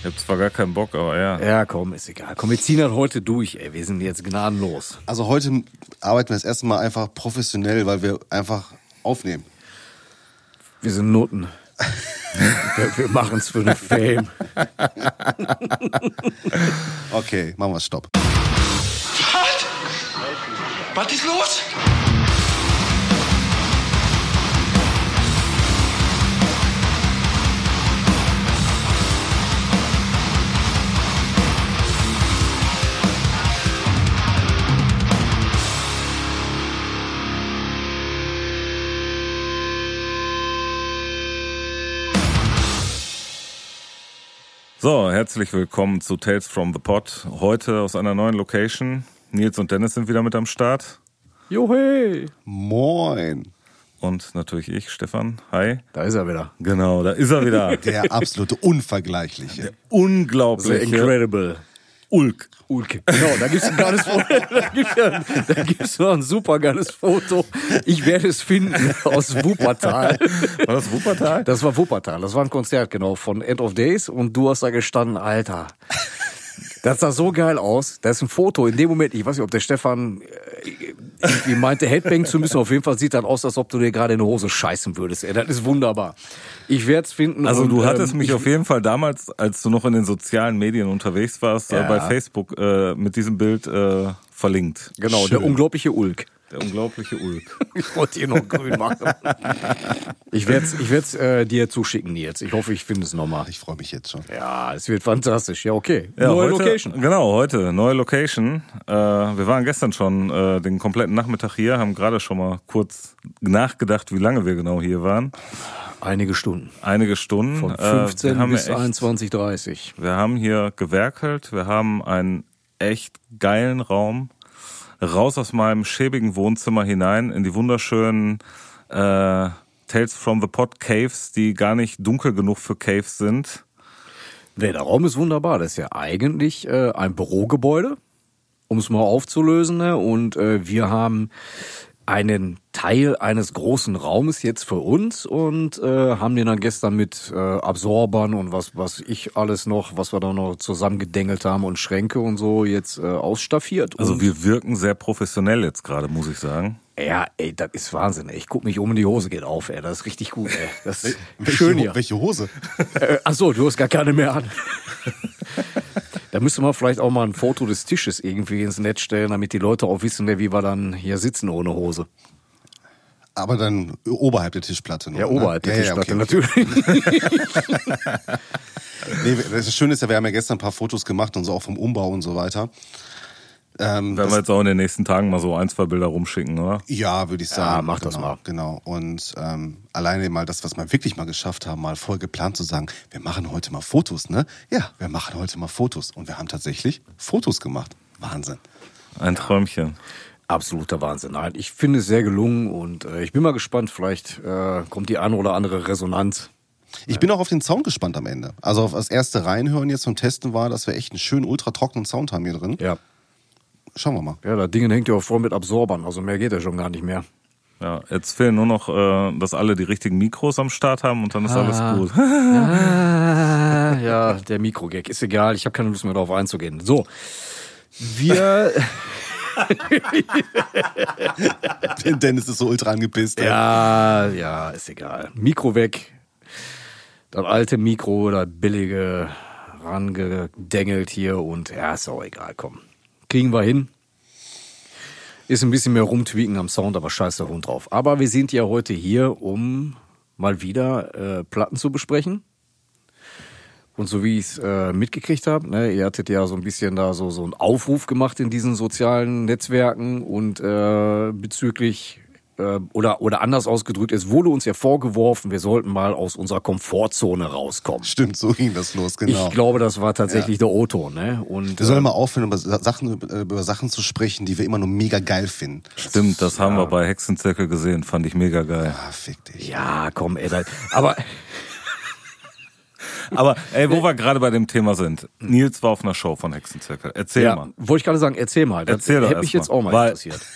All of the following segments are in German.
Ich hab zwar gar keinen Bock, aber ja. Ja, komm, ist egal. Komm, wir ziehen das heute durch, ey. Wir sind jetzt gnadenlos. Also heute arbeiten wir das erste Mal einfach professionell, weil wir einfach aufnehmen. Wir sind Noten. wir wir machen's für den Fame. Okay, machen wir Stopp. Was? Was ist los? So, herzlich willkommen zu Tales from the Pot. Heute aus einer neuen Location. Nils und Dennis sind wieder mit am Start. Johe! Moin. Und natürlich ich, Stefan. Hi. Da ist er wieder. Genau, da ist er wieder. Der absolute Unvergleichliche. The Unglaubliche Incredible. Ulk. Ulke. Genau, da gibt's ein geiles Foto. Da gibt's, ja, da gibt's noch ein super geiles Foto. Ich werde es finden aus Wuppertal. War das Wuppertal? Das war Wuppertal. Das war ein Konzert, genau, von End of Days. Und du hast da gestanden, Alter. Das sah so geil aus. Da ist ein Foto. In dem Moment, ich weiß nicht, ob der Stefan äh, irgendwie meinte, Headbang zu müssen. Auf jeden Fall sieht das aus, als ob du dir gerade in die Hose scheißen würdest. Ey, das ist wunderbar. Ich werde es finden. Also und, du hattest ähm, mich ich, auf jeden Fall damals, als du noch in den sozialen Medien unterwegs warst, Ja. äh, bei Facebook äh, mit diesem Bild äh, verlinkt. Genau, der Schön. unglaubliche Ulk. Der unglaubliche Ulk. Ich wollte ihn noch grün machen. Ich werde es ich werd's, äh, dir zuschicken, Nils. Ich hoffe, ich finde es nochmal. Ich freue mich jetzt schon. Ja, es wird fantastisch. Ja, okay. Ja, Neue heute, Location. Genau, heute neue Location. Äh, wir waren gestern schon äh, den kompletten Nachmittag hier, haben gerade schon mal kurz nachgedacht, wie lange wir genau hier waren. Einige Stunden. Einige Stunden. Von Äh, 15 wir haben bis ja echt, 21.30 Wir haben hier gewerkelt. Wir haben einen echt geilen Raum. Raus aus meinem schäbigen Wohnzimmer hinein in die wunderschönen äh, Tales from the Pot Caves, die gar nicht dunkel genug für Caves sind. Nee, der Raum ist wunderbar. Das ist ja eigentlich äh, ein Bürogebäude, um es mal aufzulösen. Ne? Und äh, wir haben einen Teil eines großen Raumes jetzt für uns und äh, haben den dann gestern mit äh, Absorbern und was was ich alles noch, was wir da noch zusammengedengelt haben und Schränke und so jetzt äh, ausstaffiert. Also und, wir wirken sehr professionell jetzt gerade, muss ich sagen. ja, ey, das ist Wahnsinn. Ey. Ich guck mich um und die Hose geht auf, ey. Das ist richtig gut, ey. Das ist Welche, schön hier. welche Hose? Äh, ach so, du hast gar keine mehr an. da müsste man vielleicht auch mal ein Foto des Tisches irgendwie ins Netz stellen, damit die Leute auch wissen, ne, wie wir dann hier sitzen ohne Hose. Aber dann oberhalb der Tischplatte. Noch, Ja, oberhalb ne? der Ja, ja, Tischplatte okay, okay. natürlich. Nee, das Schöne ist ja, wir haben ja gestern ein paar Fotos gemacht und so auch vom Umbau und so weiter. Ähm, Werden wir jetzt auch in den nächsten Tagen mal so ein, zwei Bilder rumschicken, oder? Ja, würde ich sagen. mach das genau, mal. Genau. Und ähm, alleine mal das, was wir wirklich mal geschafft haben, mal voll geplant zu sagen, wir machen heute mal Fotos, ne? Ja, wir machen heute mal Fotos. Und wir haben tatsächlich Fotos gemacht. Wahnsinn. Ein Träumchen. Absoluter Wahnsinn. Nein, ich finde es sehr gelungen und äh, ich bin mal gespannt, vielleicht äh, kommt die eine oder andere Resonanz. Ich bin auch auf den Sound gespannt am Ende. Also auf das erste Reinhören jetzt vom Testen war, dass wir echt einen schönen, ultra trockenen Sound haben hier drin. Ja. Schauen wir mal. Ja, das Ding hängt ja auch voll mit Absorbern, also mehr geht ja schon gar nicht mehr. Ja, jetzt fehlen nur noch, äh, dass alle die richtigen Mikros am Start haben und dann ist alles gut. Ah, ja, der Mikrogag ist egal, ich habe keine Lust mehr darauf einzugehen. So, wir Dennis ist so ultra angepisst. ey. Ja, ja, ist egal. Mikro weg. Das alte Mikro, das billige rangedengelt hier und ja, ist auch egal, komm. Kriegen wir hin. Ist ein bisschen mehr rumtweaken am Sound, aber scheiß der Hund drauf. Aber wir sind ja heute hier, um mal wieder äh, Platten zu besprechen. Und so wie ich es äh, mitgekriegt habe, ne, ihr hattet ja so ein bisschen da so, so einen Aufruf gemacht in diesen sozialen Netzwerken und äh, bezüglich äh, oder, oder anders ausgedrückt, es wurde uns ja vorgeworfen, wir sollten mal aus unserer Komfortzone rauskommen. Stimmt, so ging das los, genau. Ich glaube, das war tatsächlich der O-Ton. Ne? Und, wir sollen mal aufhören, über Sachen, über Sachen zu sprechen, die wir immer nur mega geil finden. Stimmt, das haben wir bei Hexenzirkel gesehen, fand ich mega geil. Ah, fick dich. ja, komm, ey, das- aber Aber ey, wo wir gerade bei dem Thema sind. Nils war auf einer Show von Hexenzirkel. Erzähl ja, mal. wollte ich gerade sagen, erzähl mal. Das Erzähl doch hätte mich jetzt auch mal Weil- interessiert.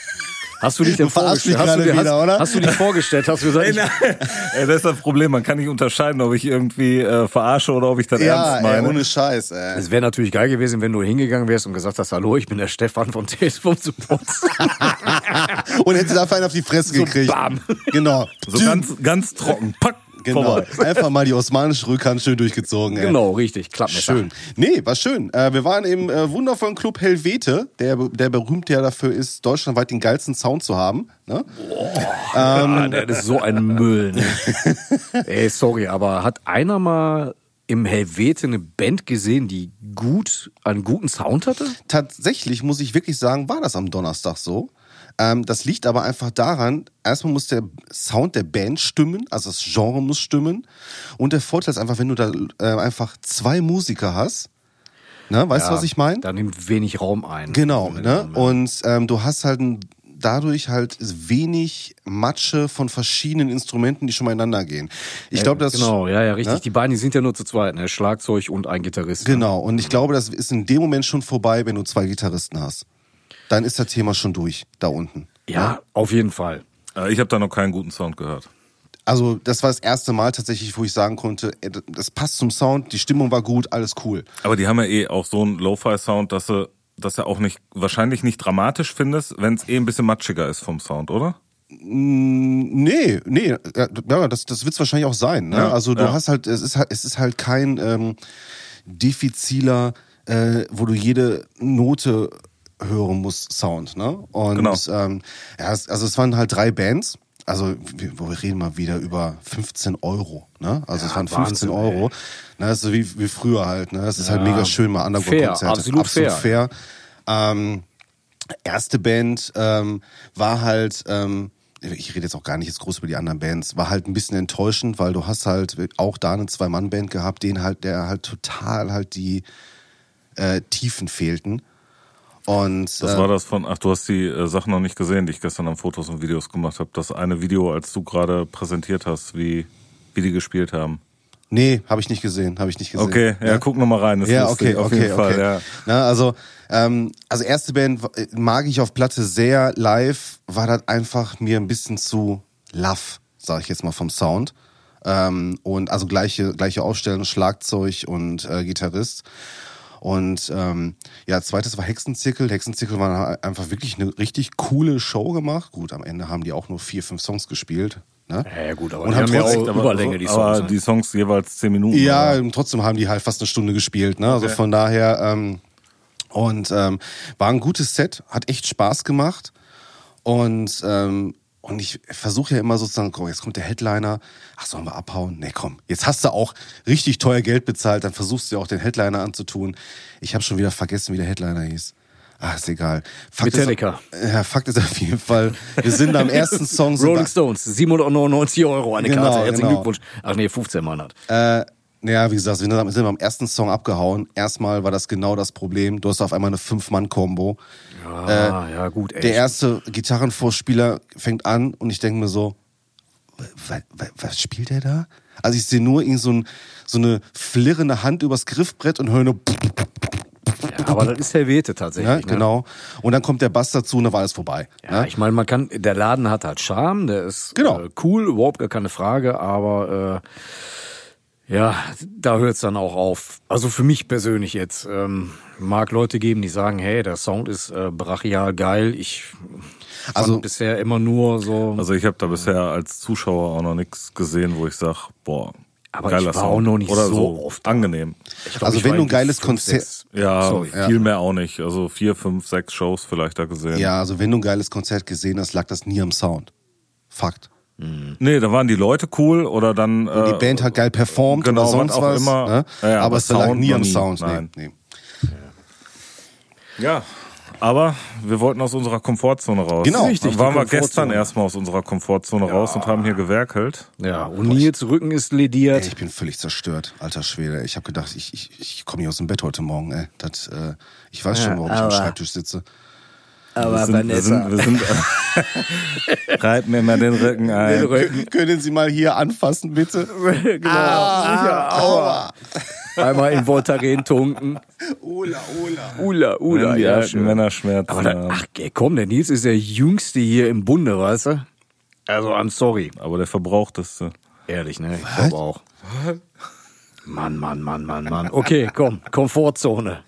Hast du dich denn Du vorgestellt? Hast du, gerade dir- wieder, hast, oder? hast du dich vorgestellt? Hast du gesagt, ich, Ey, das ist das Problem, man kann nicht unterscheiden, ob ich irgendwie äh, verarsche oder ob ich das Ja, ernst ey, meine. ohne Scheiß, ey. es wäre natürlich geil gewesen, wenn du hingegangen wärst und gesagt hast, hallo, ich bin der Stefan vom Support. Und hätte dafür einen auf die Fresse gekriegt. bam. Genau. so ganz, ganz trocken. Pack, Genau. Einfach mal die osmanische Rückhand schön durchgezogen. Ey. genau, richtig, Klappmesser. Schön. Nee, war schön. Äh, wir waren im äh, wundervollen Club Helvete, der, der berühmt ja dafür ist, deutschlandweit den geilsten Sound zu haben. Ne? Ah, das ist so ein Müll. Ne? Ey, sorry, aber hat einer mal im Helvete eine Band gesehen, die gut, einen guten Sound hatte? Tatsächlich muss ich wirklich sagen, war das am Donnerstag so. Ähm, das liegt aber einfach daran, erstmal muss der Sound der Band stimmen, also das Genre muss stimmen. Und der Vorteil ist einfach, wenn du da äh, einfach zwei Musiker hast, ne, weißt du, was ich meine? Da nimmt wenig Raum ein. Genau, ne? Und ähm, du hast halt ein, dadurch halt wenig Matsche von verschiedenen Instrumenten, die schon mal ineinander gehen. Ich glaube, das Genau, ja, ja, richtig. Ne? Die beiden, die sind ja nur zu zweit, ne? Schlagzeug und ein Gitarrist. ne? genau. Und ich glaube, das ist in dem Moment schon vorbei, wenn du zwei Gitarristen hast. Dann ist das Thema schon durch da unten. Ja, auf jeden Fall. Äh, ich habe da noch keinen guten Sound gehört. Also das war das erste Mal tatsächlich, wo ich sagen konnte, ey, das passt zum Sound, die Stimmung war gut, alles cool. Aber die haben ja eh auch so einen Lo-Fi-Sound, dass du, dass du auch nicht, wahrscheinlich nicht dramatisch findest, wenn es eh ein bisschen matschiger ist vom Sound, oder? Nee, nee, ja, ja, das, das wird's wahrscheinlich auch sein. Ne? Ja, also du ja. hast halt, es ist halt, es ist halt kein ähm, diffiziler, äh, wo du jede Note hören musst, Sound. Ne? Und Genau. ähm, ja, es, also es waren halt drei Bands. Also wir, wir reden mal wieder über 15 Euro. Ne? Also es waren 15 Wahnsinn, Euro. Ne? Das ist so wie, wie früher halt. Ne? Es ist halt Ja. mega schön, mal Underground-Konzerte. Fair, absolut fair. fair. Ähm, erste Band ähm, war halt, ähm, ich rede jetzt auch gar nicht jetzt groß über die anderen Bands, war halt ein bisschen enttäuschend, weil du hast halt auch da eine Zwei-Mann-Band gehabt, den halt, der halt total halt die äh, Tiefen fehlten. Und Das äh, war das von, ach, du hast die äh, Sachen noch nicht gesehen, die ich gestern an Fotos und Videos gemacht habe. Das eine Video, als du gerade präsentiert hast, wie, wie die gespielt haben. nee, habe ich nicht gesehen, habe ich nicht gesehen. Okay, ja, guck noch mal rein. Ist Ja, okay, auf okay, jeden Fall. okay. Ja. Na, also, ähm, also erste Band äh, mag ich auf Platte sehr. Live war das einfach mir ein bisschen zu love, sag ich jetzt mal vom Sound. Ähm, und also gleiche, gleiche Aufstellung, Schlagzeug und äh, Gitarrist. Und ähm, ja, zweites war Hexenzirkel. Hexenzirkel war einfach wirklich eine richtig coole Show gemacht. Gut, am Ende haben die auch nur vier, fünf Songs gespielt. Ne? Ja, ja, gut, aber Und die haben haben ja auch Aber, Überlänge, die aber Songs. ne? die Songs jeweils zehn Minuten. Ja, oder? und trotzdem haben die halt fast eine Stunde gespielt. Ne? Also Okay. von daher ähm, und ähm, war ein gutes Set, hat echt Spaß gemacht und ähm, und ich versuche ja immer sozusagen, komm, jetzt kommt der Headliner, ach sollen wir abhauen? Nee, komm, jetzt hast du auch richtig teuer Geld bezahlt, dann versuchst du ja auch den Headliner anzutun. Ich habe schon wieder vergessen, wie der Headliner hieß. Ah, ist egal. Fakt Metallica. Ist, ja, Fakt ist auf jeden Fall, wir sind am ersten Song so Rolling Stones, 799 Euro eine Genau, Karte. Herzlichen genau. Glückwunsch. Ach nee, 15 Mann hat. Äh, naja, wie gesagt, wir sind beim ersten Song abgehauen. Erstmal war das genau das Problem. Du hast auf einmal eine Fünf-Mann-Kombo. Ah, ja, gut, ey. Der erste Gitarrenvorspieler fängt an und ich denke mir so, was, spielt der da? Also ich sehe nur irgend so, ein, so eine flirrende Hand übers Griffbrett und höre nur, ja, aber das ist Helvete tatsächlich. ja, ne? genau. Und dann kommt der Bass dazu und dann war alles vorbei. Ja, ne? ich meine, man kann, der Laden hat halt Charme, der ist Genau. äh, cool, überhaupt gar keine Frage, aber äh, ja, da hört es dann auch auf. Also für mich persönlich jetzt, ähm, mag Leute geben, die sagen, hey, der Sound ist äh, brachial geil. Ich fand Also- bisher immer nur so. Also ich habe da bisher als Zuschauer auch noch nichts gesehen, wo ich sag, boah, Aber geiler ich war Sound. auch noch nicht Oder so oft da. angenehm. glaub, also wenn du ein geiles Konzert- Ja, Sorry, viel mehr auch nicht. Also vier, fünf, sechs Shows vielleicht da gesehen. Ja, also wenn du ein geiles Konzert gesehen hast, lag das nie am Sound. Fakt. Nee, da waren die Leute cool oder dann. Die äh, Band hat geil performt genau, oder sonst was immer. Ne? Ja, ja, aber, aber es lag nie am. Sound. Nein. Nee, nee. Ja. Aber wir wollten aus unserer Komfortzone raus. Genau. Richtig, Dann waren wir gestern erstmal aus unserer Komfortzone raus und haben hier gewerkelt. Ja, und Nils Rücken ist lediert. Ey, ich bin völlig zerstört, alter Schwede. Ich habe gedacht, ich, ich, ich komme nicht aus dem Bett heute Morgen. Ey. Das, äh, ich weiß schon, warum ich am Schreibtisch sitze. Aber wir sind, wir sind, wir sind reiten mir mal den Rücken ein. Können Sie mal hier anfassen, bitte? genau. ja, aua. Einmal in Voltaren tunken. Ula, Ula. Ula, Ula, Wenn die ja, schön. Männerschmerzen Aber dann, ach, ey, komm, der Nils ist der Jüngste hier im Bunde, weißt du? Also, I'm sorry. Aber der verbrauchteste. Ehrlich, ne? Ich glaube auch. Mann, Mann, Mann, Mann, Mann. Okay, komm, Komfortzone.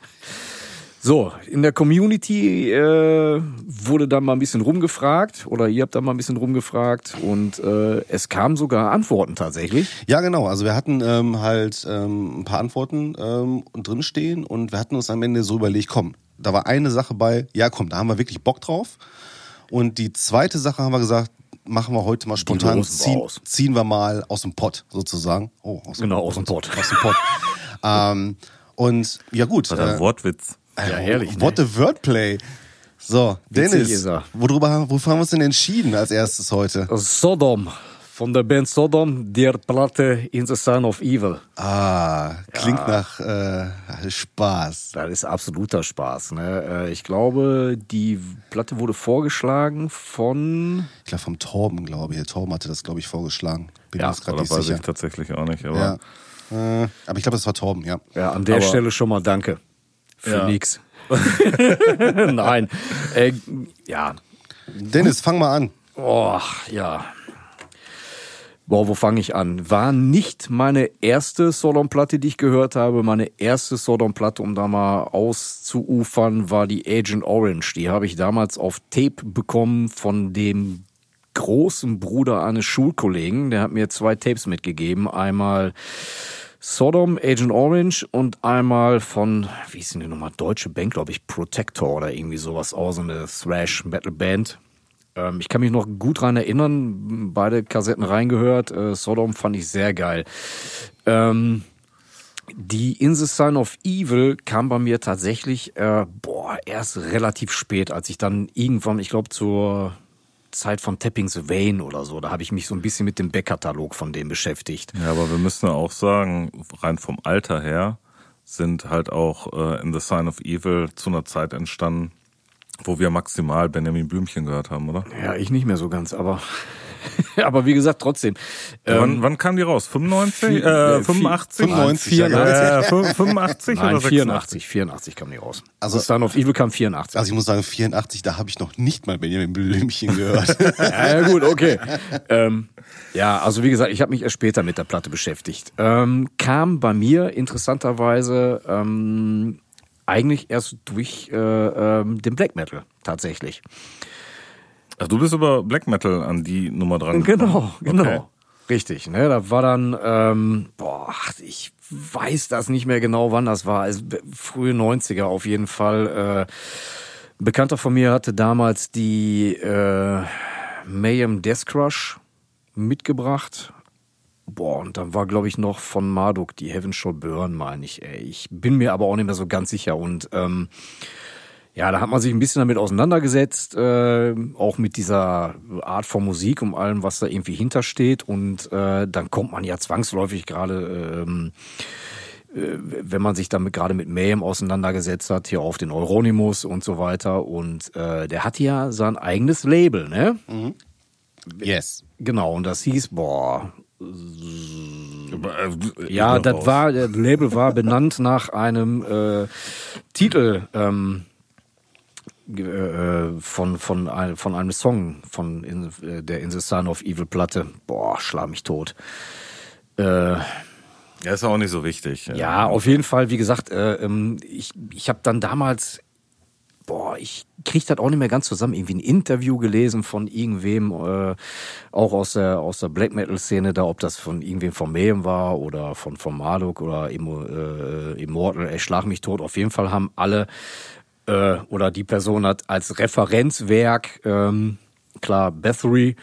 So, in der Community äh, wurde dann mal ein bisschen rumgefragt oder ihr habt da mal ein bisschen rumgefragt und äh, es kamen sogar Antworten tatsächlich. Ja, genau. Also wir hatten ähm, halt ähm, ein paar Antworten ähm, drinstehen und wir hatten uns am Ende so überlegt, komm, da war eine Sache bei, ja komm, da haben wir wirklich Bock drauf. Und die zweite Sache haben wir gesagt, machen wir heute mal spontan, ziehen, ziehen wir mal aus dem Pott sozusagen. Oh, aus Genau, aus dem Pott. Aus dem Pott. ähm, und ja gut. Das war ein äh, Wortwitz. Ja, herrlich, What a Wordplay. So, Dennis, er. worüber, wofür haben wir uns denn entschieden als erstes heute? Sodom von der Band Sodom, der Platte In the Son of Evil. Ah, klingt nach äh, Spaß. Das ist absoluter Spaß. Ne? Äh, Ich glaube, die Platte wurde vorgeschlagen von Ich glaube vom Torben, glaube ich. Torben hatte das, glaube ich, vorgeschlagen. Bin Ja, nicht weiß sicher. ich tatsächlich auch nicht. Aber Ja. Äh, aber ich glaube, das war Torben, ja. Ja, an der Aber- Stelle schon mal danke. Für Ja. nix. Nein. Äh, ja. Dennis, fang mal an. Oh, ja. Boah, wo fange ich an? War nicht meine erste Sodom-Platte, die ich gehört habe. Meine erste Sodom-Platte, um da mal auszuufern, war die Agent Orange. Die habe ich damals auf Tape bekommen von dem großen Bruder eines Schulkollegen. Der hat mir zwei Tapes mitgegeben. Einmal Sodom, Agent Orange und einmal von, wie ist denn die Nummer? Deutsche Bank, glaube ich, Protector oder irgendwie sowas, auch so eine Thrash-Metal-Band. Ähm, ich kann mich noch gut dran erinnern, beide Kassetten reingehört. Äh, Sodom fand ich sehr geil. Ähm, die In the Sign of Evil kam bei mir tatsächlich, äh, boah, erst relativ spät, als ich dann irgendwann, ich glaube zur Zeit von Tapping the Vein oder so, da habe ich mich so ein bisschen mit dem Backkatalog von dem beschäftigt. Ja, aber wir müssen ja auch sagen, rein vom Alter her sind halt auch äh, in The Sign of Evil zu einer Zeit entstanden, wo wir maximal Benjamin Blümchen gehört haben, oder? Ja, ich nicht mehr so ganz, aber aber wie gesagt, trotzdem. Ähm, wann, wann kam die raus? 95? vier- äh, äh, 85? 95, ja, Äh, 85 Nein, oder 86? 84, 84 kam die raus. Also- Son of Evil kam 84. Also ich muss sagen, 84, da habe ich noch nicht mal Benjamin Blümchen gehört. Ja, ja gut, okay. ähm, ja, also wie gesagt, ich habe mich erst später mit der Platte beschäftigt. Ähm, kam bei mir interessanterweise ähm, eigentlich erst durch äh, ähm, den Black Metal tatsächlich. Ach, du bist über Black Metal an die Nummer dran gekommen. Genau, genau. Okay. Richtig, ne? Da war dann, ähm, boah, ich weiß das nicht mehr genau, wann das war. Also frühe 90er auf jeden Fall. Äh, ein Bekannter von mir hatte damals die äh, Mayhem Death Crush mitgebracht. Boah, und dann war, glaube ich, noch von Marduk die Heaven Shall Burn, meine ich. Ey. Ich bin mir aber auch nicht mehr so ganz sicher. Und ähm, ja, da hat man sich ein bisschen damit auseinandergesetzt, äh, auch mit dieser Art von Musik, um allem, was da irgendwie hintersteht. Und äh, dann kommt man ja zwangsläufig gerade, ähm, äh, wenn man sich damit gerade mit Mayhem auseinandergesetzt hat, hier auf den Euronymous und so weiter. Und äh, der hat ja sein eigenes Label, ne? yes. Genau, und das hieß, boah, äh, ja, das war, das Label war benannt nach einem äh, Titel ähm, äh, von, von, ein, von einem Song von in, äh, der In the Son of Evil Platte. Boah, schlag mich tot. Äh, Ja, ist auch nicht so wichtig. ja, auf jeden Fall, wie gesagt, äh, ähm, ich, ich habe dann damals, boah, ich krieg das auch nicht mehr ganz zusammen, irgendwie ein Interview gelesen von irgendwem, äh, auch aus der, aus der Black Metal-Szene da, ob das von irgendwem von Mayhem war oder von, von Marduk oder Immo, äh, Immortal, ey, schlag mich tot. Auf jeden Fall haben alle, äh, oder die Person hat als Referenzwerk, ähm, klar, Bathory,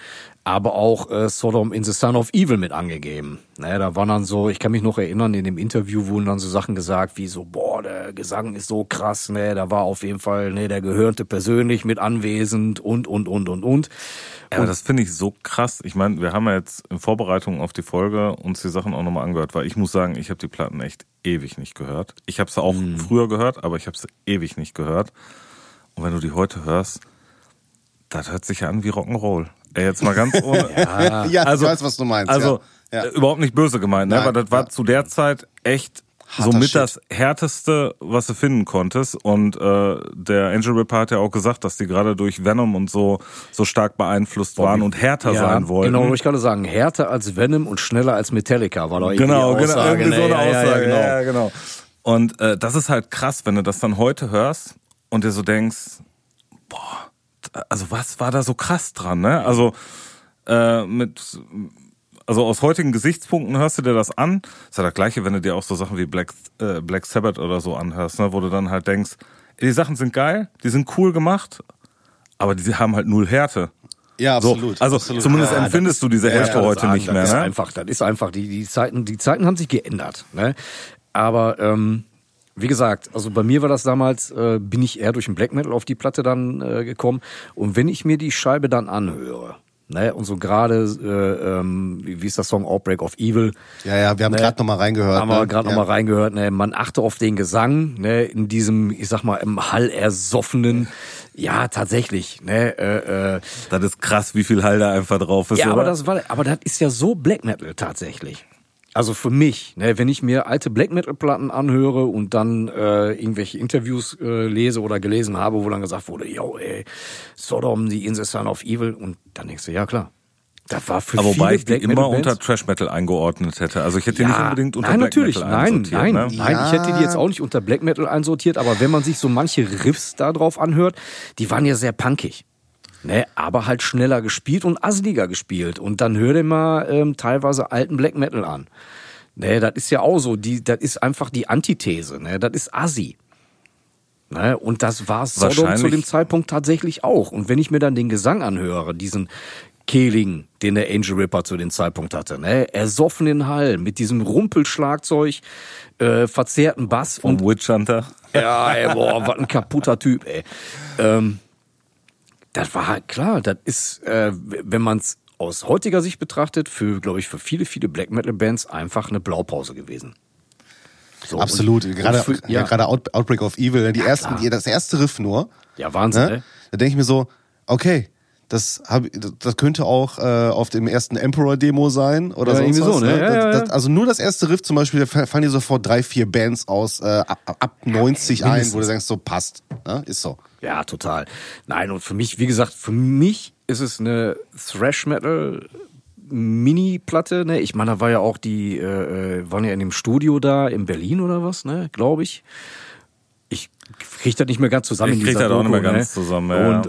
aber auch äh, Sodom in the Son of Evil mit angegeben. Naja, da waren dann so, ich kann mich noch erinnern, in dem Interview wurden dann so Sachen gesagt wie so, boah, der Gesang ist so krass, ne, da war auf jeden Fall, ne, der gehörte persönlich mit anwesend und, und, und, und, und. Ja, aber das finde ich so krass. Ich meine, wir haben ja jetzt in Vorbereitung auf die Folge uns die Sachen auch nochmal angehört, weil ich muss sagen, ich habe die Platten echt ewig nicht gehört. Ich habe sie auch Mhm. früher gehört, aber ich habe sie ewig nicht gehört. Und wenn du die heute hörst, das hört sich ja an wie Rock'n'Roll. Jetzt mal ganz ohne. Ja, Also- ich weiß, was du meinst. Also ja. äh, überhaupt nicht böse gemeint, ne? Nein, aber das war ja. zu der Zeit echt Harter somit Shit. das härteste, was du finden konntest. Und äh, der Angel Ripper hat ja auch gesagt, dass die gerade durch Venom und so so stark beeinflusst waren und härter sein wollten. Genau, wollte ich gerade sagen. Härter als Venom und schneller als Metallica war doch irgendwie Genau, die genau, Aussage. irgendwie so ne? eine Ja, ja, Aussage. Ja, genau. Ja, ja, genau. Und äh, das ist halt krass, wenn du das dann heute hörst und dir so denkst, boah, also was war da so krass dran, ne? Also äh, mit also aus heutigen Gesichtspunkten hörst du dir das an. ist ja das gleiche, wenn du dir auch so Sachen wie Black, äh, Black Sabbath oder so anhörst, ne? wo du dann halt denkst, ey, die Sachen sind geil, die sind cool gemacht, aber die haben halt null Härte. Ja, So, absolut. also absolut. zumindest Ja, empfindest du diese Ja, Härte kann heute sagen, nicht das mehr. Ist Ne? einfach, das ist einfach, die, die Zeiten, die Zeiten haben sich geändert. Ne? Aber ähm, wie gesagt, also bei mir war das damals, äh, bin ich eher durch den Black Metal auf die Platte dann äh, gekommen. Und wenn ich mir die Scheibe dann anhöre, ne, und so gerade, äh, ähm, wie ist das Song Outbreak of Evil, ja, ja, wir haben Ne? gerade noch mal reingehört. haben wir ne? gerade ja. noch mal reingehört. Ne? Man achte auf den Gesang, ne? in diesem, ich sag mal, im Hall ersoffenen. Ja, tatsächlich. Ne? Äh, äh, Das ist krass, wie viel Hall da einfach drauf ist. ja, aber oder? das war, aber das ist ja so Black Metal tatsächlich. Also für mich, ne, wenn ich mir alte Black Metal Platten anhöre und dann äh, irgendwelche Interviews äh, lese oder gelesen habe, wo dann gesagt wurde, yo, ey, Sodom, die Insel Son of Evil, und dann denkst du, ja klar, das war für aber wobei ich die immer unter Trash Metal eingeordnet hätte. Also ich hätte die nicht unbedingt unter nein, Black natürlich, Metal nein, einsortiert. nein, ne? nein, ich hätte die jetzt auch nicht unter Black Metal einsortiert, aber wenn man sich so manche Riffs da drauf anhört, die waren ja sehr punkig. Ne, aber halt schneller gespielt und asseliger gespielt. Und dann hör dir mal ähm, teilweise alten Black Metal an. Ne, das ist ja auch so, die, das ist einfach die Antithese, ne, das ist Assi. Ne, und das war Sodom zu dem Zeitpunkt tatsächlich auch. Und wenn ich mir dann den Gesang anhöre, diesen Kehling, den der Angel Ripper zu dem Zeitpunkt hatte, ne, ersoffenen Hall mit diesem Rumpelschlagzeug, äh, verzerrten Bass Vom und Witch Hunter. ja, ey, boah, was ein kaputter Typ, ey. Ähm, das war halt klar, das ist, äh, wenn man es aus heutiger Sicht betrachtet, für, glaube ich, für viele, viele Black Metal Bands einfach eine Blaupause gewesen. So, Absolut. und- gerade und für- ja. ja, gerade Out, Outbreak of Evil, ne? die ersten, klar. das erste Riff nur. ja, Wahnsinn, Ne? Da denke ich mir so, okay, das, hab, das könnte auch äh, auf dem ersten Emperor-Demo sein oder Ja, sonst irgendwie was. so, ne? Ja, Das, ja. Das, also nur das erste Riff zum Beispiel, da fa- fallen dir sofort drei, vier Bands aus äh, ab, ab 90 ein, wo du denkst, so passt. Ne? Ist so. Ja, total. Nein, und für mich, wie gesagt, für mich ist es eine Thrash Metal Mini-Platte, ne? Ich meine, da war ja auch die, äh, äh, waren ja in dem Studio da in Berlin oder was, ne? Glaube ich. Ich krieg das nicht mehr ganz zusammen. Ich in krieg dieser das auch nicht mehr ganz ne? zusammen, ja. Und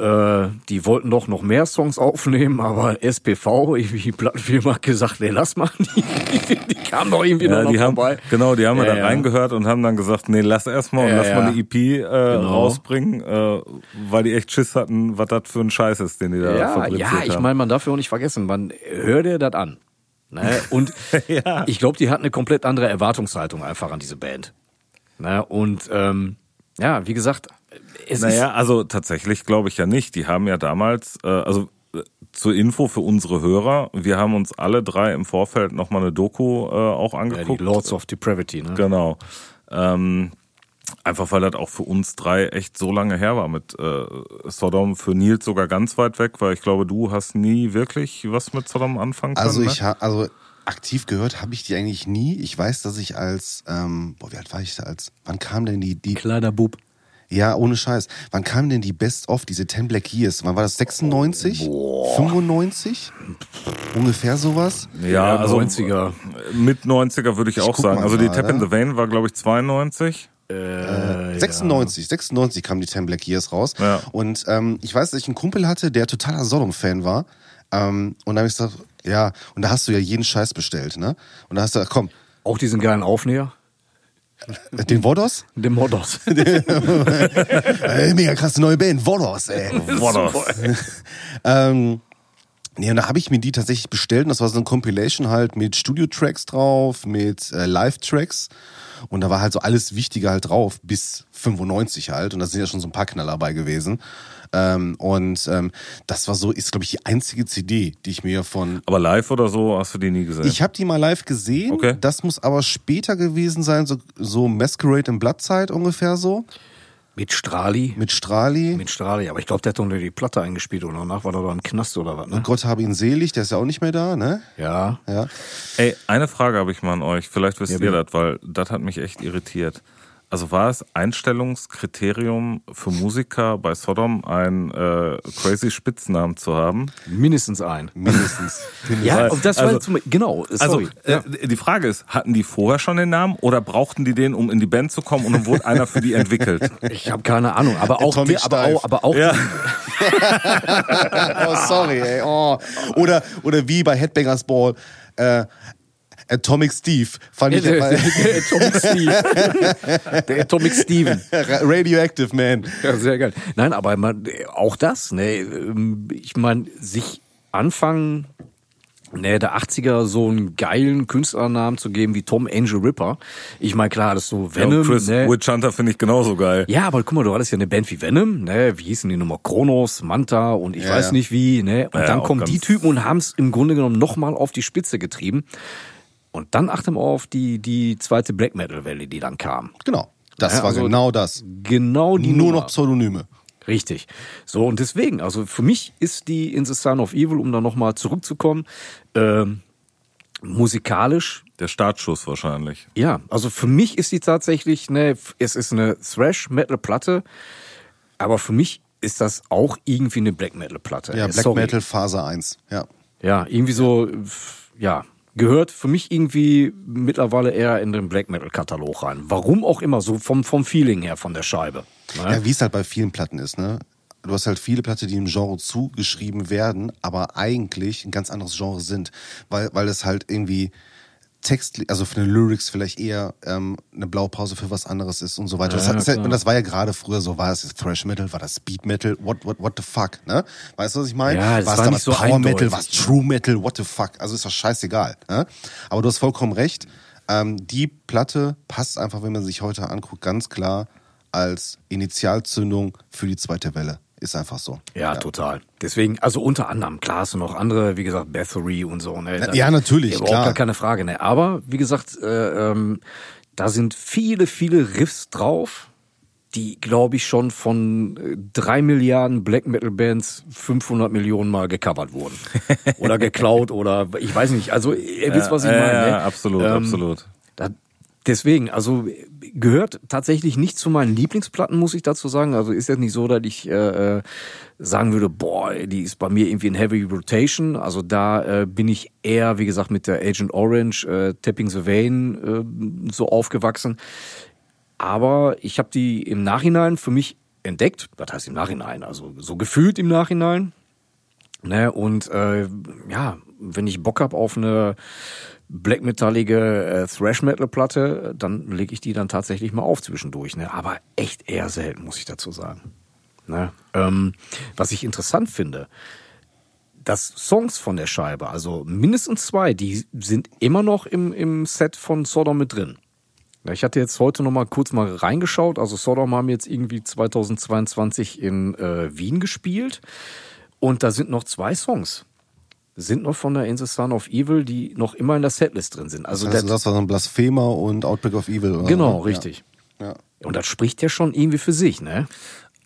äh, die wollten doch noch mehr Songs aufnehmen, aber SPV, die Plattenfirma hat gesagt, nee, lass mal, die, die, kamen doch irgendwie Ja, noch die haben, vorbei. genau, die haben Ja, da ja. reingehört und haben dann gesagt, nee, lass erstmal und Ja, lass ja. mal eine EP äh, Genau. rausbringen, äh, weil die echt Schiss hatten, was das für ein Scheiß ist, den die da Ja, fabriziert ja, ich haben. meine, man darf ja auch nicht vergessen, man hört dir das an. Ne? Und Ja. ich glaube, die hat eine komplett andere Erwartungshaltung einfach an diese Band. Ne? Und ähm, ja, wie gesagt, es Naja, also tatsächlich glaube ich ja nicht. Die haben ja damals, äh, also äh, zur Info für unsere Hörer, wir haben uns alle drei im Vorfeld nochmal eine Doku äh, auch ist ja, angeguckt. die Lords of Depravity. Ne? Genau. Ähm, einfach weil das auch für uns drei echt so lange her war mit äh, Sodom. Für Nils sogar ganz weit weg, weil ich glaube, du hast nie wirklich was mit Sodom anfangen können. Also ne? ich ha also aktiv gehört habe ich die eigentlich nie. Ich weiß, dass ich als, ähm, boah, wie alt war ich da als, wann kam denn die, die, Kleiner Bub. ja, ohne Scheiß, wann kam denn die Best of, diese 10 Black Years? Wann war das, 96? 95? Ungefähr sowas? ja, also 90er. mit 90er würde ich, auch guck sagen. Also die. Tap in the Vein war, glaube ich, 92. Äh, 96, 96 kam die 10 Black Years raus. Ja. Und ähm, ich weiß, dass ich einen Kumpel hatte, der totaler Sodom-Fan war. Ähm, und da habe ich gesagt, ja, und da hast du ja jeden Scheiß bestellt, ne? Und da hast du gesagt, komm, Auch diesen geilen Aufnäher. den Vodos? Den Moddos. Ey, mega krasse neue Band, Vodos, ey. Vodos. Ähm, nee, und da habe ich mir die tatsächlich bestellt und das war so eine Compilation halt mit Studio-Tracks drauf, mit äh, Live-Tracks und da war halt so alles Wichtige halt drauf, bis 95 halt und da sind ja schon so ein paar Knaller dabei gewesen. Ähm, und ähm, das war so, ist glaube ich die einzige CD, die ich mir von... Aber live oder so hast du die nie gesehen? Ich habe die mal live gesehen, Okay. das muss aber später gewesen sein, so, so Masquerade in Blattzeit ungefähr so. Mit Strali? Mit Strali. Mit Strali, aber ich glaube, der hat doch nur die Platte eingespielt und danach war er da im Knast oder was, ne? Gott habe ihn selig, der ist ja auch nicht mehr da, ne? Ja. Ja. Ey, eine Frage habe ich mal an euch. Vielleicht wisst Ja, ihr das, weil das hat mich echt irritiert. Also war es Einstellungskriterium für Musiker bei Sodom, einen äh, crazy Spitznamen zu haben? Mindestens ein. Mindestens. Ja, und das war also- zum, genau, Also sorry. ja. äh, die Frage ist, hatten die vorher schon den Namen oder brauchten die den, um in die Band zu kommen und dann wurde einer für die entwickelt? Ich habe keine Ahnung, aber auch, die, aber auch, aber auch Ja. oh, sorry, ey. Oh. Oder, oder wie bei Headbangers Ball, äh, Atomic Steve. Fand ich der, immer, der, der Atomic Steve. Der Atomic Steven. Radioactive Man. Ja, sehr geil. Nein, aber man, auch das, ne, ähm, ich meine, sich anfangen, ne, der 80er so einen geilen Künstlernamen zu geben wie Tom Angel Ripper. Ich meine, klar, das ist so Ja, Venom, und Chris ne? Witch Hunter finde ich genauso geil. Ja, aber guck mal, du hattest ja eine Band wie Venom, ne? Wie hießen die nochmal? Kronos, Manta und ich Ja, weiß ja. nicht wie, ne? Und Ja, dann kommen die Typen und haben es im Grunde genommen nochmal auf die Spitze getrieben. Und dann achte mal auf die, die zweite Black Metal Welle, die dann kam. Genau. Das Ja, war also- genau das. Genau die Nur Nummer. noch Pseudonyme. Richtig. So, und deswegen, also für mich ist die In the Sign of Evil, um da nochmal zurückzukommen, ähm, musikalisch, Der Startschuss wahrscheinlich. ja, also für mich ist die tatsächlich, ne, es ist eine Thrash-Metal-Platte, aber für mich ist das auch irgendwie eine Black-Metal-Platte. Ja, Äh, Black sorry. Metal Phase 1. Ja. Ja, irgendwie so, ja, gehört für mich irgendwie mittlerweile eher in den Black Metal-Katalog rein. Warum auch immer, so vom, vom Feeling her von der Scheibe. Ne? Ja, wie es halt bei vielen Platten ist, ne? Du hast halt viele Platten, die im Genre zugeschrieben werden, aber eigentlich ein ganz anderes Genre sind, weil, weil es halt irgendwie Text, also für den Lyrics vielleicht eher ähm, eine Blaupause für was anderes ist und so weiter. das, Ja, hat, das, hat- klar. und das war ja gerade früher so, war das Thrash Metal, war das Speed Metal, what, what, what the fuck, ne? Weißt du, was ich meine? Ja, das war es war damals nicht so Power Metal, war es? True Metal, what the fuck? Also ist doch scheißegal, ne? Aber du hast vollkommen recht. Ähm, die Platte passt einfach, wenn man sich heute anguckt, ganz klar als Initialzündung für die zweite Welle. Ist einfach so. Ja, total. Deswegen, also unter anderem, klar hast du noch andere, wie gesagt, Bathory und so. Ne? Da- Ja, natürlich, Überhaupt klar. gar keine Frage. Ne? Aber wie gesagt, äh, ähm, da sind viele, viele Riffs drauf, die, glaube ich, schon von äh, drei Milliarden Black Metal Bands 500 Millionen Mal gecovert wurden. oder geklaut oder ich weiß nicht. Also, ihr wisst, was ich Ja, meine. ja, ne? ja, absolut, absolut. Da, deswegen, also gehört tatsächlich nicht zu meinen Lieblingsplatten, muss ich dazu sagen. Also ist jetzt nicht so, dass ich äh, äh, sagen würde, boah, die ist bei mir irgendwie in Heavy Rotation. Also da äh, bin ich eher, wie gesagt, mit der Agent Orange, äh, Tapping the Vein äh, so aufgewachsen. Aber ich habe die im Nachhinein für mich entdeckt. Was heißt im Nachhinein? Also so gefühlt im Nachhinein. Ne, und äh, ja, wenn ich Bock hab auf eine black metallige äh, Thrash Metal Platte, dann lege ich die dann tatsächlich mal auf zwischendurch. Ne? Aber echt eher selten, muss ich dazu sagen. Ne? Ähm, was ich interessant finde, dass Songs von der Scheibe, also mindestens zwei, die sind immer noch im, im Set von Sodom mit drin. Ich hatte jetzt heute noch mal kurz mal reingeschaut. Also Sodom haben jetzt irgendwie 2022 in äh, Wien gespielt. Und da sind noch zwei Songs. Sind noch von der In the Son of Evil, die noch immer in der Setlist drin sind. Also das, das war so ein Blasphemer und Outbreak of Evil. Oder? genau, Ja. richtig. Ja. Und das spricht ja schon irgendwie für sich, ne?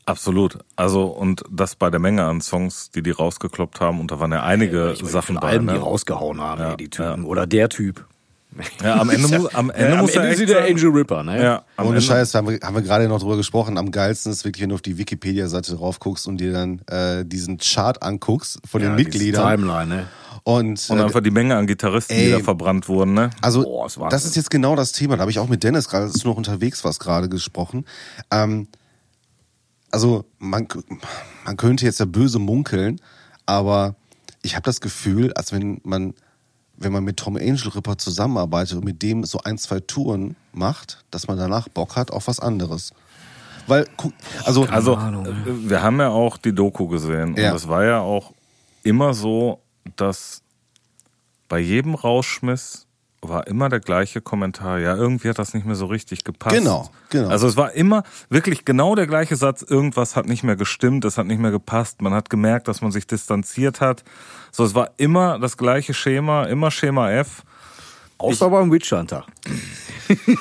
Absolut. Also und das bei der Menge an Songs, die die rausgekloppt haben, und da waren ja einige Ich meine, Sachen bei. Alben, ne? die rausgehauen haben, Ja, ey, die Typen. Oder der Typ. Ja, am Ende muss, am Ende Am muss er Ende ist der Angel Ripper, ne? Ja, am Ohne Ende, Scheiß, haben wir, haben wir gerade noch drüber gesprochen. Am geilsten ist wirklich, wenn du auf die Wikipedia-Seite drauf guckst und dir dann äh, diesen Chart anguckst von den Ja, diese Mitgliedern. Timeline, ne? Und, Und äh, einfach die Menge an Gitarristen, die Ey. da verbrannt wurden, ne? Also, Boah, ist Wahnsinn. das ist jetzt genau das Thema. Da habe ich auch mit Dennis gerade, als du noch unterwegs warst, gerade gesprochen. Ähm, also, man, man könnte jetzt ja böse munkeln, aber ich habe das Gefühl, als wenn man, wenn man mit Tom Angel Ripper zusammenarbeitet und mit dem so ein, zwei Touren macht, dass man danach Bock hat auf was anderes. Weil, also, Also, äh, wir haben ja auch die Doku gesehen. Ja. Und es war ja auch immer so, dass bei jedem Rauschmiss war immer der gleiche Kommentar. Ja, irgendwie hat das nicht mehr so richtig gepasst. Genau, genau. Also es war immer wirklich genau der gleiche Satz. Irgendwas hat nicht mehr gestimmt, es hat nicht mehr gepasst. Man hat gemerkt, dass man sich distanziert hat. So, es war immer das gleiche Schema, immer Schema F. Außer beim Witch Hunter.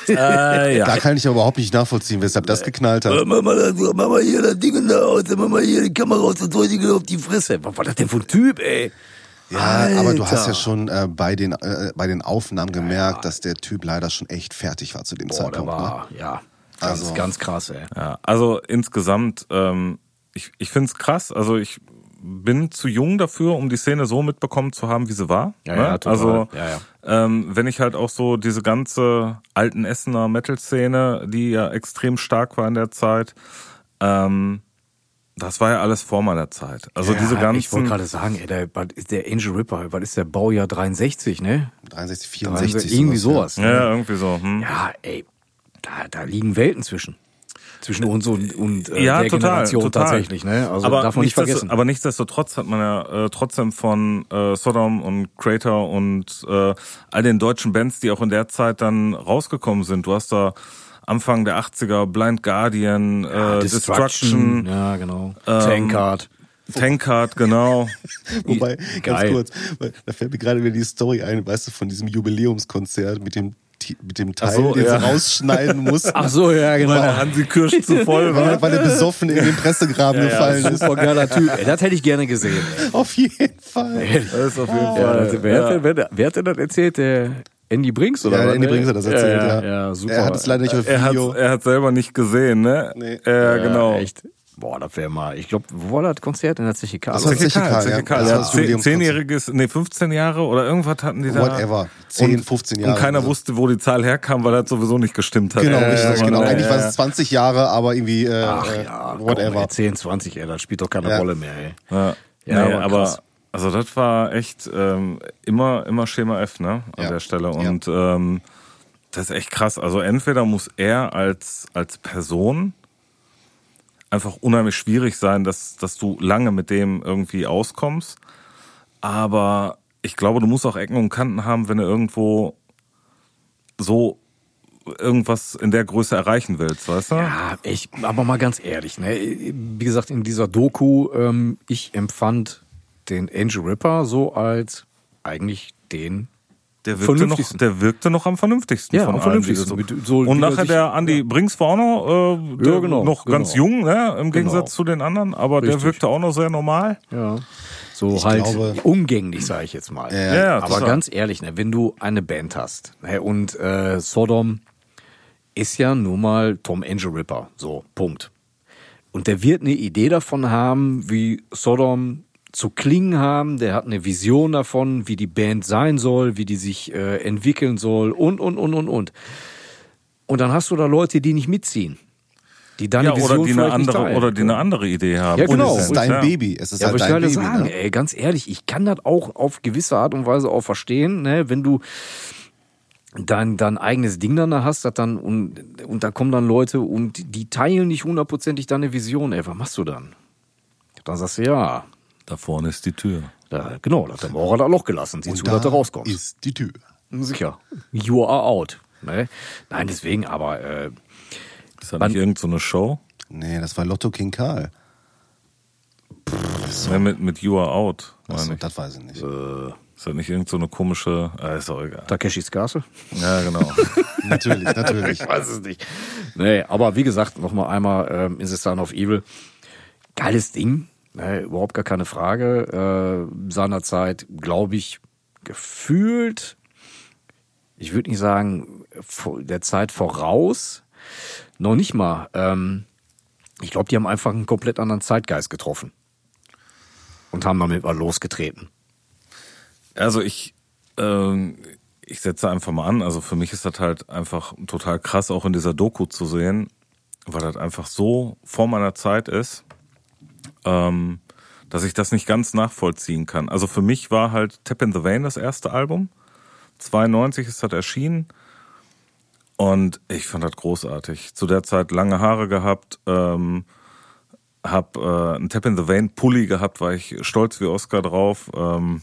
Äh, ja. Da kann ich aber überhaupt nicht nachvollziehen, weshalb das geknallt hat. Mach mal, das, mach mal hier das Ding da aus, mach mal hier die Kamera aus und so die auf die Fresse. Was war das denn für ein Typ, ey? Ja, aber du hast Alter. ja schon äh, bei, den, äh, bei den Aufnahmen gemerkt, dass der Typ leider schon echt fertig war zu dem Boah, der Zeitpunkt. ne? war, ja, ganz, Also- ganz krass, ey. Ja, also insgesamt, ähm, ich, ich finde es krass. Also ich bin zu jung dafür, um die Szene so mitbekommen zu haben, wie sie war. Ja, ne? ja, total. Also Ja, ja. Ähm, wenn ich halt auch so diese ganze alten Essener Metal-Szene, die ja extrem stark war in der Zeit, ähm, das war ja alles vor meiner Zeit. Also ja, diese Ich wollte ganzen, gerade sagen, ey, der, was ist der Angel Ripper, was ist der Baujahr 63, ne? 63, 64. irgendwie sowas. ja, ne? ja, irgendwie so. Hm. Ja, ey, da, da liegen Welten zwischen. Zwischen uns und, und äh, Ja, der total, Generation total. tatsächlich, ne? Also aber darf man nicht vergessen. Aber nichtsdestotrotz hat man ja äh, trotzdem von äh, Sodom und Crater und äh, all den deutschen Bands, die auch in der Zeit dann rausgekommen sind. Du hast da Anfang der 80er Blind Guardian, äh, Destruction, Ja, genau. ähm, Tankard. Tankard, genau. Wobei, ganz Geil. kurz, weil da fällt mir gerade wieder die Story ein, weißt du, von diesem Jubiläumskonzert mit dem, mit dem Teil, so, den ja. sie rausschneiden mussten. Ach so, ja, genau. Weil der Hansi Kirsch zu voll weil, war. er- weil er besoffen in den Pressegraben gefallen ist. Super geiler Typ. Ey, das hätte ich gerne gesehen. Ey. Auf jeden Fall. Das ist auf jeden Ja, Fall. also, wer, Hat, denn- wer, wer hat denn das erzählt? Der Andy Brinks oder Ja, was? Andy? Brinks hat das erzählt, ja. ja. Ja, super. Er hat es leider nicht auf Er hat Video. er hat selber nicht gesehen, ne? Nee. Ja, genau. Echt. Boah, das wäre mal. Ich glaube, wo war das Konzert in der Zeche Karl? Das war Zeche ja. Ja, zehnjähriges, nee, 15 Jahre oder irgendwas hatten die da. Whatever. 10, Und- 15 Jahre. Und keiner Also. wusste, wo die Zahl herkam, weil das sowieso nicht gestimmt hat. Genau, Äh, richtig, genau. äh, Eigentlich war es 20 Jahre, aber irgendwie äh, Ach äh, ja, komm, whatever. ey, 10, 20, ey, das spielt doch keine Ja. Rolle mehr, ey. Ja, Ja, nee, aber aber krass. Also das war echt ähm, immer immer Schema F, ne, an Ja. der Stelle Ja. und ähm, das ist echt krass. Also entweder muss er als als Person einfach unheimlich schwierig sein, dass dass du lange mit dem irgendwie auskommst, aber ich glaube, du musst auch Ecken und Kanten haben, wenn du irgendwo so irgendwas in der Größe erreichen willst, weißt du? Ja, ich, aber mal ganz ehrlich, ne? Wie gesagt, in dieser Doku, ähm, ich empfand den Angel Ripper so als eigentlich den Der wirkte, noch, Vernünftigsten. der wirkte noch am vernünftigsten Ja, von am allen, vernünftigsten. so- Mit so, Und er nachher sich- der Andy Brinks war auch noch, äh, der Ja, genau, noch ganz genau. jung, ne, im Gegensatz Genau. zu den anderen, aber der Richtig. wirkte auch noch sehr normal. Ja. So Ich halt glaube- umgänglich, sage ich jetzt mal. Ja, ja, Aber ganz ehrlich, ne, wenn du eine Band hast ne, und äh, Sodom ist ja nun mal Tom Angel Ripper, so Punkt. Und der wird eine Idee davon haben, wie Sodom zu klingen haben. Der hat eine Vision davon, wie die Band sein soll, wie die sich äh, entwickeln soll und und und und und. Und dann hast du da Leute, die nicht mitziehen, die deine Ja, Vision oder die eine andere, teilen. oder die eine andere Idee haben. Ja, genau. Und es ist dein ja. Baby. Es ist Ja, halt ich dein gerade Baby. sagen, ne? ey, ganz ehrlich, ich kann das auch auf gewisse Art und Weise auch verstehen, ne, wenn du dein, dein eigenes Ding dann da hast, das dann, und, und da kommen dann Leute und die teilen nicht hundertprozentig deine Vision, ey, was machst du dann? Dann sagst du, ja, Da vorne ist die Tür. da, genau, da hat der Maurer da Loch gelassen, sieh Und zu, dass du da rauskommst. ist die Tür. Sicher. You are out. Ne? Nein, deswegen, aber äh, Ist das nicht irgendeine so eine Show? Nee, das war Lotto King Karl. Ne, mit, mit You Are Out, Achso, das weiß ich nicht. Ist das nicht irgendeine so eine komische, äh, ist auch egal. Takeshis Castle? Ja, genau. natürlich, natürlich. Ich weiß es nicht. Nee, aber wie gesagt, noch mal einmal ähm, ist es dann auf Evil. Geiles Ding, ne, überhaupt gar keine Frage. Äh, seinerzeit, glaube ich, gefühlt, ich würde nicht sagen, der Zeit voraus, noch nicht mal. Ähm, ich glaube, die haben einfach einen komplett anderen Zeitgeist getroffen. Und haben damit mal losgetreten. Also ich, ähm, ich setze einfach mal an. Also für mich ist das halt einfach total krass, auch in dieser Doku zu sehen, weil das einfach so vor meiner Zeit ist, ähm, dass ich das nicht ganz nachvollziehen kann. Also für mich war halt Tap in the Vein das erste Album. 92 ist das erschienen. Und ich fand das großartig. Zu der Zeit lange Haare gehabt, ähm, hab äh, einen Tap in the Vein Pulli gehabt, war ich stolz wie Oscar drauf. Ähm,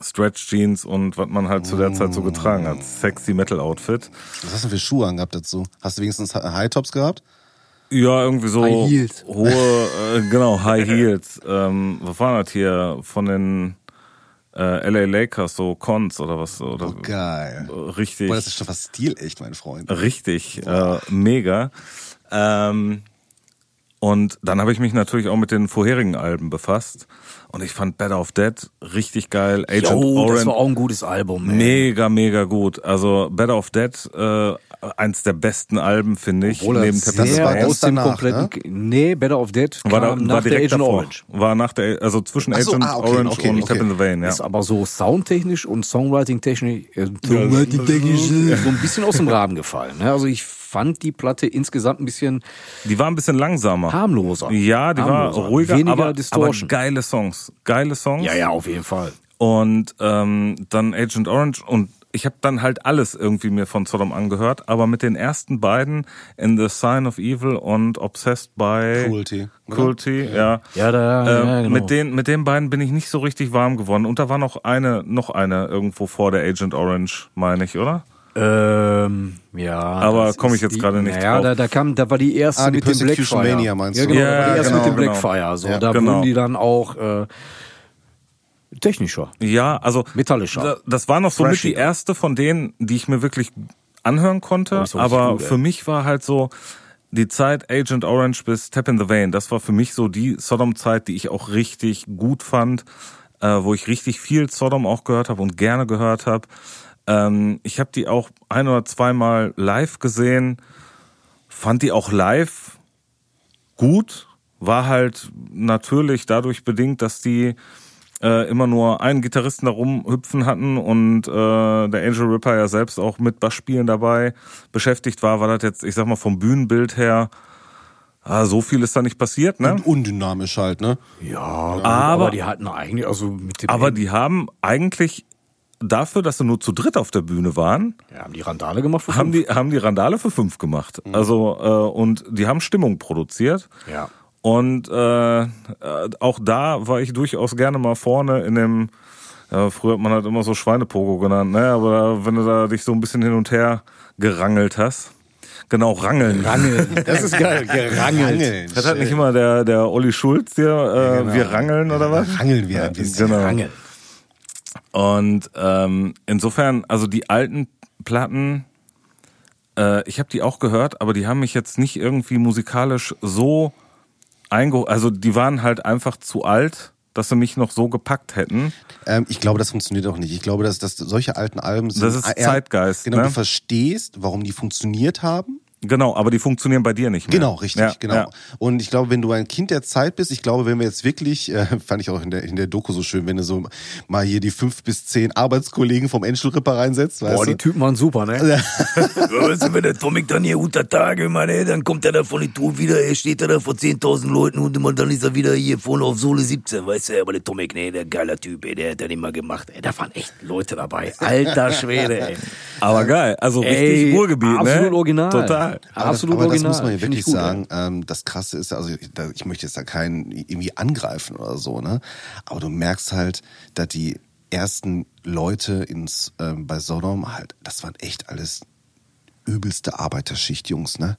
Stretch Jeans und was man halt zu der Zeit so getragen hat. Sexy Metal Outfit. Was hast du für Schuhe angehabt dazu? Hast du wenigstens High Tops gehabt? Ja, irgendwie so High Heels. hohe, äh, genau, High Heels. Ähm, was war das hier? Von den äh, LA Lakers, so Cons oder was. Oder, Oh, geil. Richtig. Boah, das ist schon fast stilecht, mein Freund. Richtig, äh, mega. Ähm, und dann habe ich mich natürlich auch mit den vorherigen Alben befasst. Und ich fand Better of Dead richtig geil. Agent Jo, Orange. das war auch ein gutes Album. ey. Mega, mega gut. Also Better of Dead, äh, eins der besten Alben, finde ich. Obwohl neben. Das war aus dem danach, kompletten. Nee, Better of Dead war, da, kam war nach der direkt Agent davor. Orange. War nach der, also zwischen so, Agent ah, okay, Orange okay, und okay. Tap in the Vein, ja. Ist aber so soundtechnisch und Songwriting-technisch äh, so ein bisschen aus dem Rahmen gefallen. Ne? Also ich fand die Platte insgesamt ein bisschen Die war ein bisschen langsamer. harmloser. Ja, die Harmloser. war ruhiger, Weniger aber, aber Distortion. geile Songs. Geile Songs. Ja, ja, auf jeden Fall. Und ähm, dann Agent Orange und ich habe dann halt alles irgendwie mir von Sodom angehört, aber mit den ersten beiden In the Sign of Evil und Obsessed by Cruelty? Cruelty, ja. Ja, da, Ähm, ja, genau. mit den mit den beiden bin ich nicht so richtig warm geworden und da war noch eine noch eine irgendwo vor der Agent Orange, meine ich, oder? Ähm, ja. Aber das komm ich jetzt gerade nicht naja, drauf. da, da kam, da war die erste Ah, die mit dem Blackfire. Mania meinst ja, du? genau, Ja, da war die erste genau, mit dem genau. Blackfire. So, Ja, da genau. wurden die dann auch äh, technischer. Ja, also Metallischer. da- Das war noch so mit die erste von denen, die ich mir wirklich anhören konnte. Oh, aber ey. für mich war halt so die Zeit Agent Orange bis Tap in the Vein. Das war für mich so die Sodom-Zeit, die ich auch richtig gut fand, äh, wo ich richtig viel Sodom auch gehört habe und gerne gehört habe. Ähm, ich habe die auch ein oder zweimal live gesehen, fand die auch live gut, war halt natürlich dadurch bedingt, dass die äh, immer nur einen Gitarristen da rumhüpfen hatten und äh, der Angel Ripper ja selbst auch mit Bassspielen dabei beschäftigt war, war das jetzt, ich sag mal, vom Bühnenbild her, ah, so viel ist da nicht passiert, ne? Und undynamisch halt, ne? Ja, aber, Aber- die hatten eigentlich, also mit dem Aber die haben eigentlich dafür, dass sie nur zu dritt auf der Bühne waren, ja, haben die Randale gemacht. für haben fünf. die, haben die Randale für fünf gemacht. Also, äh, und die haben Stimmung produziert. Ja. Und äh, äh, auch da war ich durchaus gerne mal vorne in dem, ja, früher hat man halt immer so Schweinepogo genannt, ne? Aber wenn du da dich so ein bisschen hin und her gerangelt hast. Genau, rangeln. Rangeln. Das ist geil. Gerangelt. Das hat nicht immer der, der Olli Schulz hier, äh, genau. wir rangeln oder was? Rangeln wir ein bisschen. Genau. Rangeln. Und ähm, insofern, also die alten Platten, äh, ich habe die auch gehört, aber die haben mich jetzt nicht irgendwie musikalisch so eingeholt. Also die waren halt einfach zu alt, dass sie mich noch so gepackt hätten. Ähm, ich glaube, das funktioniert auch nicht. Ich glaube, dass, dass solche alten Alben sind. Das ist eher- Zeitgeist, Genau, ne? du verstehst, warum die funktioniert haben. Genau, aber die funktionieren bei dir nicht mehr. Genau, richtig, Ja, genau. Ja. Und ich glaube, wenn du ein Kind der Zeit bist, ich glaube, wenn wir jetzt wirklich, äh, fand ich auch in der, in der Doku so schön, wenn du so mal hier die fünf bis zehn Arbeitskollegen vom Angel Ripper reinsetzt, weißt Boah, du? die Typen waren super, ne? Weißt du, wenn der Tomic dann hier unter Tage, Mann, ey, dann kommt er da von den Ton wieder, er steht da, da vor 10.000 Leuten und immer dann ist er wieder hier vorne auf Sohle 17, weißt du, aber der Tomic, nee, der geiler Typ, ey, der hat das immer gemacht, ey, Da waren echt Leute dabei. Alter Schwede, ey. Aber geil, also richtig Ey, Ruhrgebiet, absolut ne? original. Total. Aber Absolut das, aber original. das muss man ja wirklich ich gut, sagen. Ähm, das Krasse ist, also da- ich möchte jetzt da keinen irgendwie angreifen oder so, ne? Aber du merkst halt, dass die ersten Leute ins ähm, bei Sodom halt, das waren echt alles übelste Arbeiterschicht, Jungs, ne?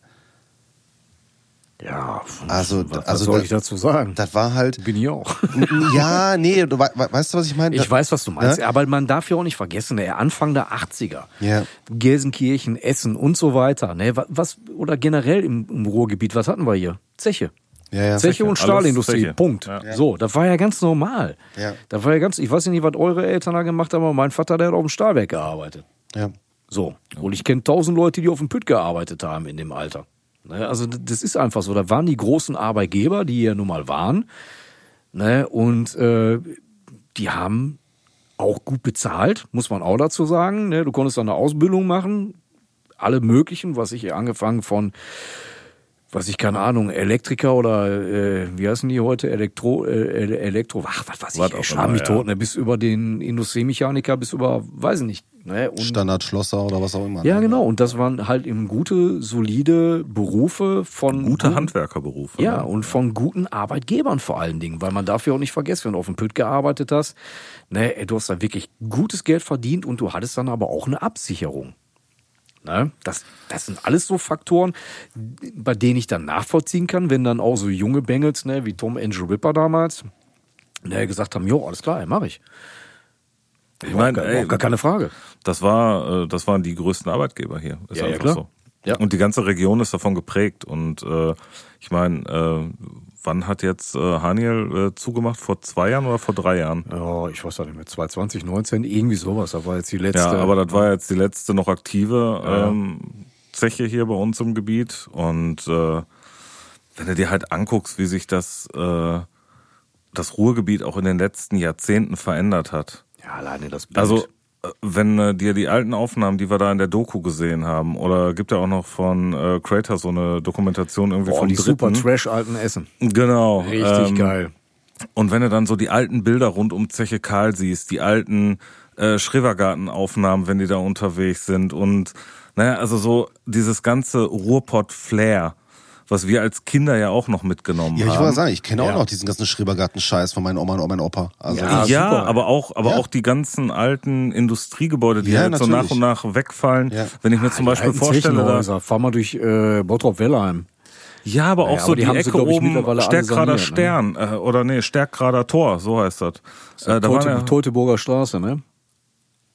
Ja, Also, was, was also soll da- ich dazu sagen? Das war halt. Bin ich auch. Ja, nee, du wei- wei- weißt du, was ich meine? Ich weiß, was du meinst, Ne? aber man darf ja auch nicht vergessen, der Anfang der 80er, Ja. Gelsenkirchen, Essen und so weiter, ne, wa- was, oder generell im, im Ruhrgebiet, was hatten wir hier? Zeche. Ja, ja. Zeche und Alles Stahlindustrie, Zeche. Punkt. Ja. So, das war ja ganz normal. Ja. Da war ja ganz, ich weiß nicht, was eure Eltern da gemacht haben, aber mein Vater, der hat auf dem Stahlwerk gearbeitet. Ja. So. Und ich kenne tausend Leute, die auf dem Pütt gearbeitet haben in dem Alter. Ne, Also das ist einfach so. Da waren die großen Arbeitgeber, die ja nun mal waren. Ne, und äh, die haben auch gut bezahlt, muss man auch dazu sagen. Ne, du konntest dann eine Ausbildung machen, alle möglichen, was ich angefangen von was ich keine Ahnung, Elektriker oder äh, wie heißen die heute? Elektro, äh, Ele- Elektro, ach, was weiß Was ich, ey, schlag mich tot, ne, bis über den Industriemechaniker, bis über, weiß ich nicht. Ne, und Standardschlosser oder was auch immer. ja, ne? genau. Und das waren halt eben gute, solide Berufe von Gute Handwerkerberufe. Ja, ne? und von guten Arbeitgebern vor allen Dingen, weil man darf ja auch nicht vergessen, wenn du auf dem Pütt gearbeitet hast, ne, du hast da wirklich gutes Geld verdient und du hattest dann aber auch eine Absicherung. Ne? Das, das sind alles so Faktoren, bei denen ich dann nachvollziehen kann, wenn dann auch so junge Bengels, ne, wie Tom Angel Ripper damals, ne, gesagt haben, jo, alles klar, mach ich. Ich meine, Gar- gar keine Frage. Das war, äh, das waren die größten Arbeitgeber hier. Ist Ja, ja, einfach klar. so. Ja. Und die ganze Region ist davon geprägt. Und äh, ich meine, äh, wann hat jetzt äh, Haniel äh, zugemacht? Vor zwei Jahren oder vor drei Jahren? Ja, ich weiß auch nicht mehr, 2020, 19, irgendwie sowas. Da war jetzt die letzte. Ja, aber das war jetzt die letzte noch aktive Ja. ähm, Zeche hier bei uns im Gebiet. Und äh, wenn du dir halt anguckst, wie sich das, äh, das Ruhrgebiet auch in den letzten Jahrzehnten verändert hat. ja, alleine das Bild. Also, wenn äh, dir die alten Aufnahmen, die wir da in der Doku gesehen haben, oder gibt ja auch noch von äh, Creator so eine Dokumentation irgendwie Boah, vom die super dritten. Trash alten Essen. Genau. Richtig ähm, geil. Und wenn du dann so die alten Bilder rund um Zeche Karl siehst, die alten äh, Schrebergarten-Aufnahmen, wenn die da unterwegs sind und naja, also so dieses ganze Ruhrpott-Flair, was wir als Kinder ja auch noch mitgenommen Ja, ich haben. wollte sagen, ich kenne auch Ja. noch diesen ganzen Schrebergarten-Scheiß von meinen Oma und meinem Opa. Also Ja, ja, aber auch, aber Ja. auch die ganzen alten Industriegebäude, die Ja, jetzt so nach und nach wegfallen. Ja. Wenn ich mir zum Die Beispiel vorstelle, da, Zechenhäuser. Fahr mal durch äh, Bottrop-Wellheim. ja, aber auch Naja, so aber die die, haben sie, Ecke ich, oben, Stärkrader saniert, Stern, äh, oder nee, Stärkrader Tor, so heißt das. Äh, da Teute, ja, Teutoburger Straße, ne?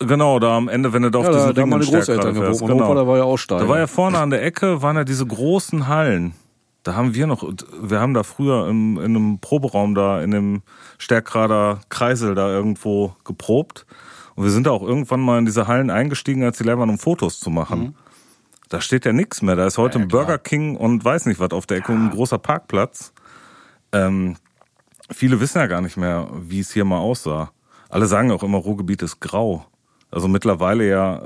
genau, da am Ende, wenn du da auf Ja, diesen da, da Ring haben meine Großeltern Mein genau. Opa, der war ja Aussteiger. Da war ja vorne an der Ecke, waren ja diese großen Hallen. Da haben wir noch, wir haben da früher im, in einem Proberaum da, in dem Stärkrader Kreisel da irgendwo geprobt. Und wir sind da auch irgendwann mal in diese Hallen eingestiegen, als die leer waren, um Fotos zu machen. Da steht ja nichts mehr. Da ist heute ein Burger King und weiß nicht was auf der Ecke und ein großer Parkplatz. Ähm, viele wissen ja gar nicht mehr, wie es hier mal aussah. Alle sagen auch immer, Ruhrgebiet ist grau. Also mittlerweile ja äh,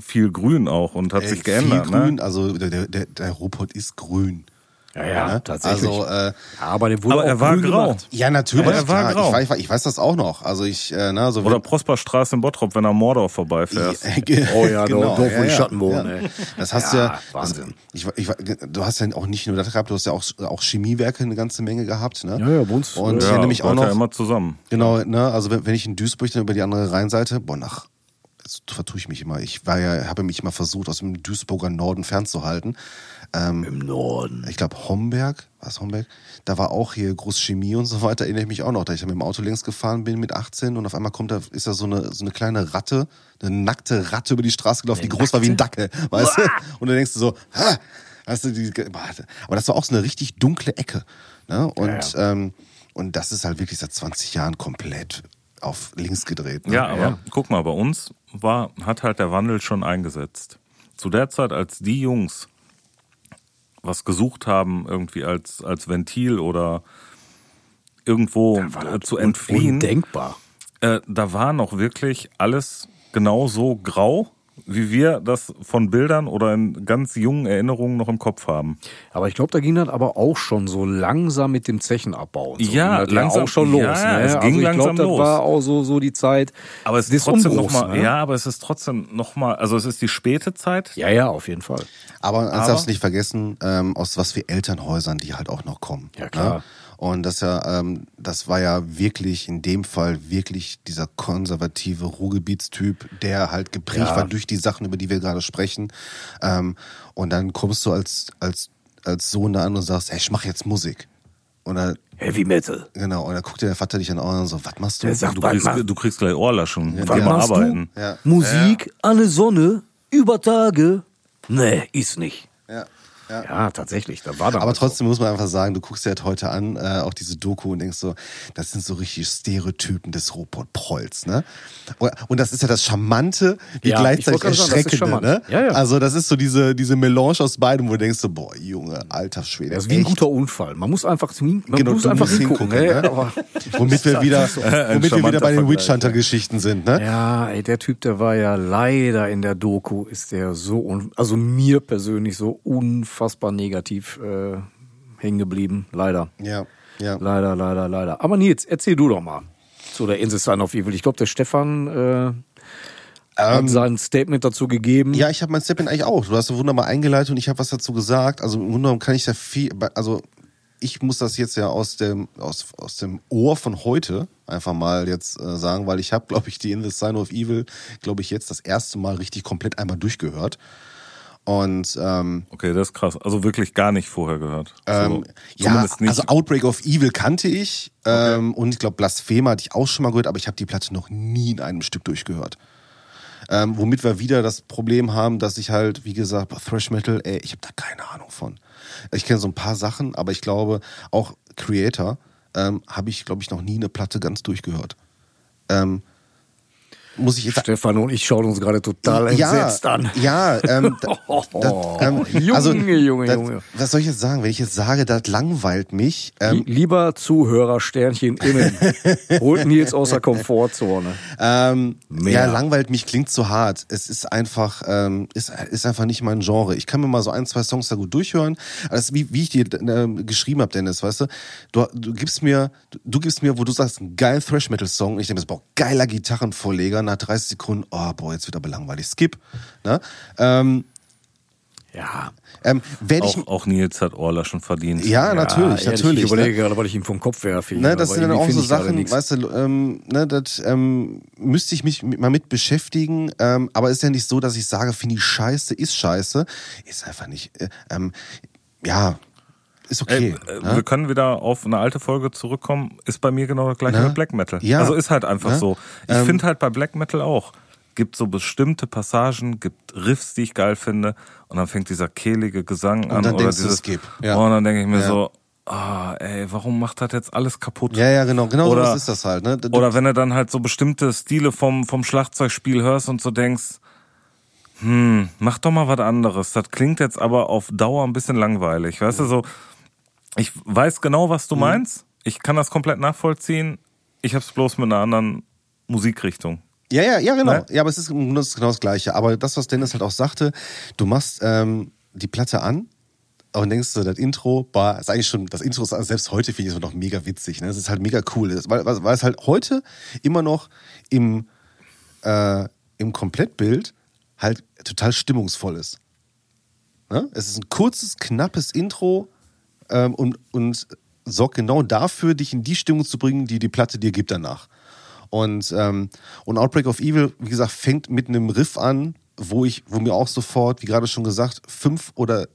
viel grün auch und hat ey, sich geändert. Viel grün, Ne? also der, der, der Ruhrpott ist grün. Ja, ja, ne? tatsächlich. Also, äh, ja, aber der wurde Aber auch er war grün grau. gemacht. ja, natürlich, Aber er war klar. grau. Ich, weiß, ich weiß- ich weiß das auch noch. Also ich, äh, na, so Oder Prosperstraße in Bottrop, wenn er Mordor vorbeifährst. Oh ja, dort- dort, wo die Schatten wohnen, ey. Das hast Ja, ja, das, Wahnsinn. ich, ich, du hast ja auch nicht nur das gehabt, du hast ja auch, auch Chemiewerke eine ganze Menge gehabt, ne? Ja, ja, bei uns, Und äh, ich erinnere mich auch gehört ja noch, immer zusammen. genau, ne, also wenn, wenn ich in Duisburg dann über die andere Rheinseite, boah, nach, jetzt vertue ich mich immer, ich war ja, habe mich immer versucht, aus dem Duisburger Norden fernzuhalten. Ähm, Im Norden. ich glaube Homberg, was Homberg? Da war auch hier Großchemie und so weiter, erinnere ich mich auch noch, da ich mit dem Auto längs gefahren bin mit 18 und auf einmal kommt da, ist da so eine, so eine kleine Ratte, eine nackte Ratte über die Straße gelaufen, die groß war wie ein Dackel, weißt du? Und dann denkst du so, ha! Weißt du, die, aber das war auch so eine richtig dunkle Ecke. Ne? Und, Ähm, und das ist halt wirklich seit 20 Jahren komplett auf links gedreht. Ne? Ja, aber guck mal, bei uns war, hat halt der Wandel schon eingesetzt. Zu der Zeit, als die Jungs was gesucht haben, irgendwie als, als Ventil oder irgendwo zu entfliehen, Undenkbar. äh, da war noch wirklich alles genau so grau, wie wir das von Bildern oder in ganz jungen Erinnerungen noch im Kopf haben. Aber ich glaube, da ging das aber auch schon so langsam mit dem Zechenabbau. Und so. Ja, ging das langsam- auch schon los. ja, ne? es ging also ich langsam glaub, das los. war auch so, so die Zeit Aber es des ist trotzdem Umbruchs. noch mal, ne? ja, aber es ist trotzdem noch mal, also es ist die späte Zeit. ja, ja, auf jeden Fall. Aber Aber- darfst du nicht vergessen, ähm, aus was für Elternhäusern die halt auch noch kommen. Ja, klar. Ne? Und das ja, ähm, das war ja wirklich in dem Fall wirklich dieser konservative Ruhrgebietstyp, der halt geprägt Ja. war durch die Sachen, über die wir gerade sprechen. Ähm, und dann kommst du als als als Sohn da an und sagst, hey, ich mache jetzt Musik. Und dann Heavy Metal. genau, und dann guckt dir der Vater dich an und so, was machst du? Der sagt, Du kriegst, mach- du kriegst gleich Ohrlaschen. Ja, Was machst arbeiten. du? Ja. Musik, eine Sonne, über Tage. Nee, ist nicht. Ja, ja. Tatsächlich, da war dann Aber halt so. trotzdem muss man einfach sagen, du guckst dir halt heute an, äh, auch diese Doku und denkst so, das sind so richtig Stereotypen des Ruhrpott-Prolls, ne? Und, und das ist ja das Charmante, wie Ja, ich gleichzeitig sagen, Erschreckende, charmant. ne? Ja, ja. Also das ist so diese, diese Melange aus beidem, wo du denkst so, boah, Junge, alter Schwede. Das ist wie ein guter Unfall. Man muss einfach, man Genau, muss einfach hingucken. hingucken, ne? ne? Womit wir wieder, Ein womit wir wieder bei den Witch Hunter Geschichten sind, ne? Ja, ey, der Typ, der war ja leider in der Doku, ist der so, also mir persönlich so unfassbar negativ äh, hängen geblieben. Leider. Ja, ja. Leider, leider, leider. Aber Nils, erzähl du doch mal zu der Insel Sign of Evil. Ich glaube, der Stefan äh, hat sein Statement dazu gegeben. Ähm, Ja, ich habe mein Stepin eigentlich auch. Du hast wunderbar eingeleitet und ich habe was dazu gesagt. Also im Grunde genommen kann ich da viel, also ich muss das jetzt ja aus dem aus, aus dem Ohr von heute einfach mal jetzt äh, sagen, weil ich habe, glaube ich, die In the Sign of Evil, glaube ich, jetzt das erste Mal richtig komplett einmal durchgehört. Und ähm, Okay, das ist krass. Also wirklich gar nicht vorher gehört. ähm, so, ja, also Outbreak of Evil kannte ich ähm, und ich glaube Blasphema hatte ich auch schon mal gehört, aber ich habe die Platte noch nie in einem Stück durchgehört. Ähm, womit wir wieder das Problem haben, dass ich halt, wie gesagt, Thrash Metal, ey, ich habe da keine Ahnung von. Ich kenne so ein paar Sachen, aber ich glaube, auch Creator ähm, habe ich, glaube ich, noch nie eine Platte ganz durchgehört. Ähm, muss ich jetzt Stefan und ich schauen uns gerade total entsetzt an. Ja, ähm, da, da, ähm, Junge, also, Junge, das, Junge. Was soll ich jetzt sagen? Wenn ich jetzt sage, das langweilt mich, ähm, Lieber Zuhörer, Sternchen innen, holt Nils aus der Komfortzone. ähm, ja, langweilt mich klingt zu hart. Es ist einfach, ähm, ist, ist einfach nicht mein Genre. Ich kann mir mal so ein, zwei Songs da gut durchhören. Das ist wie, wie ich dir ähm, geschrieben habe, Dennis, weißt du? Du, du gibst mir, du, du gibst mir, wo du sagst, einen geilen Thrash Metal Song. Und ich denke, mir, boah, geiler Gitarrenvorleger. Nach 30 Sekunden, oh, boah, jetzt wird aber langweilig. Skip. Ne? Ähm, Ja. ähm, werde ich, auch, auch Nils hat Orla schon verdient. ja, natürlich, ehrlich, natürlich. Ich ne? überlege gerade, weil ich ihn vom Kopf werfe. Ne, das sind dann auch so Sachen, weißt du, ähm, ne, das ähm, müsste ich mich mal mit beschäftigen, ähm, aber ist ja nicht so, dass ich sage, finde ich scheiße, ist scheiße. Ist einfach nicht, äh, ähm, ja, ist okay. Ey, äh, ne? Wir können wieder auf eine alte Folge zurückkommen. Ist bei mir genau das gleiche Ne? mit Black Metal. Ja. Also ist halt einfach Ne? so. Ich Ähm, finde halt bei Black Metal auch, gibt so bestimmte Passagen, gibt Riffs, die ich geil finde, und dann fängt dieser kehlige Gesang an. oder du, dieses, Skip. Ja. Und dann denke ich mir Ja. so, ah, ey, warum macht das jetzt alles kaputt? Ja, ja, genau, genau Oder- so ist das halt. Ne? Du- Oder wenn du dann halt so bestimmte Stile vom, vom Schlagzeugspiel hörst und so denkst, hm, mach doch mal was anderes. Das klingt jetzt aber auf Dauer ein bisschen langweilig. Weißt du, so, ich weiß genau, was Mhm. du meinst. Ich kann das komplett nachvollziehen. Ich hab's bloß mit einer anderen Musikrichtung. Ja, ja, ja, genau. Ne? Ja, aber es ist, im Grunde ist es genau das Gleiche. Aber das, was Dennis halt auch sagte, du machst ähm, die Platte an und denkst du, das Intro, boah, ist eigentlich schon, das Intro ist selbst heute finde ich es noch mega witzig. Ne? Das ist halt mega cool. Das, weil, weil weil es halt heute immer noch im, äh, im Komplettbild halt total stimmungsvoll ist. Ne? Es ist ein kurzes, knappes Intro ähm, und, und sorgt genau dafür, dich in die Stimmung zu bringen, die die Platte dir gibt danach. Und, ähm, und Outbreak of Evil, wie gesagt, fängt mit einem Riff an, wo ich, wo mir auch sofort, wie gerade schon gesagt, fünf oder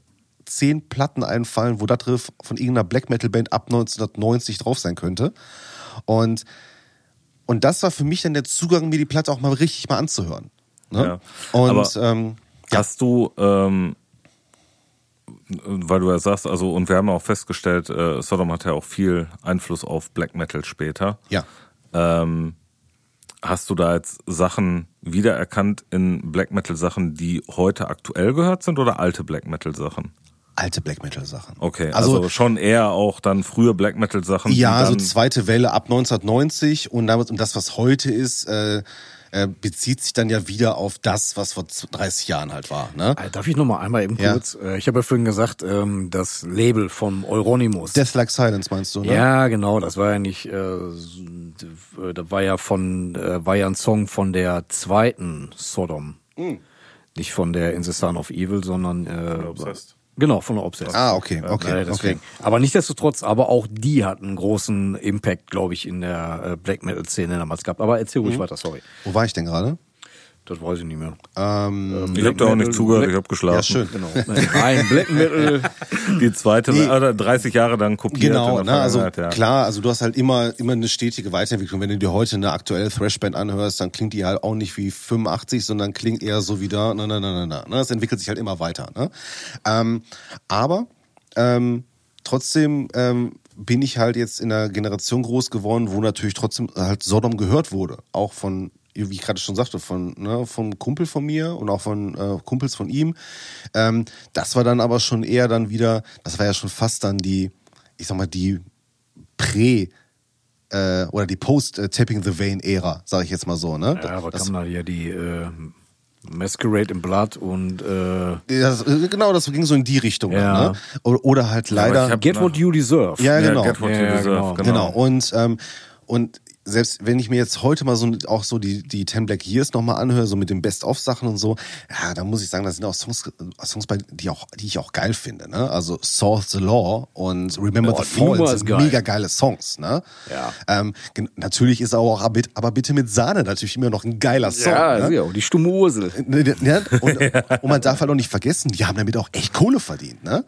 zehn Platten einfallen, wo das Riff von irgendeiner Black Metal Band ab 1990 drauf sein könnte. Und, und das war für mich dann der Zugang, mir die Platte auch mal richtig mal anzuhören. Ne? Ja. Und Aber ähm, Hast du, ähm, weil du ja sagst, also, und wir haben auch festgestellt, äh, Sodom hat ja auch viel Einfluss auf Black Metal später. ja. Ähm, hast du da jetzt Sachen wiedererkannt in Black Metal Sachen, die heute aktuell gehört sind oder alte Black Metal Sachen? Alte Black Metal Sachen. Okay, also, schon eher auch dann frühe Black Metal Sachen. Ja, so zweite Welle ab 1990 und damit und das, was heute ist, äh, äh, bezieht sich dann ja wieder auf das, was vor 30 Jahren halt war. Ne? Äh, Darf ich noch mal einmal eben Ja. kurz? äh, Ich habe ja vorhin gesagt, ähm, das Label vom Euronymous. Death Like Silence meinst du, ne? Ja, genau, das war ja nicht, äh, da war ja von, äh, war ja ein Song von der zweiten Sodom. Hm. Nicht von der In the Son of Evil, sondern äh, Obsessed. Genau, von der Obsessed. Ah, okay, okay, Äh, deswegen. Aber nichtsdestotrotz, aber auch die hatten einen großen Impact, glaube ich, in der äh, Black Metal Szene damals gehabt. Aber erzähl Mhm. ruhig weiter, sorry. Wo war ich denn gerade? Das weiß ich nicht mehr. Ähm, Ich habe da auch nicht zugehört, Black- ich habe geschlafen. ja, schön. Genau. Nein, Black Metal. Die zweite, Nee. oder 30 Jahre dann kopiert. Genau, ne, also ja. klar, also du hast halt immer, immer eine stetige Weiterentwicklung. Wenn du dir heute eine aktuelle Thrashband anhörst, dann klingt die halt auch nicht wie 85, sondern klingt eher so wie da, na, na, na, na, na. ne? Das entwickelt sich halt immer weiter. Ne? Ähm, aber ähm, trotzdem ähm, bin ich halt jetzt in einer Generation groß geworden, wo natürlich trotzdem halt Sodom gehört wurde. Auch von, wie ich gerade schon sagte, von, ne, von Kumpel von mir und auch von äh, Kumpels von ihm. Ähm, das war dann aber schon eher dann wieder, das war ja schon fast dann die, ich sag mal, die Prä- äh, oder die Post-Tapping the Vein-Ära, sage ich jetzt mal so. Ne? Ja, aber das, kam da ja die äh, Masquerade in Blood und äh, das, genau, das ging so in die Richtung. Ja. Ne? Oder, oder halt leider. ich hab- Get What You Deserve. Ja, Ja, genau. Get What You Ja, Deserve, genau. genau. Genau. Und, ähm, und selbst wenn ich mir jetzt heute mal so auch so die, die Ten Black Years nochmal anhöre, so mit den Best-of-Sachen und so, ja, da muss ich sagen, da sind auch Songs, Songs bei, die, auch, die ich auch geil finde. Ne? Also Solve the Law und Remember Oh, the Fall sind geil. mega geile Songs. Ne? Ja. Ähm, natürlich ist auch, aber bitte- aber bitte mit Sahne natürlich immer noch ein geiler Song. ja, ne? ja, und die stumme Ursel. Ne, ne, und, und man darf halt auch nicht vergessen, die haben damit auch echt Kohle verdient, ne?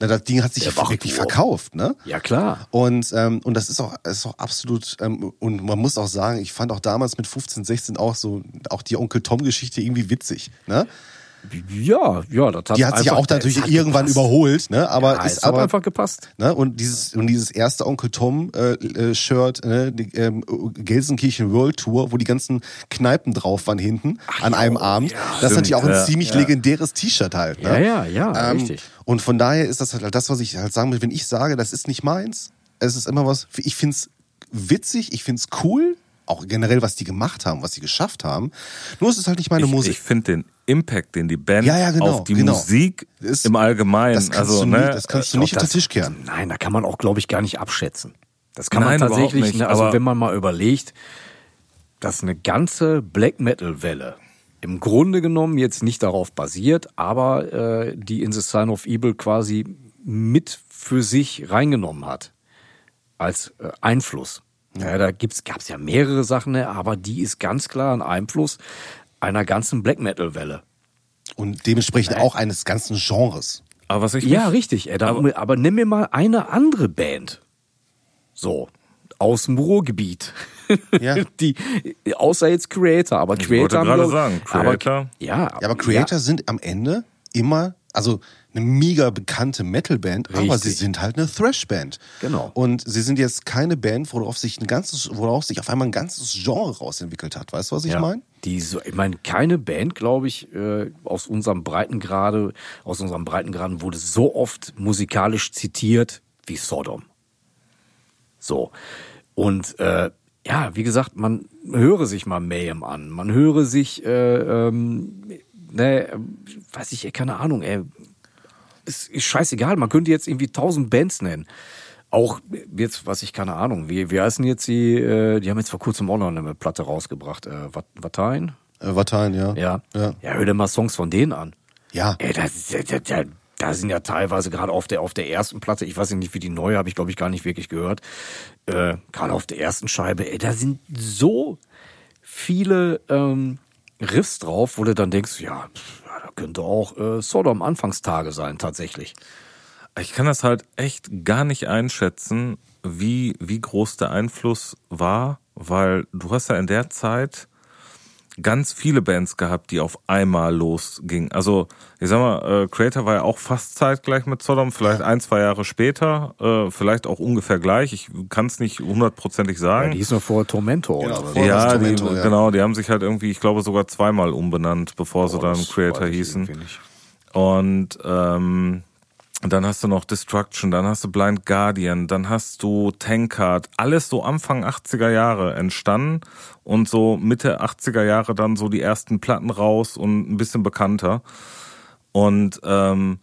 Na, das Ding hat sich Der wirklich verkauft, ne? Ja, klar. Und, ähm, und das ist auch, ist auch absolut, ähm, und man muss auch sagen, ich fand auch damals mit 15, 16 auch so, auch die Onkel Tom-Geschichte irgendwie witzig, ne? Ja, ja, das hat Die hat sich auch natürlich irgendwann gepasst. überholt, ne? Aber ja, ist es hat aber, einfach gepasst. Ne? Und dieses und dieses erste Onkel Tom äh, äh, Shirt, ne? die, ähm, Gelsenkirchen World Tour, wo die ganzen Kneipen drauf waren hinten an einem Abend. das ist natürlich auch ein ja, ziemlich ja. legendäres T-Shirt halt. Ne? Ja, ja, ja, Ähm, richtig. Und von daher ist das halt das, was ich halt sagen will, wenn ich sage, das ist nicht meins, es ist immer was, ich find's witzig, ich find's cool, auch generell, was die gemacht haben, was sie geschafft haben. Nur ist es halt nicht meine Ich, Musik. ich finde den Impact, den die Band Ja, ja, genau, auf die genau. Musik Ist- im Allgemeinen, das kannst also du, ne, das kannst du nicht Auch unter Tisch kehren. Nein, da kann man auch, glaube ich, gar nicht abschätzen. Das kann Nein, man tatsächlich, nicht, ne, also wenn man mal überlegt, dass eine ganze Black Metal Welle im Grunde genommen jetzt nicht darauf basiert, aber äh, die In the Sign of Evil quasi mit für sich reingenommen hat als äh, Einfluss. Ja, da gibt's gab's ja mehrere Sachen, ne, aber die ist ganz klar ein Einfluss einer ganzen Black Metal Welle. Und dementsprechend auch eines ganzen Genres. aber was ich Ja, richtig. Ey, da, aber, nimm mir mal eine andere Band. So, aus dem Ruhrgebiet. Ja. Die, außer jetzt Creator, aber Creator. wollte haben gerade sagen, Creator. Aber, ja, Ja, aber Creator sind am Ende immer, also eine mega bekannte Metalband, aber sie sind halt eine Thrash-Band. Genau. Und sie sind jetzt keine Band, worauf sich ein ganzes, worauf sich auf einmal ein ganzes Genre rausentwickelt hat. Weißt du, was ich ja, meine? Die so, ich meine, keine Band, glaube ich, äh, aus unserem Breitengrade, aus unserem Breitengraden wurde so oft musikalisch zitiert wie Sodom. So. Und äh, ja, wie gesagt, man höre sich mal Mayhem an. Man höre sich, äh, ähm, ne, weiß ich, keine Ahnung, ey. Es ist scheißegal, man könnte jetzt irgendwie tausend Bands nennen. Auch jetzt, was ich, keine Ahnung, wie, wie heißen jetzt die, äh, die haben jetzt vor kurzem auch noch eine Platte rausgebracht, äh, Watain? Äh, Vatain, ja. Ja. Ja. Ja, hör dir mal Songs von denen an. Ja. Ey, da, da, da, da sind ja teilweise gerade auf der auf der ersten Platte, ich weiß nicht, wie die neue habe ich glaube ich gar nicht wirklich gehört. Äh, gerade auf der ersten Scheibe, ey, da sind so viele ähm, Riffs drauf, wo du dann denkst, ja, pff, könnte auch äh, Sodom Anfangstage sein tatsächlich. ich kann das halt echt gar nicht einschätzen, wie, wie groß der Einfluss war, weil du hast ja in der Zeit ganz viele Bands gehabt, die auf einmal losgingen. Also, ich sag mal, äh, Creator war ja auch fast zeitgleich mit Sodom, vielleicht ein, zwei Jahre später, äh, vielleicht auch ungefähr gleich. Ich kann es nicht hundertprozentig Ja, sagen. die hieß noch vorher Tormentor Genau, oder so. vorher- Ja, die, Tormento, ja. genau, die haben sich halt irgendwie, ich glaube, sogar zweimal umbenannt, bevor sie Boah, dann Creator hießen. irgendwie nicht. Und dann hast du noch Destruction, dann hast du Blind Guardian, dann hast du Tankard, alles so Anfang 80er Jahre entstanden und so Mitte 80er Jahre dann so die ersten Platten raus und ein bisschen bekannter. Und ähm,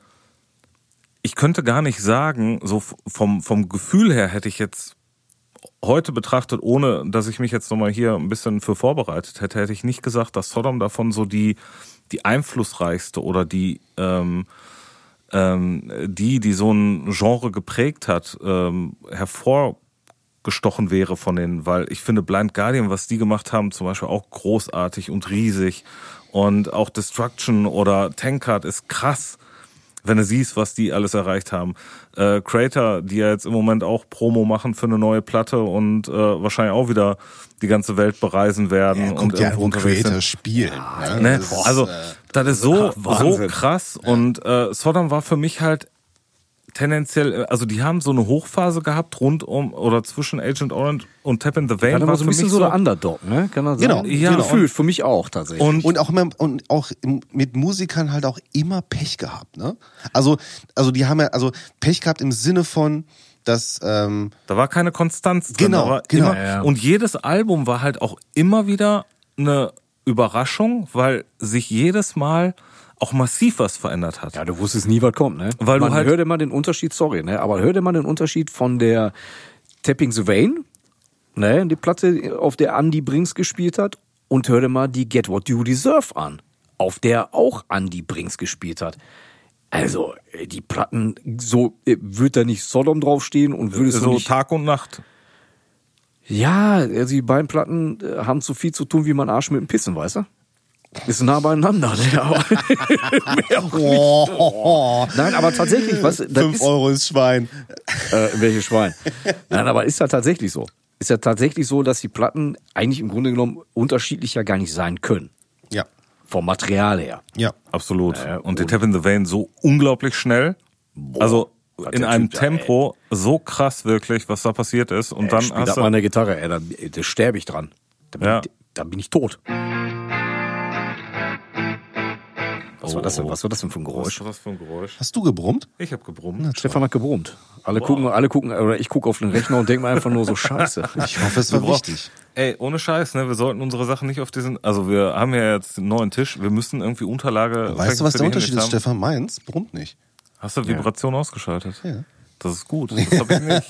ich könnte gar nicht sagen, so vom, vom Gefühl her hätte ich jetzt heute betrachtet, ohne dass ich mich jetzt nochmal hier ein bisschen für vorbereitet hätte, hätte ich nicht gesagt, dass Sodom davon so die, die einflussreichste oder die, ähm, ähm, die, die so ein Genre geprägt hat, ähm, hervorgestochen wäre von denen, weil ich finde Blind Guardian, was die gemacht haben, zum Beispiel auch großartig und riesig. Und auch Destruction oder Tankard ist krass wenn du siehst, was die alles erreicht haben. Äh, Creator, die ja jetzt im Moment auch Promo machen für eine neue Platte und äh, wahrscheinlich auch wieder die ganze Welt bereisen werden. Ja, und dir irgendwo unterwegs sind. Creator spielen. ne? Ne? Das ist, Also, äh, das ist so, so krass. Und äh, Sodom war für mich halt tendenziell, also die haben so eine Hochphase gehabt rund um oder zwischen Agent Orange und Tap in the Vein. War war so ein bisschen so der Underdog, ne? Kann man sagen? Genau, ja, Gefühlt, für mich auch tatsächlich. und, Und auch immer, und auch mit Musikern halt auch immer Pech gehabt, ne? Also, also die haben ja, also Pech gehabt im Sinne von, dass, ähm, Da war keine Konstanz drin. Genau, genau. Immer, Ja, ja. Und jedes Album war halt auch immer wieder eine Überraschung, weil sich jedes Mal auch massiv was verändert hat. Ja, du wusstest nie, was kommt, ne? Weil du Man halt- hör dir mal den Unterschied, sorry, ne? Aber hör dir mal den Unterschied von der Tapping the Vein Ne, die Platte, auf der Andy Brinks gespielt hat. Und hör dir mal die Get What You Deserve an, auf der auch Andy Brinks gespielt hat. Also, äh, die Platten, so äh, wird da nicht Sodom draufstehen und würdest du so nicht. Tag und Nacht. Ja, also die beiden Platten äh, haben so viel zu tun wie mein Arsch mit dem Pissen, weißt du? Ist nah beieinander, ne? Auch nicht. Oh, Nein, aber tatsächlich, was? 5 ist, Euro ist Schwein. äh, welche Schwein? Nein, aber ist ja tatsächlich so. Ist ja tatsächlich so, dass die Platten eigentlich im Grunde genommen unterschiedlicher gar nicht sein können. Ja. Vom Material her. Ja. Absolut. Äh, und die Tap in the Vein so unglaublich schnell. also hat in der einem Typ da, ey. Tempo so krass wirklich, was da passiert ist. Und Ey, dann spielt hast du. meine Gitarre, ey, da, da sterbe ich dran. Da bin, Ja. ich, da bin ich tot. Was war das denn? Was war das denn für ein Was Geräusch? war das für ein Geräusch? Hast du gebrummt? Ich habe gebrummt. Stefan hat gebrummt. Alle gucken, alle gucken, oder ich gucke auf den Rechner und denke mir einfach nur so Scheiße. Ich hoffe, es war wichtig. Ey, ohne Scheiß, ne? Wir sollten unsere Sachen nicht auf diesen. Also wir haben ja jetzt einen neuen Tisch. Wir müssen irgendwie Unterlage. Weißt du, was der die Unterschied ist. Stefan? Meins brummt nicht. Hast du Vibration ausgeschaltet? Ja. Das ist gut. Das hab ich nicht.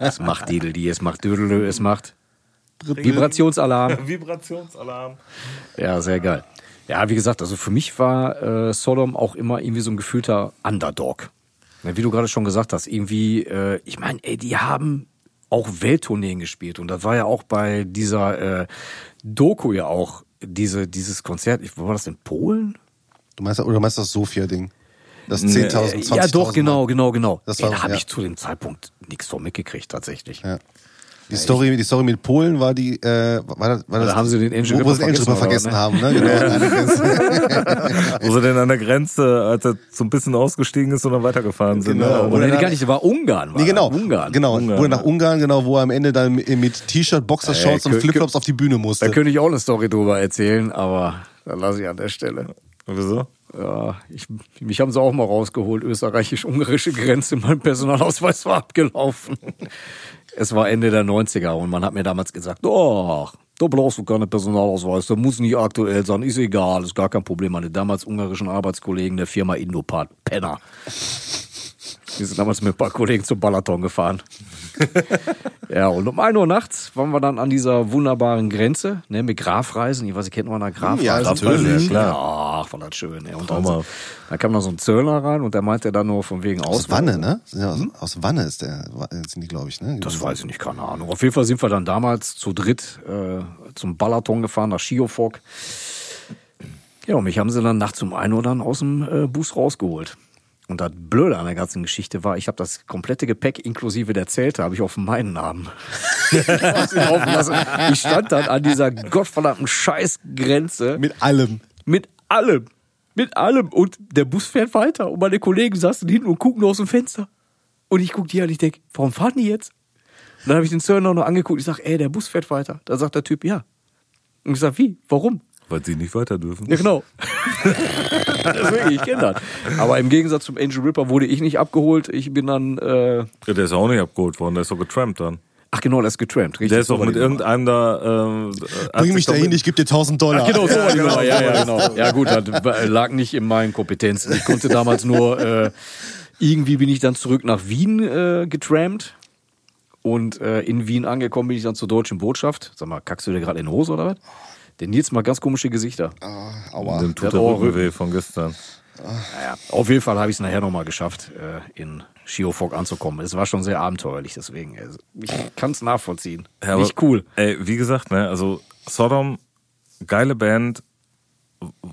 Es macht Diddle, es macht Dödelö, es macht Vibrationsalarm. Vibrationsalarm. Ja, sehr geil. Ja, wie gesagt, also für mich war äh, Sodom auch immer irgendwie so ein gefühlter Underdog. Wie du gerade schon gesagt hast, irgendwie, äh, ich meine, ey, die haben auch Welttourneen gespielt und das war ja auch bei dieser äh, Doku ja auch diese dieses Konzert. Ich, wo war das in Polen? Du meinst, oder meinst das Sofia-Ding? Das Nee, 10.000, 20.000. ja, doch, genau, genau, genau. Das ey, war- da habe ja. ich zu dem Zeitpunkt nichts von mitgekriegt tatsächlich. Ja. Die Story, die Story mit Polen war die, äh, war das, war das Da haben sie den Angel wo, wo sie den Angel Ripper vergessen vergessen, haben, ne? Genau. Wo sie denn an der Grenze, als er so ein bisschen ausgestiegen ist und dann weitergefahren sind. Genau. Ne? Oder nee, da- gar nicht, war Ungarn. War Nee, genau. Ungarn. Genau. Ungarn, Wo er nach. Ungarn, genau, wo er am Ende dann mit, T-Shirt, Boxershorts Ey, und Flipflops auf die Bühne Da musste. könnte ich auch eine Story drüber erzählen, aber da lasse ich an der Stelle. Wieso? Ja, ich, mich haben sie auch mal rausgeholt, österreichisch-ungarische Grenze, mein Personalausweis war abgelaufen. Es war Ende der 90er und man hat mir damals gesagt, doch, da brauchst du keine Personalausweis, der muss nicht aktuell sein, ist egal, ist gar kein Problem. Meine damals ungarischen Arbeitskollegen der Firma Indopart, Penner. Wir sind damals mit ein paar Kollegen zum Balaton gefahren. ja, und um 1 Uhr nachts waren wir dann an dieser wunderbaren Grenze, ne, mit Grafreisen. Ich weiß, ihr kennt noch eine Grafreisen. Ja, natürlich, ja, klar. Ach, war das schön. Ey. Und dann, dann kam noch so ein Zöllner rein und der meinte dann nur von wegen Aus aus. Wanne, ne? Ja, aus, aus Wanne ist der, sind die, glaube ich, ne? Das weiß ich nicht, keine Ahnung. Auf jeden Fall sind wir dann damals zu dritt äh, zum Balaton gefahren, nach Schiofok. Ja, und mich haben sie dann nachts um 1 Uhr dann aus dem äh, Bus rausgeholt. Und das Blöde an der ganzen Geschichte war, ich habe das komplette Gepäck inklusive der Zelte habe ich auf meinen Namen. Ich stand dann an dieser gottverdammten Scheißgrenze Mit allem. mit allem. Mit allem. Und der Bus fährt weiter. Und meine Kollegen saßen hinten und gucken aus dem Fenster. Und ich guck die an, ich denk, warum fahren die jetzt? Und dann habe ich den Zöllner noch angeguckt. Ich sag, ey, der Bus fährt weiter. Da sagt der Typ, ja. Und ich sag, wie? Warum? Weil sie nicht weiter dürfen. Ja, genau. Deswegen, ich kenne das. Aber im Gegensatz zum Angel Ripper wurde ich nicht abgeholt. Ich bin dann, äh, Ja, der ist auch nicht abgeholt worden, der ist so getrampt dann. ach genau, der ist getrampt. Richtig, Der ist doch mit Nummer. irgendeinem da. Hat Bring mich doch dahin, mit- ich gebe dir 1000 Dollar. Genau, so war die Nummer. Ja, ja, genau. Ja, gut, das lag nicht in meinen Kompetenzen. Ich konnte damals nur, äh, irgendwie bin ich dann zurück nach Wien äh, getrampt. Und äh, in Wien angekommen bin ich dann zur deutschen Botschaft. Sag mal, kackst du dir gerade in die Hose oder was? Der Nils macht ganz komische Gesichter. Aua. Dem tut Der auch Rücken weh von gestern. Naja, auf jeden Fall habe ich es nachher nochmal geschafft, äh, in Schiofok anzukommen. Es war schon sehr abenteuerlich, deswegen. Also, ich kann es nachvollziehen. Ja, aber- Nicht cool. Ey, wie gesagt, ne, also Sodom, geile Band,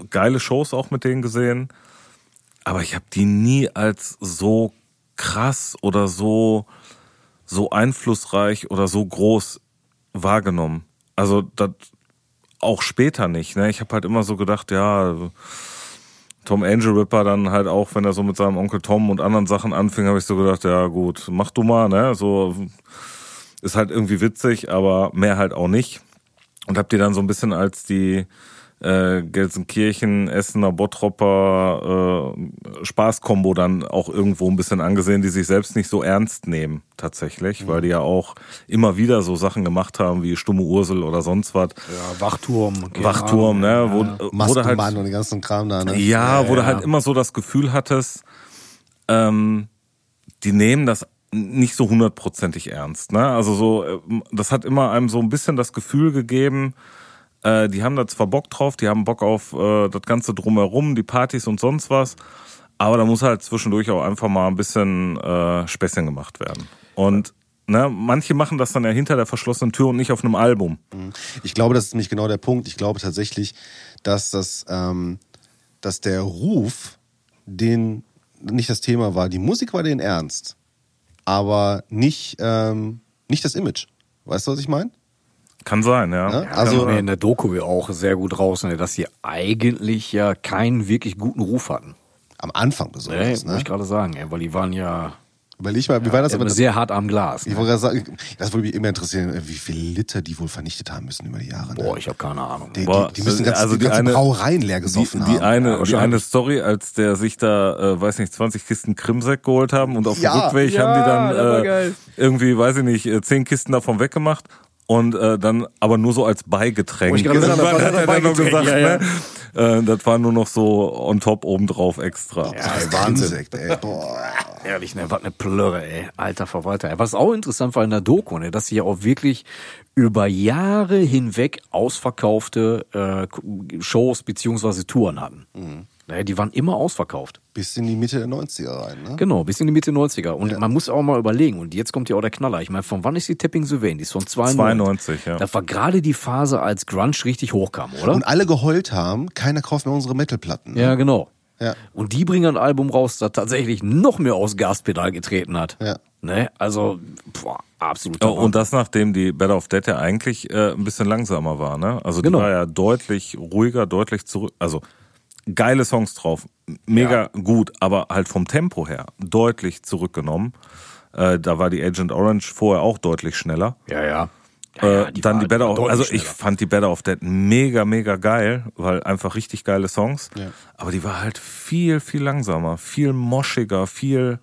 geile Shows auch mit denen gesehen, aber ich habe die nie als so krass oder so so einflussreich oder so groß wahrgenommen. Also das auch später nicht. Ne? Ich habe halt immer so gedacht, ja, Tom Angel Ripper dann halt auch, wenn er so mit seinem Onkel Tom und anderen Sachen anfing, habe ich so gedacht, ja gut, mach du mal, ne? So ist halt irgendwie witzig, aber mehr halt auch nicht. Und hab die dann so ein bisschen als die äh, Gelsenkirchen, Essener, Bottropper äh, Spaßkombo dann auch irgendwo ein bisschen angesehen, die sich selbst nicht so ernst nehmen tatsächlich, weil die ja auch immer wieder so Sachen gemacht haben wie Stumme Ursel oder sonst was. Ja, Wachturm. keine Wachturm, ne? Wo, wo du Maskenmann halt, und den ganzen Kram da, ne? ja, wo du ja. halt immer so das Gefühl hattest, ähm, die nehmen das nicht so hundertprozentig ernst. Ne? Also so, äh, das hat immer einem so ein bisschen das Gefühl gegeben, äh, die haben da zwar Bock drauf, die haben Bock auf äh, das Ganze drumherum, die Partys und sonst was, aber da muss halt zwischendurch auch einfach mal ein bisschen äh, Späßchen gemacht werden. Und ne, manche machen das dann ja hinter der verschlossenen Tür und nicht auf einem Album. Ich glaube, das ist nämlich genau der Punkt. Ich glaube tatsächlich, dass das, ähm, dass der Ruf, den nicht das Thema war, die Musik war den ernst, aber nicht, ähm, nicht das Image. Weißt du, was ich meine? Kann sein, ja. Ja, Also Also- in der Doku auch sehr gut raus, ne, dass sie eigentlich ja keinen wirklich guten Ruf hatten. Am Anfang Ne, besonders. muss Ne? ich gerade sagen, weil die waren ja Überleg mal, wie war das? das sehr hart am Glas. ich Ne? wollte gerade sagen, das würde mich immer interessieren, wie viele Liter die wohl vernichtet haben müssen über die Jahre. Ne? Boah, ich habe keine Ahnung. die, Boah, die, die müssen also ganz, die die ganze eine- Brauereien leer Die, gesoffen die haben. eine, Ja, die eine Story, als der sich da, äh, weiß nicht, 20 Kisten Krimsek geholt haben und auf Ja. dem Rückweg Ja, haben die dann äh, irgendwie, weiß ich nicht, äh, 10 Kisten davon weggemacht und äh, dann aber nur so als Beigetränk. Wollte ich gerade sagen, das Beigetränk, gesagt, ja, ja. ne? Äh, das war nur noch so on top obendrauf extra. Ja, ey, Wahnsinn. Krimsekt, ey. Boah. Ehrlich, ne, was eine Plörre, ey. Alter Verwalter. Ey. Was auch interessant war in der Doku, ne, dass sie ja auch wirklich über Jahre hinweg ausverkaufte äh, Shows beziehungsweise Touren hatten. Ne, die waren immer ausverkauft. Bis in die Mitte der 90er rein, ne? Genau, bis in die Mitte 90er. Und man muss auch mal überlegen, und jetzt kommt ja auch der Knaller. Ich meine, von wann ist die Tapping Sylvain? Die ist von 92. 92, ja. Das war gerade die Phase, als Grunge richtig hochkam, oder? Und alle geheult haben, keiner kauft mehr unsere Metalplatten. Ne? ja, genau. Ja. Und die bringen ein Album raus, das tatsächlich noch mehr aus Gaspedal getreten hat. Ja. Ne? Also, boah, absolut. Oh, und das nachdem die Better of Dead ja eigentlich äh, ein bisschen langsamer war, ne? Also die Genau. war ja deutlich ruhiger, deutlich zurück, also geile Songs drauf, mega gut, aber halt vom Tempo her deutlich zurückgenommen. Äh, da war die Agent Orange vorher auch deutlich schneller. ja, ja. Äh, dann war- die Better of, also ich schneller. fand die Better of Dead mega, mega geil, weil einfach richtig geile Songs. Ja. Aber die war halt viel, viel langsamer, viel moschiger, viel,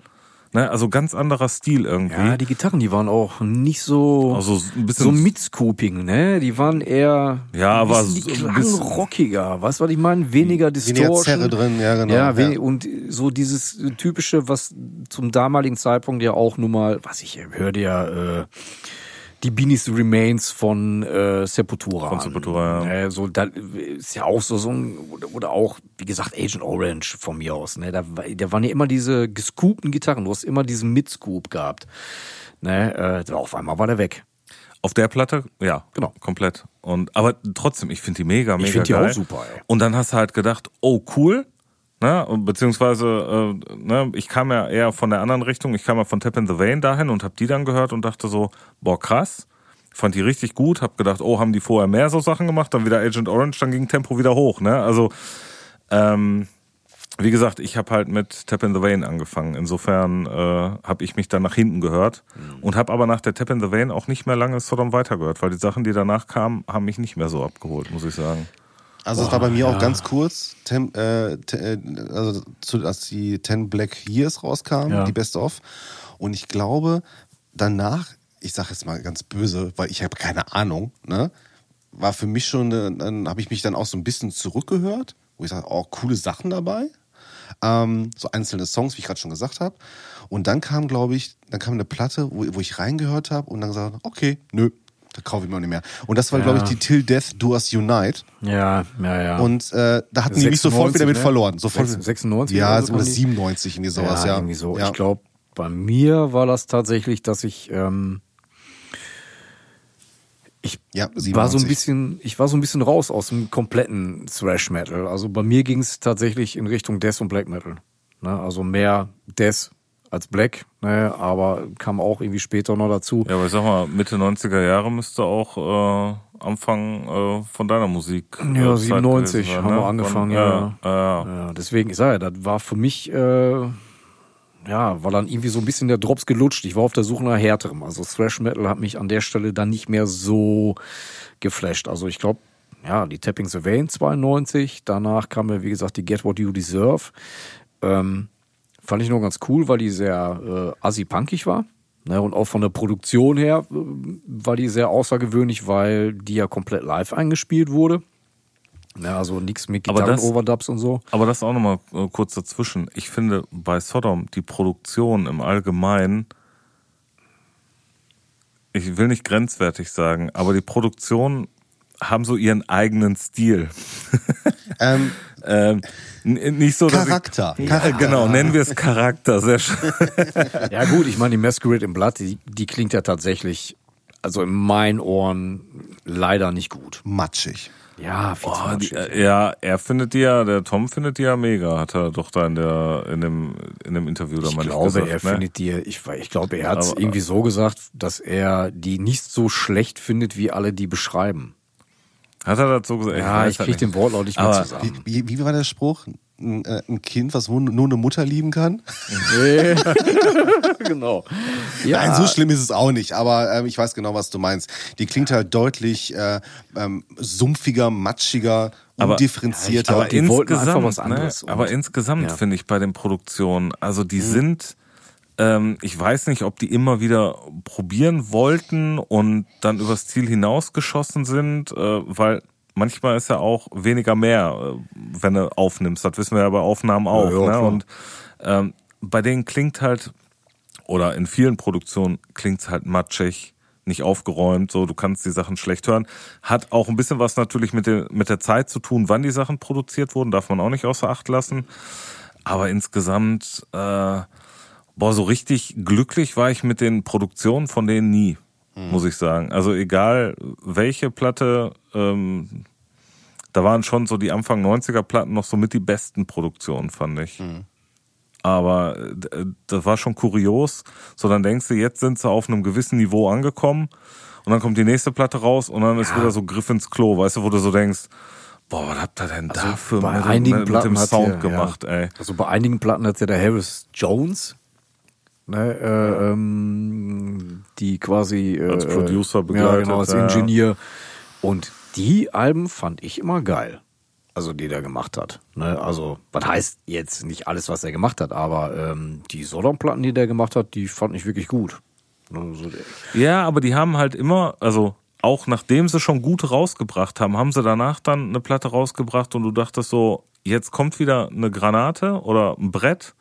ne, also ganz anderer Stil irgendwie. Ja, die Gitarren, die waren auch nicht so, Also ein bisschen- so mitscooping, ne? Die waren eher Ja, ein aber bisschen, die bisschen- rockiger. Weißt du, was ich meine? Weniger Distortion. Zerre drin, ja, genau. Ja, Ja. und so dieses typische, was zum damaligen Zeitpunkt ja auch nun mal, was ich höre ja, äh, die Beanies Remains von äh, Sepultura. Von. Sepultura, ja. Äh, so, da ist ja auch so, so ein, oder, auch, wie gesagt, Agent Orange von mir aus. Ne? Da, da waren ja immer diese gescoopten Gitarren. Du hast immer diesen Mid-Scoop gehabt. Ne? Äh, auf einmal war der weg. Auf der Platte, ja, Genau. komplett. Und aber trotzdem, ich finde die mega, mega find die geil. auch super, ey. Und dann hast du halt gedacht, oh cool, ne? Beziehungsweise, äh, ne, ich kam ja eher von der anderen Richtung. Ich kam ja von Tap in the Vein dahin und habe die dann gehört und dachte so, boah krass. Fand die richtig gut, hab gedacht, oh, haben die vorher mehr so Sachen gemacht, dann wieder Agent Orange, dann ging Tempo wieder hoch, ne? Also ähm, wie gesagt, ich habe halt mit Tap in the Vein angefangen. Insofern äh, habe ich mich dann nach hinten gehört und habe aber nach der Tap in the Vein auch nicht mehr lange Sodom weitergehört, weil die Sachen, die danach kamen, haben mich nicht mehr so abgeholt, muss ich sagen. Also es war bei mir auch ganz kurz, Tem, äh, te, äh, also zu, als die 10 Black Years rauskamen, Ja. die Best of. Und ich glaube, danach, ich sage jetzt mal ganz böse, weil ich habe keine Ahnung, ne, war für mich schon, eine- dann habe ich mich dann auch so ein bisschen zurückgehört, wo ich sage, oh, coole Sachen dabei. Ähm, so einzelne Songs, wie ich gerade schon gesagt habe. Und dann kam, glaube ich, dann kam eine Platte, wo, wo ich reingehört habe und dann gesagt, okay, nö, da kaufe ich mir auch nicht mehr. Und das war, Ja. glaube ich, die Till Death Do Us Unite. Ja, ja, ja. Und äh, da hatten die mich sofort 96, wieder mit ne? verloren. Sofort. 96 Ja, oder so oder waren die? 97, irgendwie sowas, ja. irgendwie so. Ja. Ich glaube, bei mir war das tatsächlich, dass ich ähm, ich Ja, war so ein 97. bisschen, ich war so ein bisschen raus aus dem kompletten Thrash Metal. Also bei mir ging es tatsächlich in Richtung Death und Black Metal. Ne? Also mehr Death als Black, ne? aber kam auch irgendwie später noch dazu. Ja, aber ich sag mal, Mitte 90er Jahre müsste auch äh, Anfang äh, von deiner Musik. äh, Ja, Zeit 97 gewesen haben ne? wir angefangen, Von- ja. ja, ja. Ja, deswegen, ich sage ja, das war für mich, äh, ja, war dann irgendwie so ein bisschen der Drops gelutscht. Ich war auf der Suche nach härterem. Also Thrash Metal hat mich an der Stelle dann nicht mehr so geflasht. Also ich glaube, ja, die Tapping Vein 92, danach kam ja, wie gesagt, die Get What You Deserve. Ähm, fand ich noch ganz cool, weil die sehr äh, assi-punkig war. Ne, und auch von der Produktion her äh, war die sehr außergewöhnlich, weil die ja komplett live eingespielt wurde. Ja, also nichts mit Gitarren-Overdubs und so. Aber das auch nochmal äh, kurz dazwischen. Ich finde bei Sodom die Produktion im Allgemeinen ich will nicht grenzwertig sagen, aber die Produktion haben so ihren eigenen Stil. Ähm, ähm, n- nicht so, dass Charakter. Ich, ja, genau, nennen wir es Charakter, sehr schön. Ja gut, ich meine, die Masquerade im Blatt, die, die klingt ja tatsächlich, also in meinen Ohren leider nicht gut. matschig. Ja, viel Oh, die, matschig. äh, ja, er findet die ja, der Tom findet die ja mega, hat er doch da in der in dem in dem Interview da Ich mal glaube, gesagt, er ne? findet die, ich, ich glaube, er hat es irgendwie so gesagt, dass er die nicht so schlecht findet, wie alle die beschreiben. Hat er dazu gesagt? Ja, ich halt krieg den Wortlaut nicht mehr Aber- zusammen. Wie, wie, wie war der Spruch? Ein, äh, ein Kind, was nur nur eine Mutter lieben kann? genau. Ja, Nein, so schlimm ist es auch nicht, aber ähm, ich weiß genau, was du meinst. Die klingt halt deutlich äh, ähm, sumpfiger, matschiger, Aber- undifferenzierter. Ja, ich glaub, die wollten einfach insgesamt, was anderes. Ne, aber insgesamt ja. finde ich bei den Produktionen, also Mhm. die sind, ähm, ich weiß nicht, ob die immer wieder probieren wollten und dann übers Ziel hinausgeschossen sind, äh, weil manchmal ist ja auch weniger mehr, äh, wenn du aufnimmst. Das wissen wir ja bei Aufnahmen auch. ja, ne? klar. Und ähm, bei denen klingt halt, oder in vielen Produktionen klingt's halt matschig, nicht aufgeräumt, so du kannst die Sachen schlecht hören. Hat auch ein bisschen was natürlich mit der, mit der Zeit zu tun, wann die Sachen produziert wurden, darf man auch nicht außer Acht lassen. Aber insgesamt, äh, boah, so richtig glücklich war ich mit den Produktionen von denen nie, muss ich sagen. Also egal welche Platte, ähm, da waren schon so die Anfang 90er Platten noch so mit die besten Produktionen, fand ich. Aber äh, das war schon kurios. So, dann denkst du, jetzt sind sie auf einem gewissen Niveau angekommen und dann kommt die nächste Platte raus und dann ist wieder so Griff ins Klo, weißt du, wo du so denkst, boah, was habt ihr denn dafür bei mit, einigen mit, mit Platten dem hat Sound der, gemacht, ja. ey? Also bei einigen Platten hat ja der Harris Jones, ne, äh, ähm, die quasi äh, Als Producer ja, begleitet, genau, als ja. Ingenieur. Und die Alben fand ich immer geil. Also die der gemacht hat. Ne? Also, was heißt jetzt nicht alles, was er gemacht hat, aber ähm, die Sodom-Platten, die der gemacht hat, die fand ich wirklich gut. Ne, so Ja, aber die haben halt immer, also auch nachdem sie schon gute rausgebracht haben, haben sie danach dann eine Platte rausgebracht und du dachtest so, jetzt kommt wieder eine Granate oder ein Brett.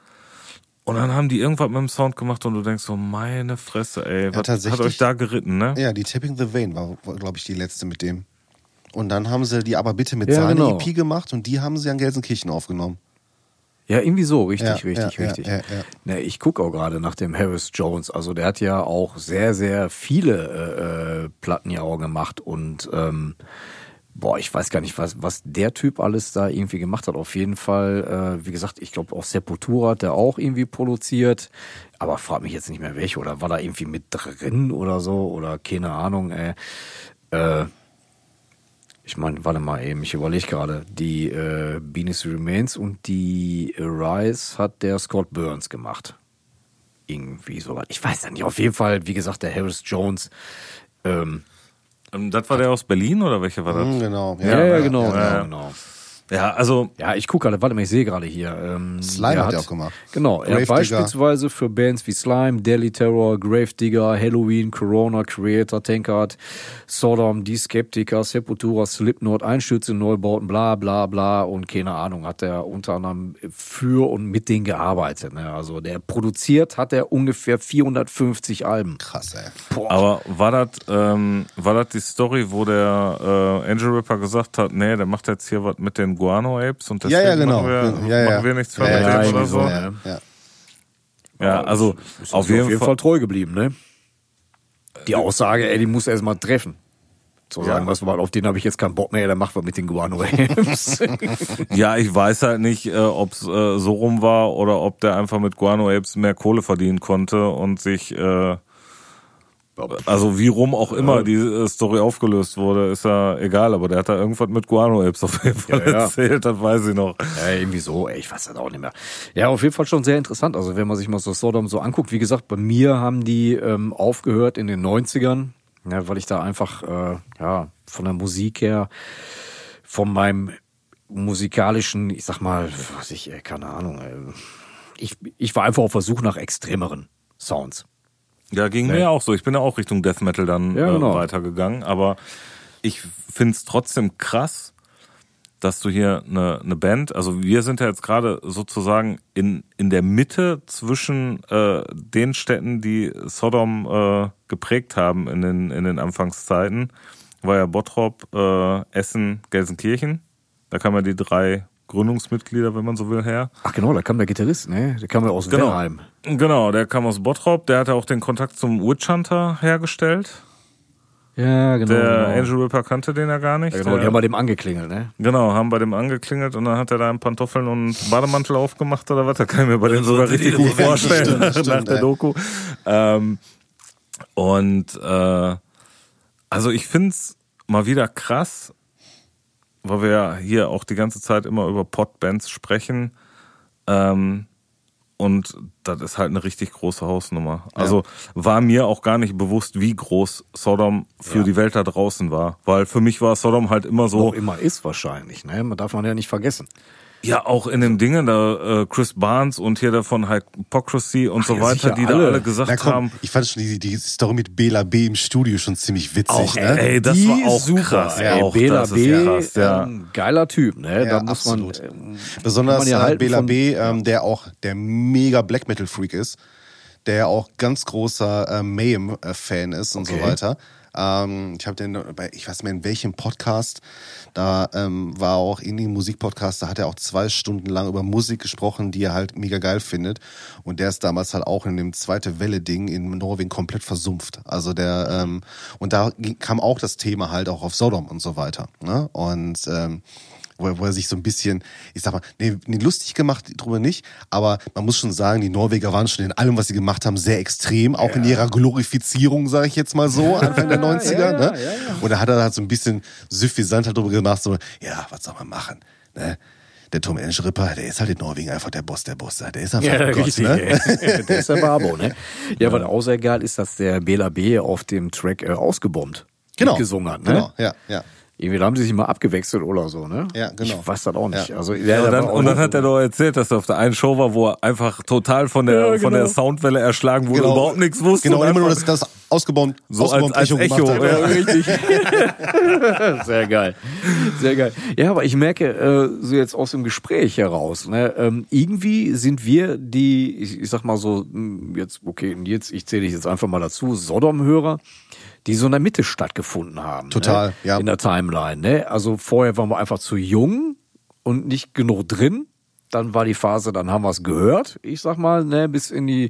Und dann haben die irgendwas mit dem Sound gemacht und du denkst so, meine Fresse, ey, was hat euch da geritten, ne? Ja, die Tipping the Vein war, war glaube ich, die letzte mit dem. Und dann haben sie die aber bitte mit Ja, Sahne genau. EP gemacht und die haben sie an Gelsenkirchen aufgenommen. Ja, irgendwie so, richtig, Ja, richtig, ja, richtig. ja, ja, ja. Ne, ich gucke auch gerade nach dem Harris Jones. Also der hat ja auch sehr, sehr viele äh, äh, Platten ja auch gemacht und ähm, boah, ich weiß gar nicht, was, was der Typ alles da irgendwie gemacht hat. Auf jeden Fall, äh, wie gesagt, ich glaube auch Sepultura hat der auch irgendwie produziert. Aber frag mich jetzt nicht mehr welche oder war da irgendwie mit drin oder so oder keine Ahnung, ey. Äh, ich meine, warte mal eben, ich überlege gerade. Die äh, Beanies Remains und die Rise hat der Scott Burns gemacht. Irgendwie sowas. Ich weiß ja nicht. Auf jeden Fall, wie gesagt, der Harris Jones. Ähm, Das war der aus Berlin oder welcher war das? Hm, genau. ja, ja, ja, genau, ja. genau. Ja, also Ja, ich gucke gerade, warte mal, ich sehe gerade hier. Ähm, Slime er hat er auch gemacht. Genau, er hat beispielsweise für Bands wie Slime, Deadly Terror, Gravedigger, Halloween, Corona, Creator, Tankard, Sodom, Die Skeptiker, Sepultura, Slipknot, Einstürze, Neubauten, bla bla bla und keine Ahnung, hat er unter anderem für und mit denen gearbeitet. Ne? Also der produziert hat er ungefähr 450 Alben. Krass, ey. Aber war das ähm, war das die Story, wo der äh, Angel Ripper gesagt hat, nee, der macht jetzt hier was mit den Guano Apes und Ja, deswegen ja, genau. machen, wir, ja, ja. machen wir nichts mehr ja, mit ja, dem oder so. Ja, ja. Ja, also Ist auf uns jeden, Fall. treu geblieben, ne? Die Aussage, ey, die muss erst mal treffen. Zu sagen, was mal, auf den habe ich jetzt keinen Bock mehr, der macht was mit den Guano Apes. Ja, ich weiß halt nicht, äh, ob es äh, so rum war oder ob der einfach mit Guano Apes mehr Kohle verdienen konnte und sich äh, also wie rum auch immer die äh, Story aufgelöst wurde, ist ja egal, aber der hat da irgendwas mit Guano Apes auf jeden Fall Ja, ja. erzählt, das weiß ich noch. Ja, irgendwie so, ey, ich weiß das auch nicht mehr. Ja, auf jeden Fall schon sehr interessant. Also wenn man sich mal so Sodom so anguckt, wie gesagt, bei mir haben die ähm, aufgehört in den 90ern, ja, weil ich da einfach, äh, ja, von der Musik her, von meinem musikalischen, ich sag mal, was ich, ey, keine Ahnung, ey, ich, ich war einfach auf der Suche nach extremeren Sounds. Ja, ging mir ja auch so. Ich bin ja auch Richtung Death Metal dann Ja, genau. äh, weitergegangen, aber ich find's trotzdem krass, dass du hier eine, eine Band, also wir sind ja jetzt gerade sozusagen in, in der Mitte zwischen äh, den Städten, die Sodom äh, geprägt haben in den, in den Anfangszeiten. War ja Bottrop, äh, Essen, Gelsenkirchen. Da kamen ja die drei Gründungsmitglieder, wenn man so will, her. Ach genau, da kam der Gitarrist, ne? Der kam ja aus Genau. Wellheim. Genau, der kam aus Bottrop, der hatte auch den Kontakt zum Witch Hunter hergestellt. Ja, genau. Der genau. Angel Ripper kannte den ja gar nicht. ja, genau, der, die haben bei dem angeklingelt, ne? Genau, haben bei dem angeklingelt und dann hat er da in Pantoffeln und Bademantel aufgemacht oder was. Da kann ich mir bei dem sogar richtig gut vorstellen Stimmt, nach stimmt, der. Doku. Ähm, und äh, also ich find's mal wieder krass, weil wir ja hier auch die ganze Zeit immer über Podbands sprechen. Ähm, und das ist halt eine richtig große Hausnummer. Also war mir auch gar nicht bewusst, wie groß Sodom für die Welt da draußen war. Weil für mich war Sodom halt immer so, Noch immer ist wahrscheinlich, ne? Man darf man ja nicht vergessen. Ja, auch in den Dingen, da äh, Chris Barnes und hier der von Hypocrisy und so ja, weiter, die da alle. alle gesagt Na komm, haben, ich fand schon die, die Story mit Bela B im Studio schon ziemlich witzig. auch, ne? ey, das Die war auch super, krass. Ey, auch, Bela B, krass, ja. ähm, geiler Typ, ne? Ja, da muss absolut. man. ähm, Besonders man ja äh, Bela von- B, ähm, der auch der mega Black Metal Freak ist, der ja auch ganz großer äh, Mayhem-Fan ist und Okay. so weiter. Ähm, ich habe den bei, ich weiß nicht mehr in welchem Podcast, da ähm, war auch in dem Musikpodcast, da hat er auch zwei Stunden lang über Musik gesprochen, die er halt mega geil findet. Und der ist damals halt auch in dem zweite Welle-Ding in Norwegen komplett versumpft. Also der, ähm, und da kam auch das Thema halt auch auf Sodom und so weiter. Ne? Und ähm, wo er, wo er sich so ein bisschen, ich sag mal, nee, nee, lustig gemacht drüber nicht, aber man muss schon sagen, die Norweger waren schon in allem, was sie gemacht haben, sehr extrem, auch in ihrer Glorifizierung, sage ich jetzt mal so, Anfang der 90er. ne? Und da hat er halt so ein bisschen suffisant halt drüber gemacht, so, ja, was soll man machen? Ne? Der Tom Engel Ripper, der ist halt in Norwegen einfach der Boss der Bosse. Der ist einfach Ja, Gott, richtig. ne? ey. der ist der Babo, ne? Ja, was auch sehr geil ist, dass der Bela B auf dem Track äh, ausgebombt Genau. gesungen hat, ne? Genau, ja, ja. Irgendwie da haben sie sich mal abgewechselt oder so, ne? Ja, genau. Ich weiß das auch nicht. Ja. Also, ja, Ja, und, da dann, und dann hat er doch erzählt, dass er auf der einen Show war, wo er einfach total von der, Ja, von der genau. Soundwelle erschlagen wurde, Genau. überhaupt nichts wusste. Genau, immer nur das, das ausgebombt, So als- ausgebombt als Echo, gemacht hat. ja. richtig. Sehr geil. Sehr geil. Ja, aber ich merke äh, so jetzt aus dem Gespräch heraus, ne, ähm, irgendwie sind wir die, ich, ich sag mal so, hm, jetzt, okay, jetzt, ich zähle dich jetzt einfach mal dazu, Sodom-Hörer, die so in der Mitte stattgefunden haben. Total, ne? ja. In der Timeline, ne? Also vorher waren wir einfach zu jung und nicht genug drin. Dann war die Phase, dann haben wir es gehört, ich sag mal, ne, bis in die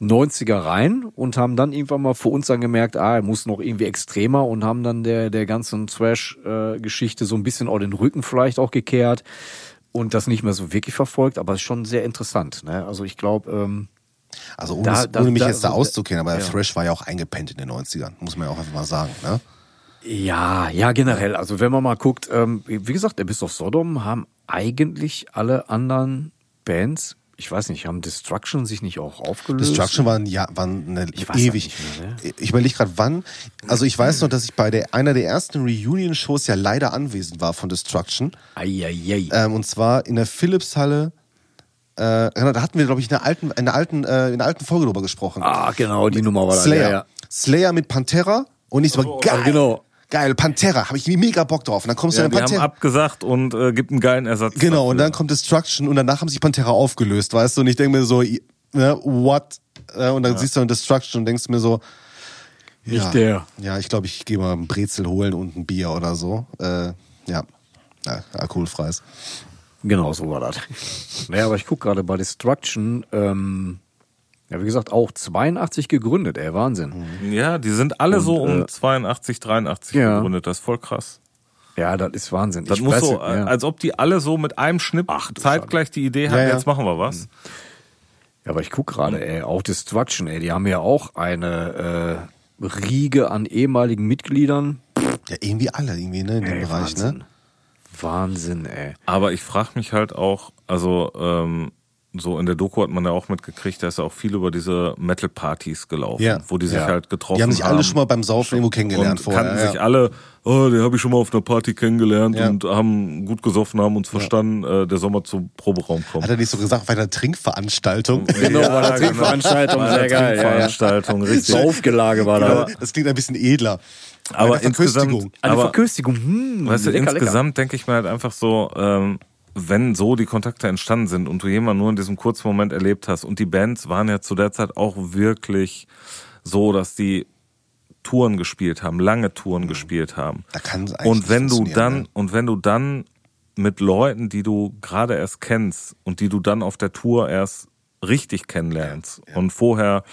90er rein und haben dann irgendwann mal für uns dann gemerkt, ah, er muss noch irgendwie extremer und haben dann der, der ganzen Trash-Geschichte so ein bisschen auch den Rücken vielleicht auch gekehrt und das nicht mehr so wirklich verfolgt, aber es ist schon sehr interessant, ne? Also ich glaube, ähm, Also ohne, Da- da- ohne mich da- jetzt da auszukennen, aber der ja. Thrash war ja auch eingepennt in den 90ern, muss man ja auch einfach mal sagen. Ne? Ja, ja, generell. Also wenn man mal guckt, ähm, wie gesagt, der Bis of Sodom haben eigentlich alle anderen Bands, ich weiß nicht, haben Destruction sich nicht auch aufgelöst? Destruction waren ja waren eine, Ich ewig. nicht mehr, ne? Ich überlege gerade wann. Also ich weiß noch, dass ich bei der einer der ersten Reunion-Shows ja leider anwesend war von Destruction. Eieiei. Ähm, und zwar in der Philipshalle. Äh, da hatten wir, glaube ich, in der alten, in der alten, äh, in der alten Folge drüber gesprochen. ah, genau, die Nummer war da. Slayer. Ja, ja. Slayer mit Pantera. Und ich so, geil. genau. Geil, Pantera, habe ich mega Bock drauf. Und dann kommst du Ja, in die haben Pantera. abgesagt und äh, gibt einen geilen Ersatz. Genau, und dann kommt Destruction und danach haben sich Pantera aufgelöst, weißt du? Und ich denke mir so, ne, what? Äh, Und dann siehst du dann Destruction und denkst mir so, ja, Nicht der. Ja, ich glaube, ich gehe mal ein Brezel holen und ein Bier oder so. Äh, ja. ja, alkoholfreies. Genau, so war das. naja, aber ich guck gerade bei Destruction, ähm, ja, wie gesagt, auch 82 gegründet, ey, Wahnsinn. Ja, die sind alle so Und, um äh, 82, 83 ja. gegründet. Das ist voll krass. Ja, das ist Wahnsinn. Das Ich muss weiß so, ja. als ob die alle so mit einem Schnipp Ach, zeitgleich die Idee hatten, Ja, ja. jetzt machen wir was. Ja, aber ich guck gerade, ey, auch Destruction, ey, die haben ja auch eine äh, Riege an ehemaligen Mitgliedern. Ja, irgendwie alle, irgendwie, ne, in dem Ey, Bereich, Wahnsinn. ne? Wahnsinn, ey. Aber ich frage mich halt auch, also ähm, so in der Doku hat man ja auch mitgekriegt, da ist ja auch viel über diese Metal-Partys gelaufen, Ja. wo die sich Ja. halt getroffen Die haben sich alle schon mal beim Saufen irgendwo und kennengelernt vorher. kannten ja. sich alle, oh, den habe ich schon mal auf einer Party kennengelernt Ja. und haben gut gesoffen, haben uns verstanden, äh, der Sommer zum Proberaum kommt. Hat er nicht so gesagt, bei einer Trinkveranstaltung? Genau, bei der Trinkveranstaltung, einer sehr geil, ja, ja. Trinkveranstaltung, richtig. Saufgelage war da. Das klingt ein bisschen edler. Aber insgesamt, Eine aber, Verköstigung. Hm, Weißt du, lecker, insgesamt denke ich mir halt einfach so, ähm, wenn so die Kontakte entstanden sind und du jemanden nur in diesem kurzen Moment erlebt hast und die Bands waren ja zu der Zeit auch wirklich so, dass die Touren gespielt haben, lange Touren gespielt haben. Da kann es Und wenn du dann ne? und wenn du dann mit Leuten, die du gerade erst kennst und die du dann auf der Tour erst richtig kennenlernst und vorher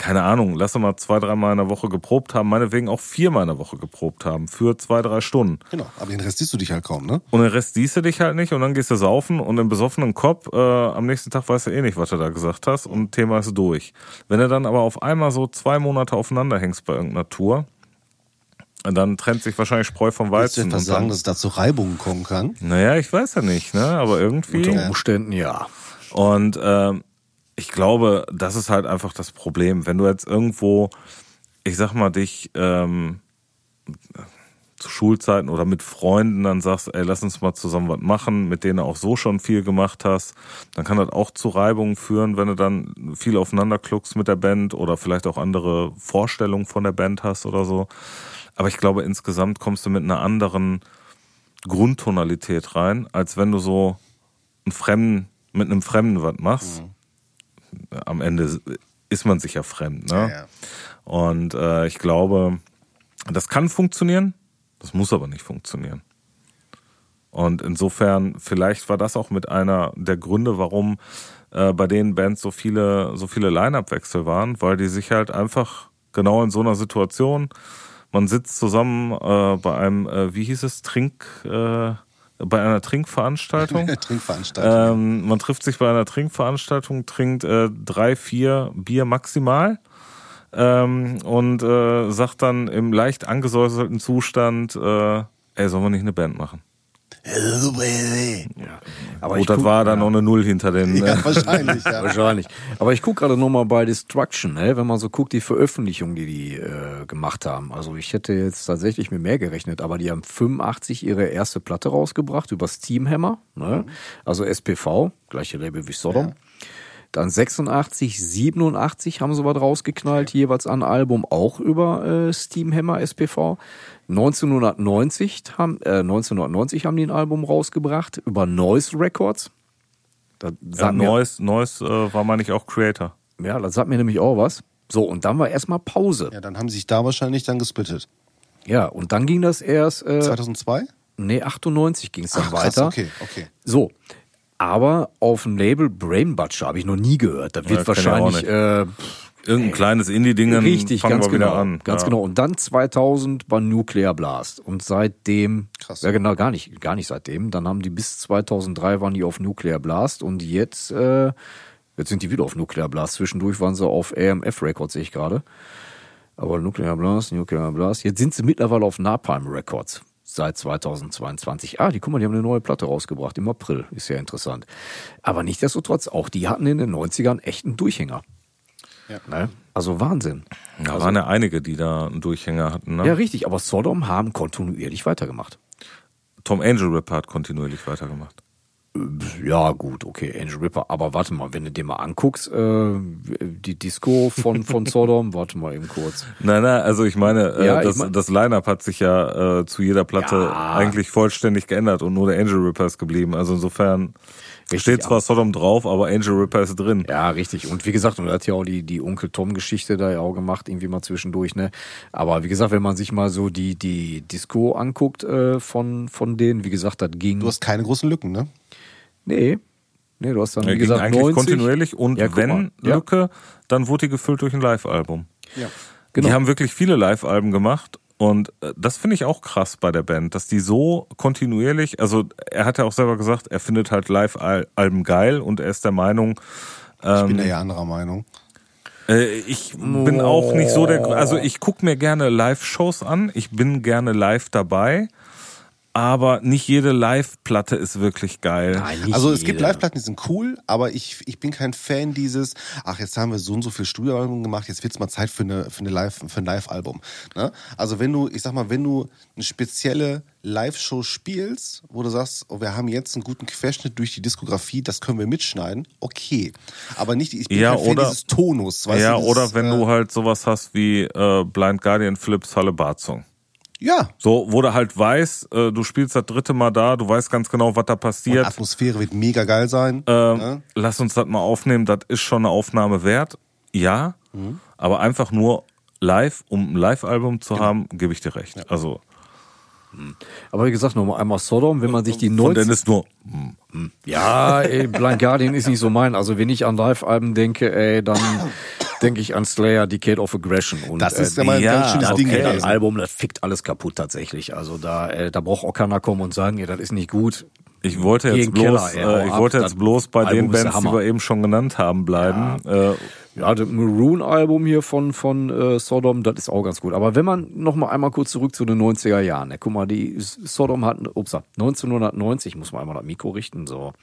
keine Ahnung, lass doch mal zwei, dreimal in der Woche geprobt haben, meinetwegen auch viermal in der Woche geprobt haben, für zwei, drei Stunden. Genau, aber den Rest siehst du dich halt kaum, ne? Und den Rest siehst du dich halt nicht und dann gehst du saufen und im besoffenen Kopf äh, am nächsten Tag weißt du eh nicht, was du da gesagt hast und Thema ist durch. Wenn du dann aber auf einmal so zwei Monate aufeinander hängst bei irgendeiner Tour, dann trennt sich wahrscheinlich Spreu vom Willst du Weizen. etwas Und sagen, dass es da zu Reibungen kommen kann? naja, ich weiß ja nicht, ne? Aber irgendwie. Unter Umständen ja. Und ähm, ich glaube, das ist halt einfach das Problem. Wenn du jetzt irgendwo, ich sag mal, dich ähm, zu Schulzeiten oder mit Freunden dann sagst, ey, lass uns mal zusammen was machen, mit denen du auch so schon viel gemacht hast, dann kann das auch zu Reibungen führen, wenn du dann viel aufeinander kluckst mit der Band oder vielleicht auch andere Vorstellungen von der Band hast oder so. Aber ich glaube, insgesamt kommst du mit einer anderen Grundtonalität rein, als wenn du so einen Fremden, mit einem Fremden was machst. Am Ende ist man sich ja fremd, ne? Ja, ja. Und äh, ich glaube, das kann funktionieren, das muss aber nicht funktionieren. Und insofern, vielleicht war das auch mit einer der Gründe, warum äh, bei den Bands so viele, so viele Line-Up-Wechsel waren, weil die sich halt einfach genau in so einer Situation, man sitzt zusammen äh, bei einem, äh, wie hieß es, Trink, äh, bei einer Trinkveranstaltung. Trinkveranstaltung. Ähm, man trifft sich bei einer Trinkveranstaltung, trinkt äh, drei, vier Bier maximal ähm, und äh, sagt dann im leicht angesäuselten Zustand, äh, ey, sollen wir nicht eine Band machen? Aber Gut, ich das war dann noch eine Null hinter den. ja, Äh, wahrscheinlich, ja. Wahrscheinlich. Aber ich gucke gerade nochmal bei Destruction, ne? wenn man so guckt, die Veröffentlichungen, die die äh, gemacht haben. Also ich hätte jetzt tatsächlich mit mehr gerechnet, aber die haben 85 ihre erste Platte rausgebracht über Steamhammer, ne? also SPV, gleiche Label wie Sodom. Dann 86, 87 haben sie was rausgeknallt, jeweils an Album auch über äh, Steamhammer SPV. 1990 haben, äh, 1990 haben die ein Album rausgebracht über Noise Records. Das ja, Neues, Neues äh, war, meine ich, auch Creator. ja, das sagt mir nämlich auch was. So, und dann war erstmal Pause. Ja, dann haben sie sich da wahrscheinlich dann gesplittet. Ja, und dann ging das erst, äh, 2002? nee, 98 ging es dann Ach, krass, weiter. okay, okay. So, aber auf dem Label Brain Butcher habe ich noch nie gehört. Das wird Ja, kenn ich auch wahrscheinlich nicht. äh, Irgendein kleines Indie-Ding, dann richtig, fangen ganz wir wieder genau, an. ganz ja. genau. Und dann 2000 war Nuclear Blast und seitdem, Krass. ja genau, gar nicht, gar nicht seitdem. Dann haben die bis 2003 waren die auf Nuclear Blast und jetzt, äh, jetzt sind die wieder auf Nuclear Blast. Zwischendurch waren sie auf AMF Records, sehe ich gerade. Aber Nuclear Blast, Nuclear Blast. Jetzt sind sie mittlerweile auf Napalm Records seit 2022. Ah, die guck mal, die haben eine neue Platte rausgebracht im April. Ist ja interessant. Aber nichtsdestotrotz, auch die hatten in den 90ern echt einen Durchhänger. Ja. Ne? Also Wahnsinn. Da waren ja einige, die da einen Durchhänger hatten. Ne? Ja, richtig, aber Sodom haben kontinuierlich weitergemacht. Tom Angel Ripper hat kontinuierlich weitergemacht. Ja, gut, okay, Angel Ripper. Aber warte mal, wenn du dir mal anguckst, äh, die Disco von, von Sodom, warte mal eben kurz. Nein, nein, also ich meine, äh, Ja, ich das, mein- das Line-Up hat sich ja äh, zu jeder Platte Ja. eigentlich vollständig geändert und nur der Angel Ripper ist geblieben. Also insofern Richtig, steht zwar Sodom drauf, aber Angel Ripper ist drin. Ja, richtig. Und wie gesagt, und er hat ja auch die, die Onkel Tom-Geschichte da ja auch gemacht, irgendwie mal zwischendurch, ne? Aber wie gesagt, wenn man sich mal so die, die Disco anguckt äh, von, von denen, wie gesagt, das ging. Du hast keine großen Lücken, ne? nee. Nee, du hast dann, wie ging gesagt, eigentlich 90. kontinuierlich und Ja, wenn. Ja. Lücke, dann wurde die gefüllt durch ein Live-Album. Ja. Genau. Die haben wirklich viele Live-Alben gemacht und äh, das finde ich auch krass bei der Band, dass die so kontinuierlich, also er hat ja auch selber gesagt, er findet halt Live-Alben geil und er ist der Meinung, Ich bin da ja anderer Meinung. Äh, ich bin auch nicht so der, also ich gucke mir gerne Live-Shows an, ich bin gerne live dabei, aber nicht jede Live-Platte ist wirklich geil. Nein, nicht Also es gibt jede. Live-Platten, die sind cool, aber ich, ich bin kein Fan dieses, ach, jetzt haben wir so und so viel Studioalbum gemacht, jetzt wird's mal Zeit für, eine, für, eine Live, für ein Live-Album. Ne? Also wenn du, ich sag mal, wenn du eine spezielle Live-Show spielst, wo du sagst, oh, wir haben jetzt einen guten Querschnitt durch die Diskografie, das können wir mitschneiden, okay. Aber nicht, ich bin Ja, kein Fan oder- dieses Tonus. Weißt ja, du, dieses, oder wenn äh, du halt sowas hast wie äh, Blind Guardian Philips Halle Song. Ja. So, wo du halt weißt, äh, du spielst das dritte Mal da, du weißt ganz genau, was da Die passiert. Atmosphäre wird mega geil sein. Ähm, ne? Lass uns das mal aufnehmen, das ist schon eine Aufnahme wert. Ja, Mhm. aber einfach nur live, um ein Live-Album zu Genau. haben, gebe ich dir recht. Also Aber wie gesagt, nochmal einmal Sodom, wenn man sich die von 90 Dennis nur. Ja, ey, Blind Guardian ist nicht so mein. Also wenn ich an Live-Alben denke, ey, dann denke ich an Slayer, Decade of Aggression. Und, Das ist ja äh, mal ein ja, ganz schönes das, Ding ey, das gewesen. Album, das fickt alles kaputt tatsächlich. Also da, äh, da braucht auch keiner kommen und sagen, ja, das ist nicht gut. Ich wollte jetzt Gegen bloß, Keller, ey, äh, ich ab, wollte jetzt bloß bei den Bands, die wir eben schon genannt haben, bleiben. Äh, Ja, das Maroon-Album hier von, von äh, Sodom, das ist auch ganz gut. Aber wenn man noch mal einmal kurz zurück zu den 90er Jahren, ne, guck mal, die Sodom hatten, ups, 1990, muss man einmal das Mikro richten, so.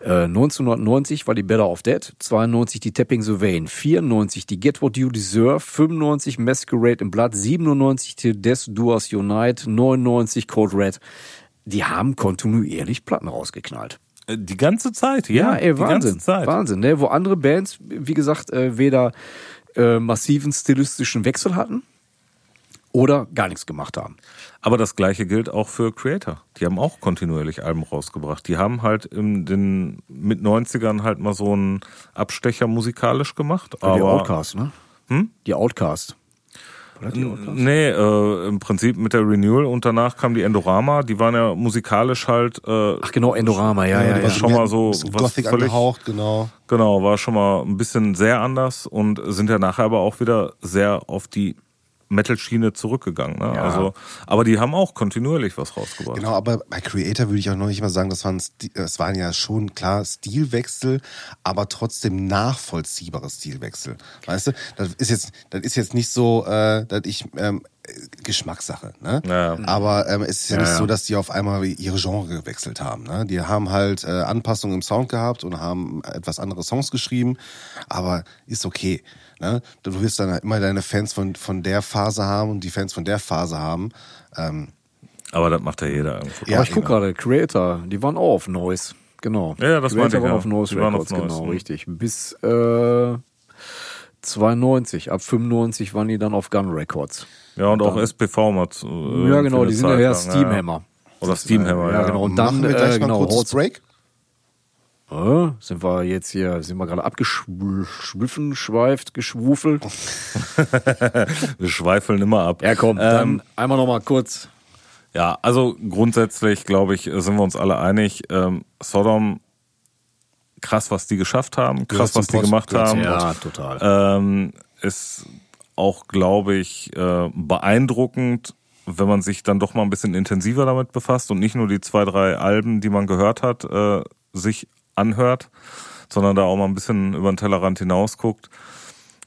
Äh, 1990 war die Better of Dead, 92 die Tapping the Vein, 94 die Get What You Deserve, 95 Masquerade in Blood, 97 Till Death Do Us Unite, 99 Code Red. Die haben kontinuierlich Platten rausgeknallt. Die ganze Zeit, ja, Ja, ey, die Wahnsinn. ganze Zeit. Wahnsinn, ne? Wo andere Bands, wie gesagt, äh, weder äh, massiven stilistischen Wechsel hatten oder gar nichts gemacht haben. Aber das gleiche gilt auch für Creator. Die haben auch kontinuierlich Alben rausgebracht. Die haben halt in den mit 90ern halt mal so einen Abstecher musikalisch gemacht. die aber Outcast, ne? Hm? Die Outcast. Oder die Outcast? Nee, äh, im Prinzip mit der Renewal und danach kam die Endorama. Die waren ja musikalisch halt äh, Ach genau, Endorama, ja, ja, das ja. ist schon mal so was Gothic völlig- angehaucht, genau. Genau, war schon mal ein bisschen sehr anders und sind ja nachher aber auch wieder sehr auf die Metal-Schiene zurückgegangen. Ne? Ja. Also, aber die haben auch kontinuierlich was rausgebracht. Genau, aber bei Creator würde ich auch noch nicht mal sagen, das waren, Sti- es waren ja schon klar Stilwechsel, aber trotzdem nachvollziehbare Stilwechsel. Weißt du, das ist jetzt, das ist jetzt nicht so, äh, dass ich ähm, äh, Geschmackssache, ne? Ja. Aber ähm, es ist ja, Ja, nicht ja. so, dass die auf einmal ihre Genre gewechselt haben. Ne? Die haben halt äh, Anpassungen im Sound gehabt und haben etwas andere Songs geschrieben, aber ist okay. Ne? Du wirst dann halt immer deine Fans von, von der Phase haben und die Fans von der Phase haben. Ähm, Aber das macht ja jeder irgendwo. Ja, Aber ich guck genau. gerade, Creator, die waren auch auf Noise. Genau. Ja, das meinte Creator ich, waren ja. auf Noise Die waren auf Records, Noise, genau, mhm. richtig. Bis äh, 92, ab 95 waren die dann auf Gun Records. Ja, und auch SPV mal zu, äh, ja, genau, die sind ja Zeit ja lang, Steamhammer. Oder Steamhammer, Ja, ja. genau. Und dann, machen wir gleich äh, mal genau, ein kurzes Holz- Break. Äh, sind wir jetzt hier, sind wir gerade abgeschwiffen, schweift, geschwufelt. Wir schweifeln immer ab. Ja, komm, Ähm, dann einmal noch mal kurz. Ja, also grundsätzlich, glaube ich, sind wir uns alle einig. Ähm, Sodom, krass, was die geschafft haben, krass, was die gemacht haben. Ja, total. Ähm, ist auch, glaube ich, äh, beeindruckend, wenn man sich dann doch mal ein bisschen intensiver damit befasst und nicht nur die zwei, drei Alben, die man gehört hat, äh, sich anhört, sondern da auch mal ein bisschen über den Tellerrand hinausguckt.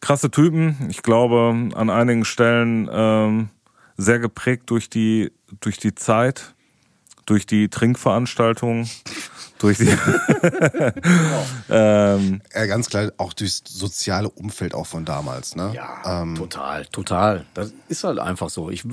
Krasse Typen, ich glaube, an einigen Stellen ähm, sehr geprägt durch die, durch die Zeit, durch die Trinkveranstaltungen, durch die ähm, Ja, ganz klar, auch durchs soziale Umfeld auch von damals, ne? Ja, total, total. Das ist halt einfach so. Ich,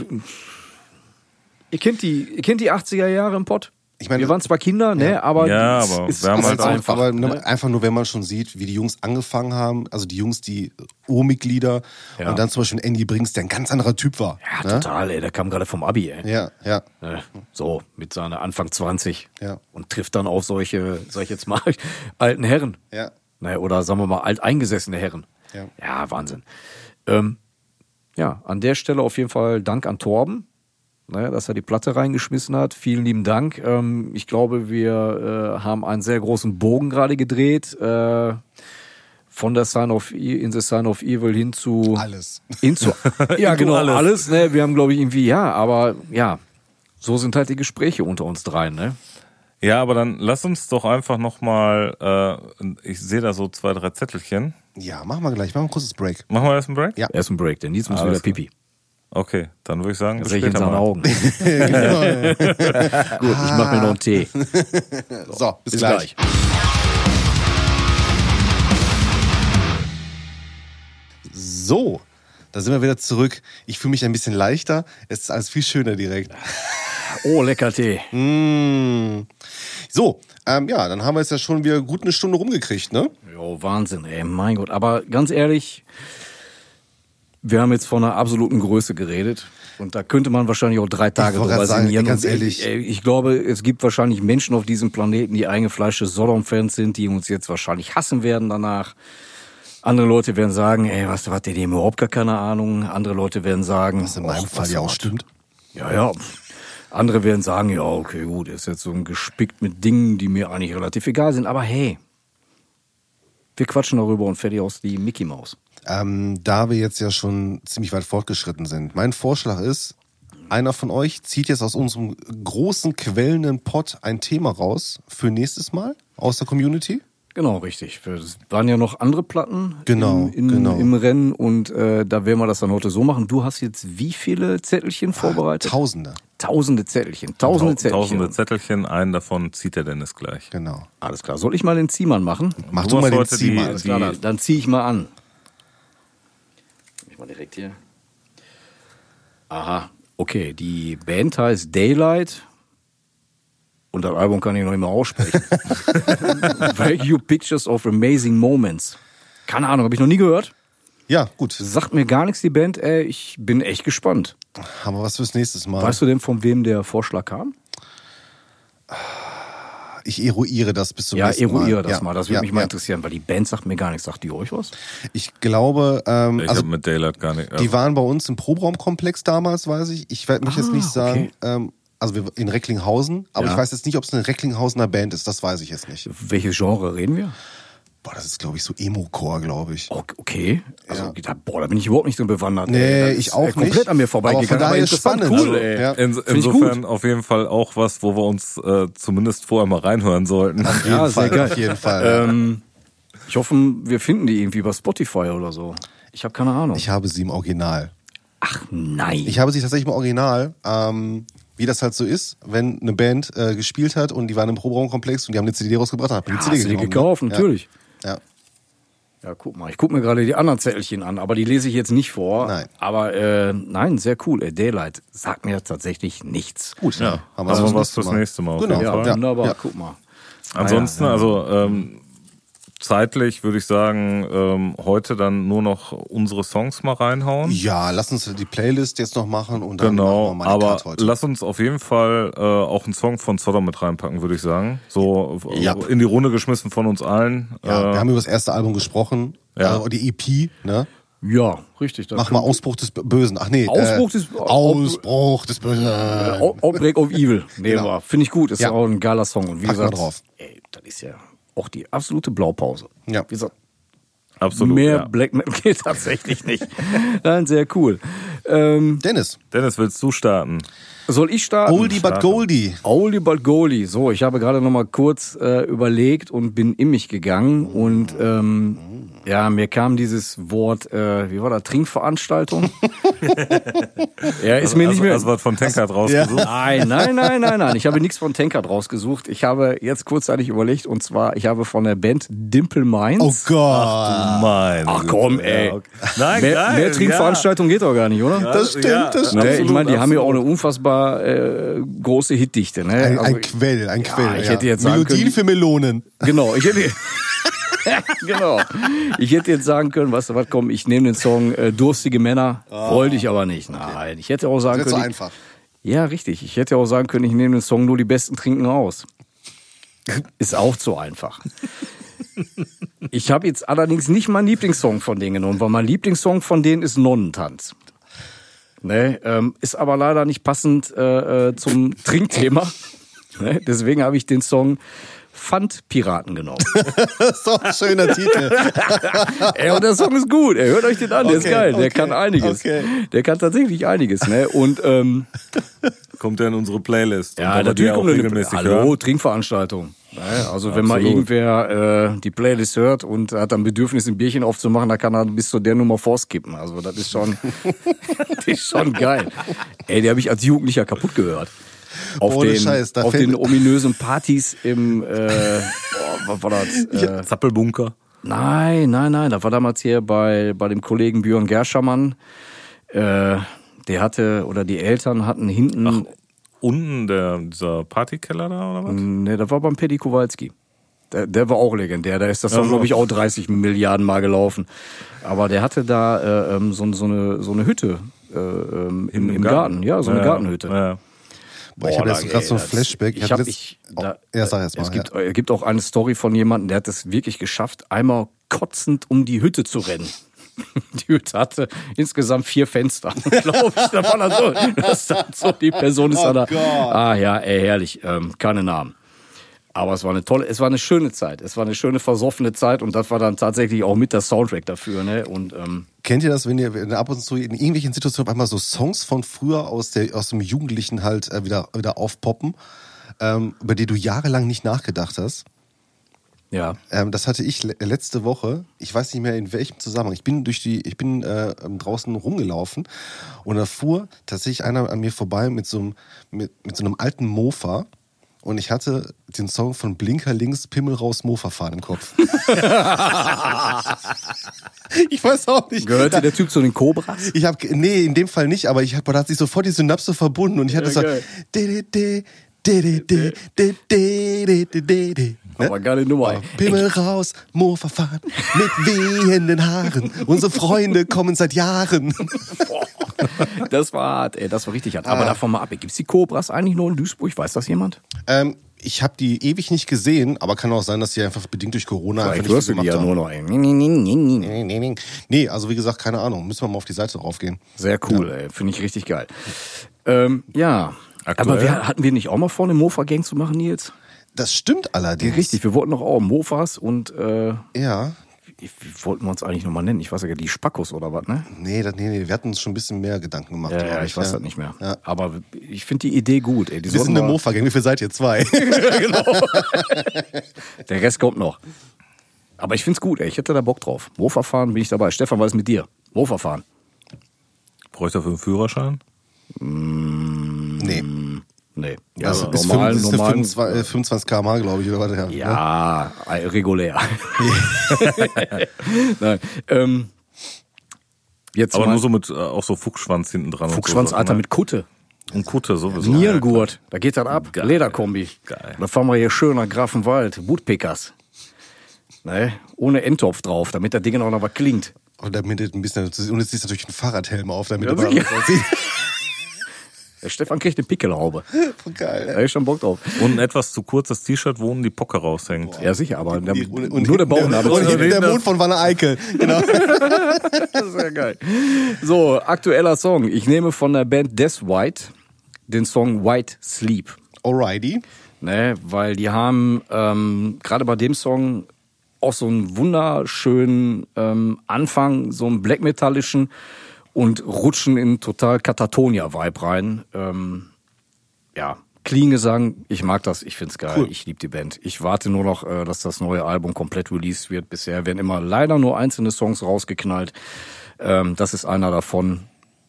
ihr, kennt die, ihr kennt die 80er Jahre im Pott? Ich meine- wir waren zwar Kinder, ne, aber, Ja, es aber ist, wir haben halt einfach. aber ne? ne, einfach nur, wenn man schon sieht, wie die Jungs angefangen haben, also die Jungs, die Urmitglieder Ja. und dann zum Beispiel Andy Brinks, der ein ganz anderer Typ war. Ja, ne? total, ey. Der kam gerade vom Abi, ey. Ja, ja, Ne, So, mit seiner Anfang 20. Ja. Und trifft dann auf solche, sag ich jetzt mal, alten Herren. ja. Ne, oder sagen wir mal, alteingesessene Herren. Ja. ja Wahnsinn. Ähm, ja, an der Stelle auf jeden Fall Dank an Torben, ne, dass er die Platte reingeschmissen hat. Vielen lieben Dank. Ähm, ich glaube, wir äh, haben einen sehr großen Bogen gerade gedreht. Äh, von der Sign of E in the Sign of Evil hin zu Alles. hin zu ja genau alles. alles. ne wir haben glaube ich irgendwie ja aber ja so sind halt die Gespräche unter uns dreien ne Ja, aber dann lass uns doch einfach nochmal, äh, ich sehe da so zwei, drei Zettelchen. Ja, machen wir gleich. Machen wir ein kurzes Break. Machen wir erst einen Break? Ja. erst ein Break denn jetzt muss wieder Pipi Okay, dann würde ich sagen, bis sehe ich in später seinen mal. Augen gut ich mache mir noch einen Tee So, bis, bis gleich. gleich. So, da sind wir wieder zurück. Ich fühle mich ein bisschen leichter. Es ist alles viel schöner direkt. oh lecker Tee Mm. So, ähm, ja, dann haben wir jetzt ja schon wieder gut eine Stunde rumgekriegt, ne? jo Wahnsinn ey mein Gott aber ganz ehrlich Wir haben jetzt von einer absoluten Größe geredet. Und da könnte man wahrscheinlich auch drei Tage drüber sinnieren. ganz Und ehrlich. Ich, ich glaube, es gibt wahrscheinlich Menschen auf diesem Planeten, die eingefleischte Sodom-Fans sind, die uns jetzt wahrscheinlich hassen werden danach. Andere Leute werden sagen, ey, was, was, der dem überhaupt gar keine Ahnung. Andere Leute werden sagen, Was in meinem "Och, Fall ja auch was." stimmt. Ja, ja. Andere werden sagen, ja, okay, gut, ist jetzt so ein gespickt mit Dingen, die mir eigentlich relativ egal sind. Aber hey, wir quatschen darüber und fertig aus die Mickey Maus. Ähm, da wir jetzt ja schon ziemlich weit fortgeschritten sind, mein Vorschlag ist, einer von euch zieht jetzt aus unserem großen quellenden Pot ein Thema raus für nächstes Mal aus der Community. Genau, richtig. Es waren ja noch andere Platten Genau, im, in, genau. im Rennen und äh, da werden wir das dann heute so machen. Du hast jetzt wie viele Zettelchen vorbereitet? Tausende. Tausende Zettelchen. Tausende Zettelchen. Tausende Zettelchen, einen davon zieht der Dennis gleich. Genau. Alles klar. Soll ich mal den Ziehmann machen? Mach Du du, mal den heute die- Ziehmann. Alles klar, dann, dann ziehe ich mal an. Ich mal direkt hier. Aha, okay. Die Band heißt Daylight. Und das Album kann ich noch nicht mal aussprechen. Value Pictures of Amazing Moments. Keine Ahnung, habe ich noch nie gehört. Ja, gut. Sagt mir gar nichts die Band, ey. Ich bin echt gespannt. Haben wir was fürs nächstes Mal? Weißt du denn, von wem der Vorschlag kam? Ich eruiere das bis zum Ja, nächsten Mal. eruiere das Ja, mal. Das würde ja, mich mal ja. interessieren, weil die Band sagt mir gar nichts. Sagt die euch was? Ich glaube, ähm, Ich also habe mit Daylight gar nicht. die waren bei uns im Proberaumkomplex damals, weiß ich. Ich werde mich jetzt nicht sagen, Ah, okay. ähm, also wir, in Recklinghausen, aber Ja. ich weiß jetzt nicht, ob es eine Recklinghausener Band ist, das weiß ich jetzt nicht. Welches Genre reden wir? Boah, das ist, glaube ich, so Emo-Core, glaube ich. Ok- Okay. Also, Ja. da, boah, da bin ich überhaupt nicht drin bewandert. Nee, ich ist, auch äh, komplett nicht. an mir Aber vorbeigegangen. von daher interessant, spannend. cool, Also, ey. ja. In, insofern auf jeden Fall auch was, wo wir uns äh, zumindest vorher mal reinhören sollten. Auf jeden Ja, sehr Fall, geil. auf jeden Fall. Ähm, ich hoffe, wir finden die irgendwie bei Spotify oder so. Ich habe keine Ahnung. Ich habe sie im Original. Ach nein. Ich habe sie tatsächlich im Original, ähm, wie das halt so ist, wenn eine Band äh, gespielt hat und die waren im Proberaumkomplex und die haben eine CD rausgebracht, dann hab ich ja, die CD hast du die genommen, gekauft, ne? natürlich. Ja. Ja. Ja, guck mal. Ich guck mir gerade die anderen Zettelchen an, aber die lese ich jetzt nicht vor. Nein. Aber äh, nein, sehr cool. Ey, Daylight sagt mir tatsächlich nichts. Gut, Ja, haben also fürs was fürs nächste Mal Genau. Ja, wunderbar. ja. Guck mal. Ansonsten, Ah, ja, ja. also ähm, zeitlich würde ich sagen, ähm, heute dann nur noch unsere Songs mal reinhauen. Ja, lass uns die Playlist jetzt noch machen und dann Genau, machen wir mal aber Cut heute. lass uns auf jeden Fall äh, auch einen Song von Sodom mit reinpacken, würde ich sagen. So äh, Ja. in die Runde geschmissen von uns allen. ja, äh, wir haben über das erste Album gesprochen, Ja. äh, die EP, ne? Ja, richtig. das Mach mal Ausbruch des Bösen. Ach nee, Ausbruch äh, des- Ausbruch des Bösen. Out- Outbreak of Evil. Nee, Genau. war. Finde ich gut. Ist Ja. auch ein geiler Song. Und wie Pack mal gesagt, drauf. Ey, das ist ja auch die absolute Blaupause. Ja. Wie gesagt, absolut. mehr ja. Black Metal geht tatsächlich nicht. Nein, sehr cool. Ähm, Dennis, Dennis, willst du starten? Soll ich starten? Oldie but Goldie. Oldie but Goldie. So, ich habe gerade noch mal kurz äh, überlegt und bin in mich gegangen und ähm, ja, mir kam dieses Wort, äh, wie war das, Trinkveranstaltung? ja, ist mir nicht also, mehr. also was von Tankard rausgesucht? Nein, nein, nein, nein, nein. Ich habe nichts von Tankard rausgesucht. Ich habe jetzt kurzzeitig überlegt und zwar, ich habe von der Band Dimple Minds. Oh Gott. Mein. Ach komm, ey. Nein, mehr, geil, mehr Trinkveranstaltung geht doch gar nicht, oder? Das stimmt, ja, das stimmt. ich meine, die haben ja auch absolut. eine unfassbar äh, große Hitdichte. Ne? Ein, Also, ein Quell, ein Quell. ich hätte jetzt sagen Melodien können- für Melonen. Genau, ich hätte. genau. Ich hätte jetzt sagen können, weißt du was, komm, ich nehme den Song äh, Durstige Männer. Wollte ich aber nicht. Nein, ich hätte auch sagen Das ist so können. einfach. Ich, ja, richtig. Ich hätte auch sagen können, ich nehme den Song Nur die Besten trinken aus. Ist auch zu einfach. Ich habe jetzt allerdings nicht meinen Lieblingssong von denen genommen, weil mein Lieblingssong von denen ist Nonnentanz. Ne, ähm, ist aber leider nicht passend äh, äh, zum Trinkthema. Ne, deswegen habe ich den Song Pfandpiraten genommen. Das ist doch ein schöner Titel. Ey, und der Song ist gut. Ey, hört euch den an, der ist Okay, geil. Der okay, kann einiges. okay. Der kann tatsächlich einiges. Ne? Und ähm, Kommt ja in unsere Playlist. ja, natürlich auch kommt regelmäßig Hallo, hören. Trinkveranstaltung. Also wenn mal Absolut. irgendwer äh, die Playlist hört und hat dann Bedürfnis, ein Bierchen aufzumachen, da kann er bis zu der Nummer vorskippen. Also das ist schon, das ist schon geil. Ey, die habe ich als Jugendlicher kaputt gehört. Auf Ohne den, Scheiß, da auf den ominösen Partys im, äh, boah, was war das? Äh, Zappelbunker. Nein, nein, nein. Das war damals hier bei, bei dem Kollegen Björn Gerschermann. Äh, der hatte, oder die Eltern hatten hinten. Unten der, dieser Partykeller da oder was? Ne, das war beim Paddy Kowalski. Der, der war auch legendär. Da ist das, Also- glaube ich, auch 30 Milliarden Mal gelaufen. Aber der hatte da äh, ähm, so, so, eine, so eine Hütte äh, ähm, im, im Garten. Ja, so eine Ja, Gartenhütte. Ja. Boah, ich habe jetzt gerade so ein Flashback. Ich hab, letzt- ich, da, ja, sag erst mal. es gibt, äh, gibt auch eine Story von jemandem, der hat es wirklich geschafft, einmal kotzend um die Hütte zu rennen. Die Hütte hatte insgesamt vier Fenster, glaube ich. Da war so, das dann so, die Person ist Oh da. Ah ja, ey, herrlich. Ähm, keine Namen. Aber es war eine tolle, es war eine schöne Zeit. Es war eine schöne versoffene Zeit und das war dann tatsächlich auch mit der Soundtrack dafür, ne? Und ähm, Kennt ihr das, wenn ihr wenn ihr ab und zu in irgendwelchen Situationen auf einmal so Songs von früher aus, der, aus dem Jugendlichen halt äh, wieder, wieder aufpoppen, ähm, über die du jahrelang nicht nachgedacht hast? Ja. Ähm, das hatte ich le letzte Woche. Ich weiß nicht mehr in welchem Zusammenhang. Ich bin durch die, ich bin äh, draußen rumgelaufen und da fuhr tatsächlich einer an mir vorbei mit so einem, mit, mit so einem alten Mofa. Und ich hatte den Song von Blinker links, Pimmel raus, Mofa fahren im Kopf. ich weiß auch nicht. Gehörte der Typ zu den Cobras? Ich habe nee, in dem Fall nicht, aber ich hab, da hat sich sofort die Synapse verbunden und ich hatte Ja, so Ne? Aber geile Nummer. Ja. Pimmel raus, Mofa fahren, mit wehenden Haaren. Unsere Freunde kommen seit Jahren. das war hart, ey, das war richtig hart. Aber ah. davon mal ab, gibt es die Cobras eigentlich nur in Duisburg? Weiß das jemand? Ähm, ich habe die ewig nicht gesehen, aber kann auch sein, dass sie einfach bedingt durch Corona Vielleicht einfach nicht hörst du die ja haben. nur noch. Ey. Nee, also wie gesagt, keine Ahnung. Müssen wir mal auf die Seite draufgehen. Sehr cool, ja. ey. Finde ich richtig geil. Ähm, ja. Aktuell. Aber wir, hatten wir nicht auch mal vor, eine Mofa-Gang zu machen, Nils? Das stimmt allerdings. Richtig, wir wollten doch auch Mofas und äh, Ja. wie, wie wollten wir uns eigentlich nochmal nennen? Ich weiß ja gar nicht, die Spackos oder was, ne? Nee, das, nee, nee, wir hatten uns schon ein bisschen mehr Gedanken gemacht. Ja, ja, ich weiß das nicht mehr. Ja. Aber ich finde die Idee gut, ey. Die Wir sind eine wir- Mofa-Gang. Wie viel seid ihr? Zwei. Der Rest kommt noch. Aber ich find's gut, ey. Ich hätte da Bock drauf. Mofa fahren bin ich dabei. Stefan, was ist mit dir? Mofa fahren. Brauche ich dafür einen Führerschein? nee. Nee. Ja, Also bis normal, 25, normal. 25, äh, 25 km/h, glaube ich, oder was? Ja. Ja, äh, regulär. Nein, ähm, jetzt Aber mal nur so mit äh, auch so Fuchsschwanz hinten dran. Fuchsschwanz, und so, Alter, ne? mit Kutte. Und Kutte sowieso. Nierengurt. Da geht das ab. Geil. Lederkombi. Geil. Da fahren wir hier schön nach Grafenwald. Bootpickers. Ne? Ohne Endtopf drauf, damit das Ding auch noch was klingt. Und damit ein bisschen, und jetzt ist natürlich ein Fahrradhelm auf, damit Ja, du mal sicher. was aussieht. Der Stefan kriegt eine Pickelhaube. Geil. Da ist schon Bock drauf. Und ein etwas zu kurzes T-Shirt, wo die Pocke raushängt. Ja, sicher, aber der, Und, und nur der Bauchnabel. Und hinten der das- Mond von Wanne Eickel. Genau. Sehr geil. So, aktueller Song. Ich nehme von der Band Death White den Song White Sleep. Alrighty. Ne, weil die haben ähm, gerade bei dem Song auch so einen wunderschönen ähm, Anfang, so einen Black Metallischen und rutschen in total Katatonia-Vibe rein. Ähm, ja, clean Gesang, ich mag das, ich find's geil, Cool. ich liebe die Band. Ich warte nur noch, äh, dass das neue Album komplett released wird. Bisher werden immer leider nur einzelne Songs rausgeknallt. Ähm, das ist einer davon.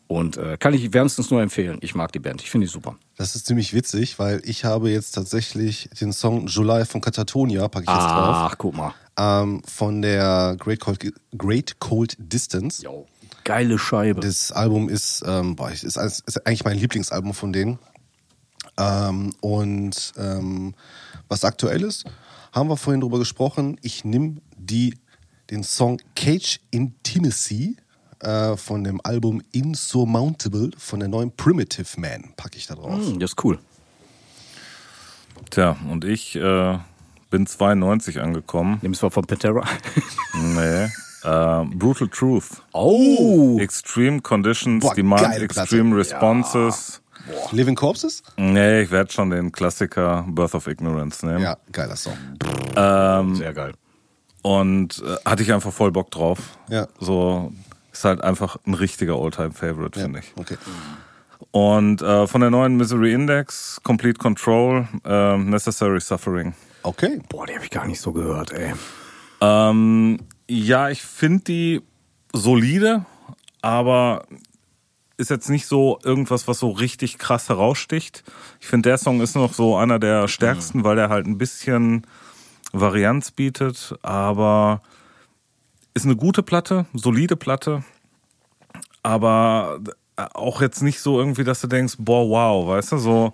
Und äh, kann ich wärmstens nur empfehlen. Ich mag die Band, ich finde die super. Das ist ziemlich witzig, weil ich habe jetzt tatsächlich den Song July von Katatonia, packe ich jetzt drauf, Ach, guck mal. ähm, von der Great Cold, Great Cold Distance. Jo. Geile Scheibe. Das Album ist, ähm, boah, ist, ist, eigentlich mein Lieblingsalbum von denen. Ähm, und ähm, was aktuell ist, haben wir vorhin drüber gesprochen. Ich nehme die den Song Cage Intimacy äh, von dem Album Insurmountable von der neuen Primitive Man packe ich da drauf. Hm, das ist cool. Tja, und ich äh, bin 92 angekommen. Nimmst du von Pantera? Nee. Äh, Brutal Truth. Oh! Extreme Conditions, Boah, Demand Extreme Platte. Responses. Living Corpses? Nee, ich werde schon den Klassiker Birth of Ignorance nehmen. Ja, geiler Song. Sehr geil. Und äh, hatte ich einfach voll Bock drauf. Ja. So ist halt einfach ein richtiger Alltime-Favorite, Ja, finde ich. okay. Und äh, von der neuen Misery Index, Complete Control, äh, Necessary Suffering. Okay. Boah, die habe ich gar nicht so gehört, ey. Ähm, ja, ich finde die solide, aber ist jetzt nicht so irgendwas, was so richtig krass heraussticht. Ich finde, der Song ist noch so einer der stärksten, weil der halt ein bisschen Varianz bietet, aber ist eine gute Platte, solide Platte, aber auch jetzt nicht so irgendwie, dass du denkst, boah, wow, weißt du, so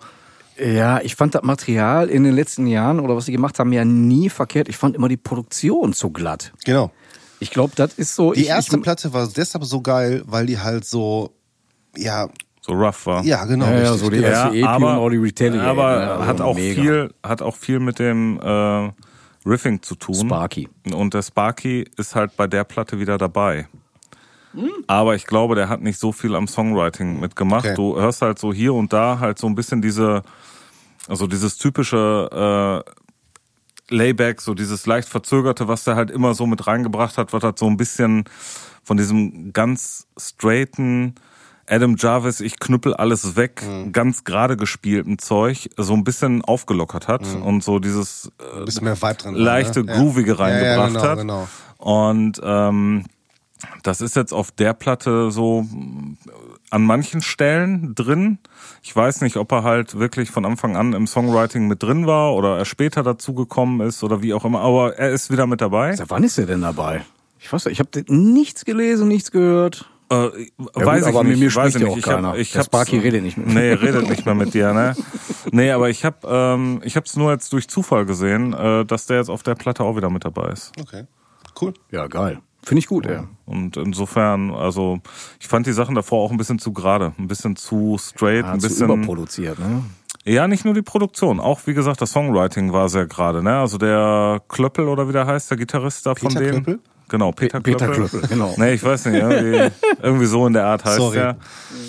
Ja, ich fand das Material in den letzten Jahren oder was sie gemacht haben ja nie verkehrt. Ich fand immer die Produktion zu glatt. Genau. Ich glaube, das ist so. Die ich, erste ich, Platte war deshalb so geil, weil die halt so, ja, So rough war. ja, genau. Ja, ja, so die erste EP und auch die Retaliate. aber ne? Also hat auch mega. viel, hat auch viel mit dem äh, Riffing zu tun. Sparky. Und der Sparky ist halt bei der Platte wieder dabei. Aber ich glaube, der hat nicht so viel am Songwriting mitgemacht. Okay. Du hörst halt so hier und da halt so ein bisschen diese, also dieses typische äh, Layback, so dieses leicht verzögerte, was der halt immer so mit reingebracht hat, was halt so ein bisschen von diesem ganz straighten Adam Jarvis, ich knüppel alles weg, ganz gerade gespielten Zeug, so ein bisschen aufgelockert hat und so dieses äh, bisschen mehr Vibe drin. war, leichte ne? Groovige Ja, ja, reingebracht genau, hat. Genau. Und ähm, das ist jetzt auf der Platte so mh, an manchen Stellen drin. Ich weiß nicht, ob er halt wirklich von Anfang an im Songwriting mit drin war oder er später dazugekommen ist oder wie auch immer. Aber er ist wieder mit dabei. Seit wann ist er denn dabei? Ich weiß nicht, ich habe nichts gelesen, nichts gehört. Äh, Ja, weiß gut, ich aber nicht, mit mir weiß spricht ich ja nicht. auch Ich hab, keiner. ich hab's- Sparky redet nicht mit mir. Nee, redet nicht mehr mit dir, ne? Nee, aber ich habe ähm, ich hab's nur jetzt durch Zufall gesehen, äh, dass der jetzt auf der Platte auch wieder mit dabei ist. Okay. Cool. Ja, geil. Finde ich gut, ey. Und insofern, also ich fand die Sachen davor auch ein bisschen zu gerade, ein bisschen zu straight, Ja, ein zu bisschen. überproduziert, ne? Ja, nicht nur die Produktion, auch wie gesagt, das Songwriting war sehr gerade, ne? Also der Klöppel oder wie der heißt, der Gitarrist da von Peter dem. Klöppel? Genau, Peter Pe- Peter Klöppel. Klöppel, genau. Nee, ich weiß nicht, irgendwie, irgendwie so in der Art heißt Sorry. er.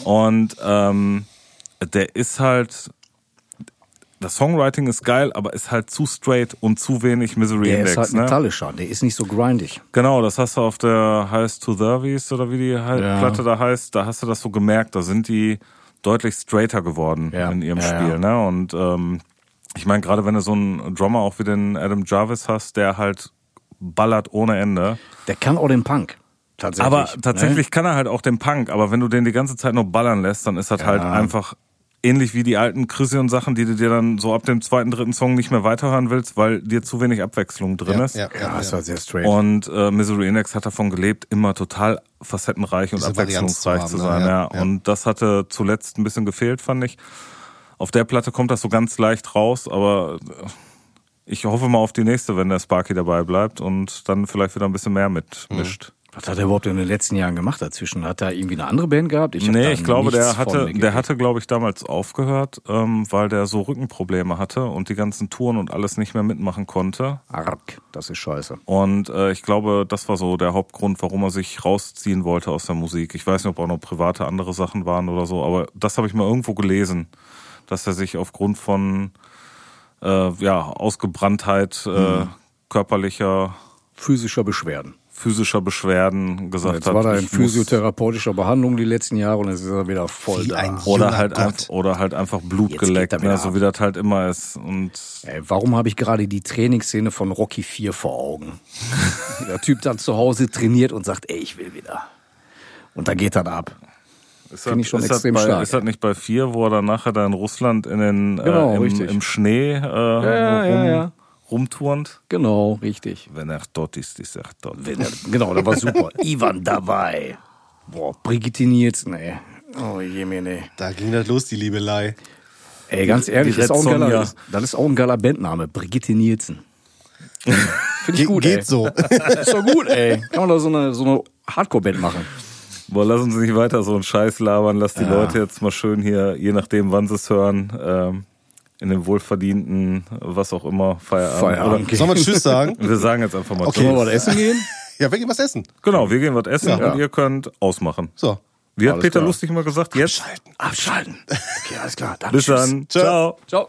Und ähm, der ist halt, das Songwriting ist geil, aber ist halt zu straight und zu wenig Misery Der Index. ist halt ne? metallischer, der ist nicht so grindig. Genau, das hast du auf der Heißt to Thirties oder wie die Ja. Platte da heißt, da hast du das so gemerkt, da sind die deutlich straighter geworden Ja. in ihrem Ja, Spiel. Ne? Und ähm, ich meine, gerade wenn du so einen Drummer auch wie den Adam Jarvis hast, der halt ballert ohne Ende. Der kann auch den Punk. Tatsächlich. Aber ne? tatsächlich kann er halt auch den Punk, aber wenn du den die ganze Zeit nur ballern lässt, dann ist das halt einfach ähnlich wie die alten Chrysion-Sachen, die du dir dann so ab dem zweiten, dritten Song nicht mehr weiterhören willst, weil dir zu wenig Abwechslung drin Ja, ist. ja, Ja, ja. halt sehr straight. Und äh, Misery Index hat davon gelebt, immer total facettenreich und Varianz zu abwechslungsreich haben, zu ne? sein. Ja, Ja, ja. Und das hatte zuletzt ein bisschen gefehlt, fand ich. Auf der Platte kommt das so ganz leicht raus, aber äh, ich hoffe mal auf die nächste, wenn der Sparky dabei bleibt und dann vielleicht wieder ein bisschen mehr mitmischt. Was hat er überhaupt in den letzten Jahren gemacht dazwischen? Hat er irgendwie eine andere Band gehabt? Ich nee, ich glaube, der hatte, der hatte, glaube ich, damals aufgehört, ähm, weil der so Rückenprobleme hatte und die ganzen Touren und alles nicht mehr mitmachen konnte. Arg, das ist scheiße. Und äh, ich glaube, das war so der Hauptgrund, warum er sich rausziehen wollte aus der Musik. Ich weiß nicht, ob auch noch private andere Sachen waren oder so, aber das habe ich mal irgendwo gelesen, dass er sich aufgrund von äh, ja, Ausgebranntheit äh, körperlicher, Physischer Beschwerden. Physischer Beschwerden gesagt Jetzt hat. war er in physiotherapeutischer Behandlung die letzten Jahre und jetzt ist er wieder voll Wie da. ein oder halt, einfach, oder halt einfach Blut Jetzt geleckt, ne, so wie das halt immer ist. Und Ey, warum habe ich gerade die Trainingsszene von Rocky 4 vor Augen? Der Typ dann zu Hause trainiert und sagt, ey, ich will wieder. Und da geht das ab. ist Finde ich schon ist extrem das bei, stark. Ist das nicht bei vier, wo er dann nachher da in Russland in den, Genau, äh, im, richtig. im Schnee äh, ja, rum, ja. Rumturnt? Genau, richtig. Wenn er tot ist, ist er tot. Wenn er, genau, das war super. Ivan dabei. Boah, Brigitte Nielsen, ey. Oh je, mir, nee. Da ging das los, die Liebelei. Ey, ganz ehrlich, das ist, auch ein geiler, das ist auch ein geiler Bandname. Brigitte Nielsen. Finde ich Ge gut, geht ey. so. Ist doch gut, ey. Kann man da so eine, so eine Hardcore-Band machen. Boah, lass uns nicht weiter so einen Scheiß labern. Lass die Leute jetzt mal schön hier, je nachdem, wann sie es hören, ähm, in den wohlverdienten, was auch immer, Feierabend. Feierabend. Oder, Sollen wir Tschüss sagen? wir sagen jetzt einfach mal Okay. Wollen wir Tschüss. was essen gehen? Ja, wir gehen was essen. Genau, wir gehen was essen Ja. und ihr könnt ausmachen. So. Wie hat Alles Peter klar. Lustig mal gesagt? Jetzt. Abschalten. Okay, alles klar. Dann Bis tschüss. dann. Ciao. Ciao.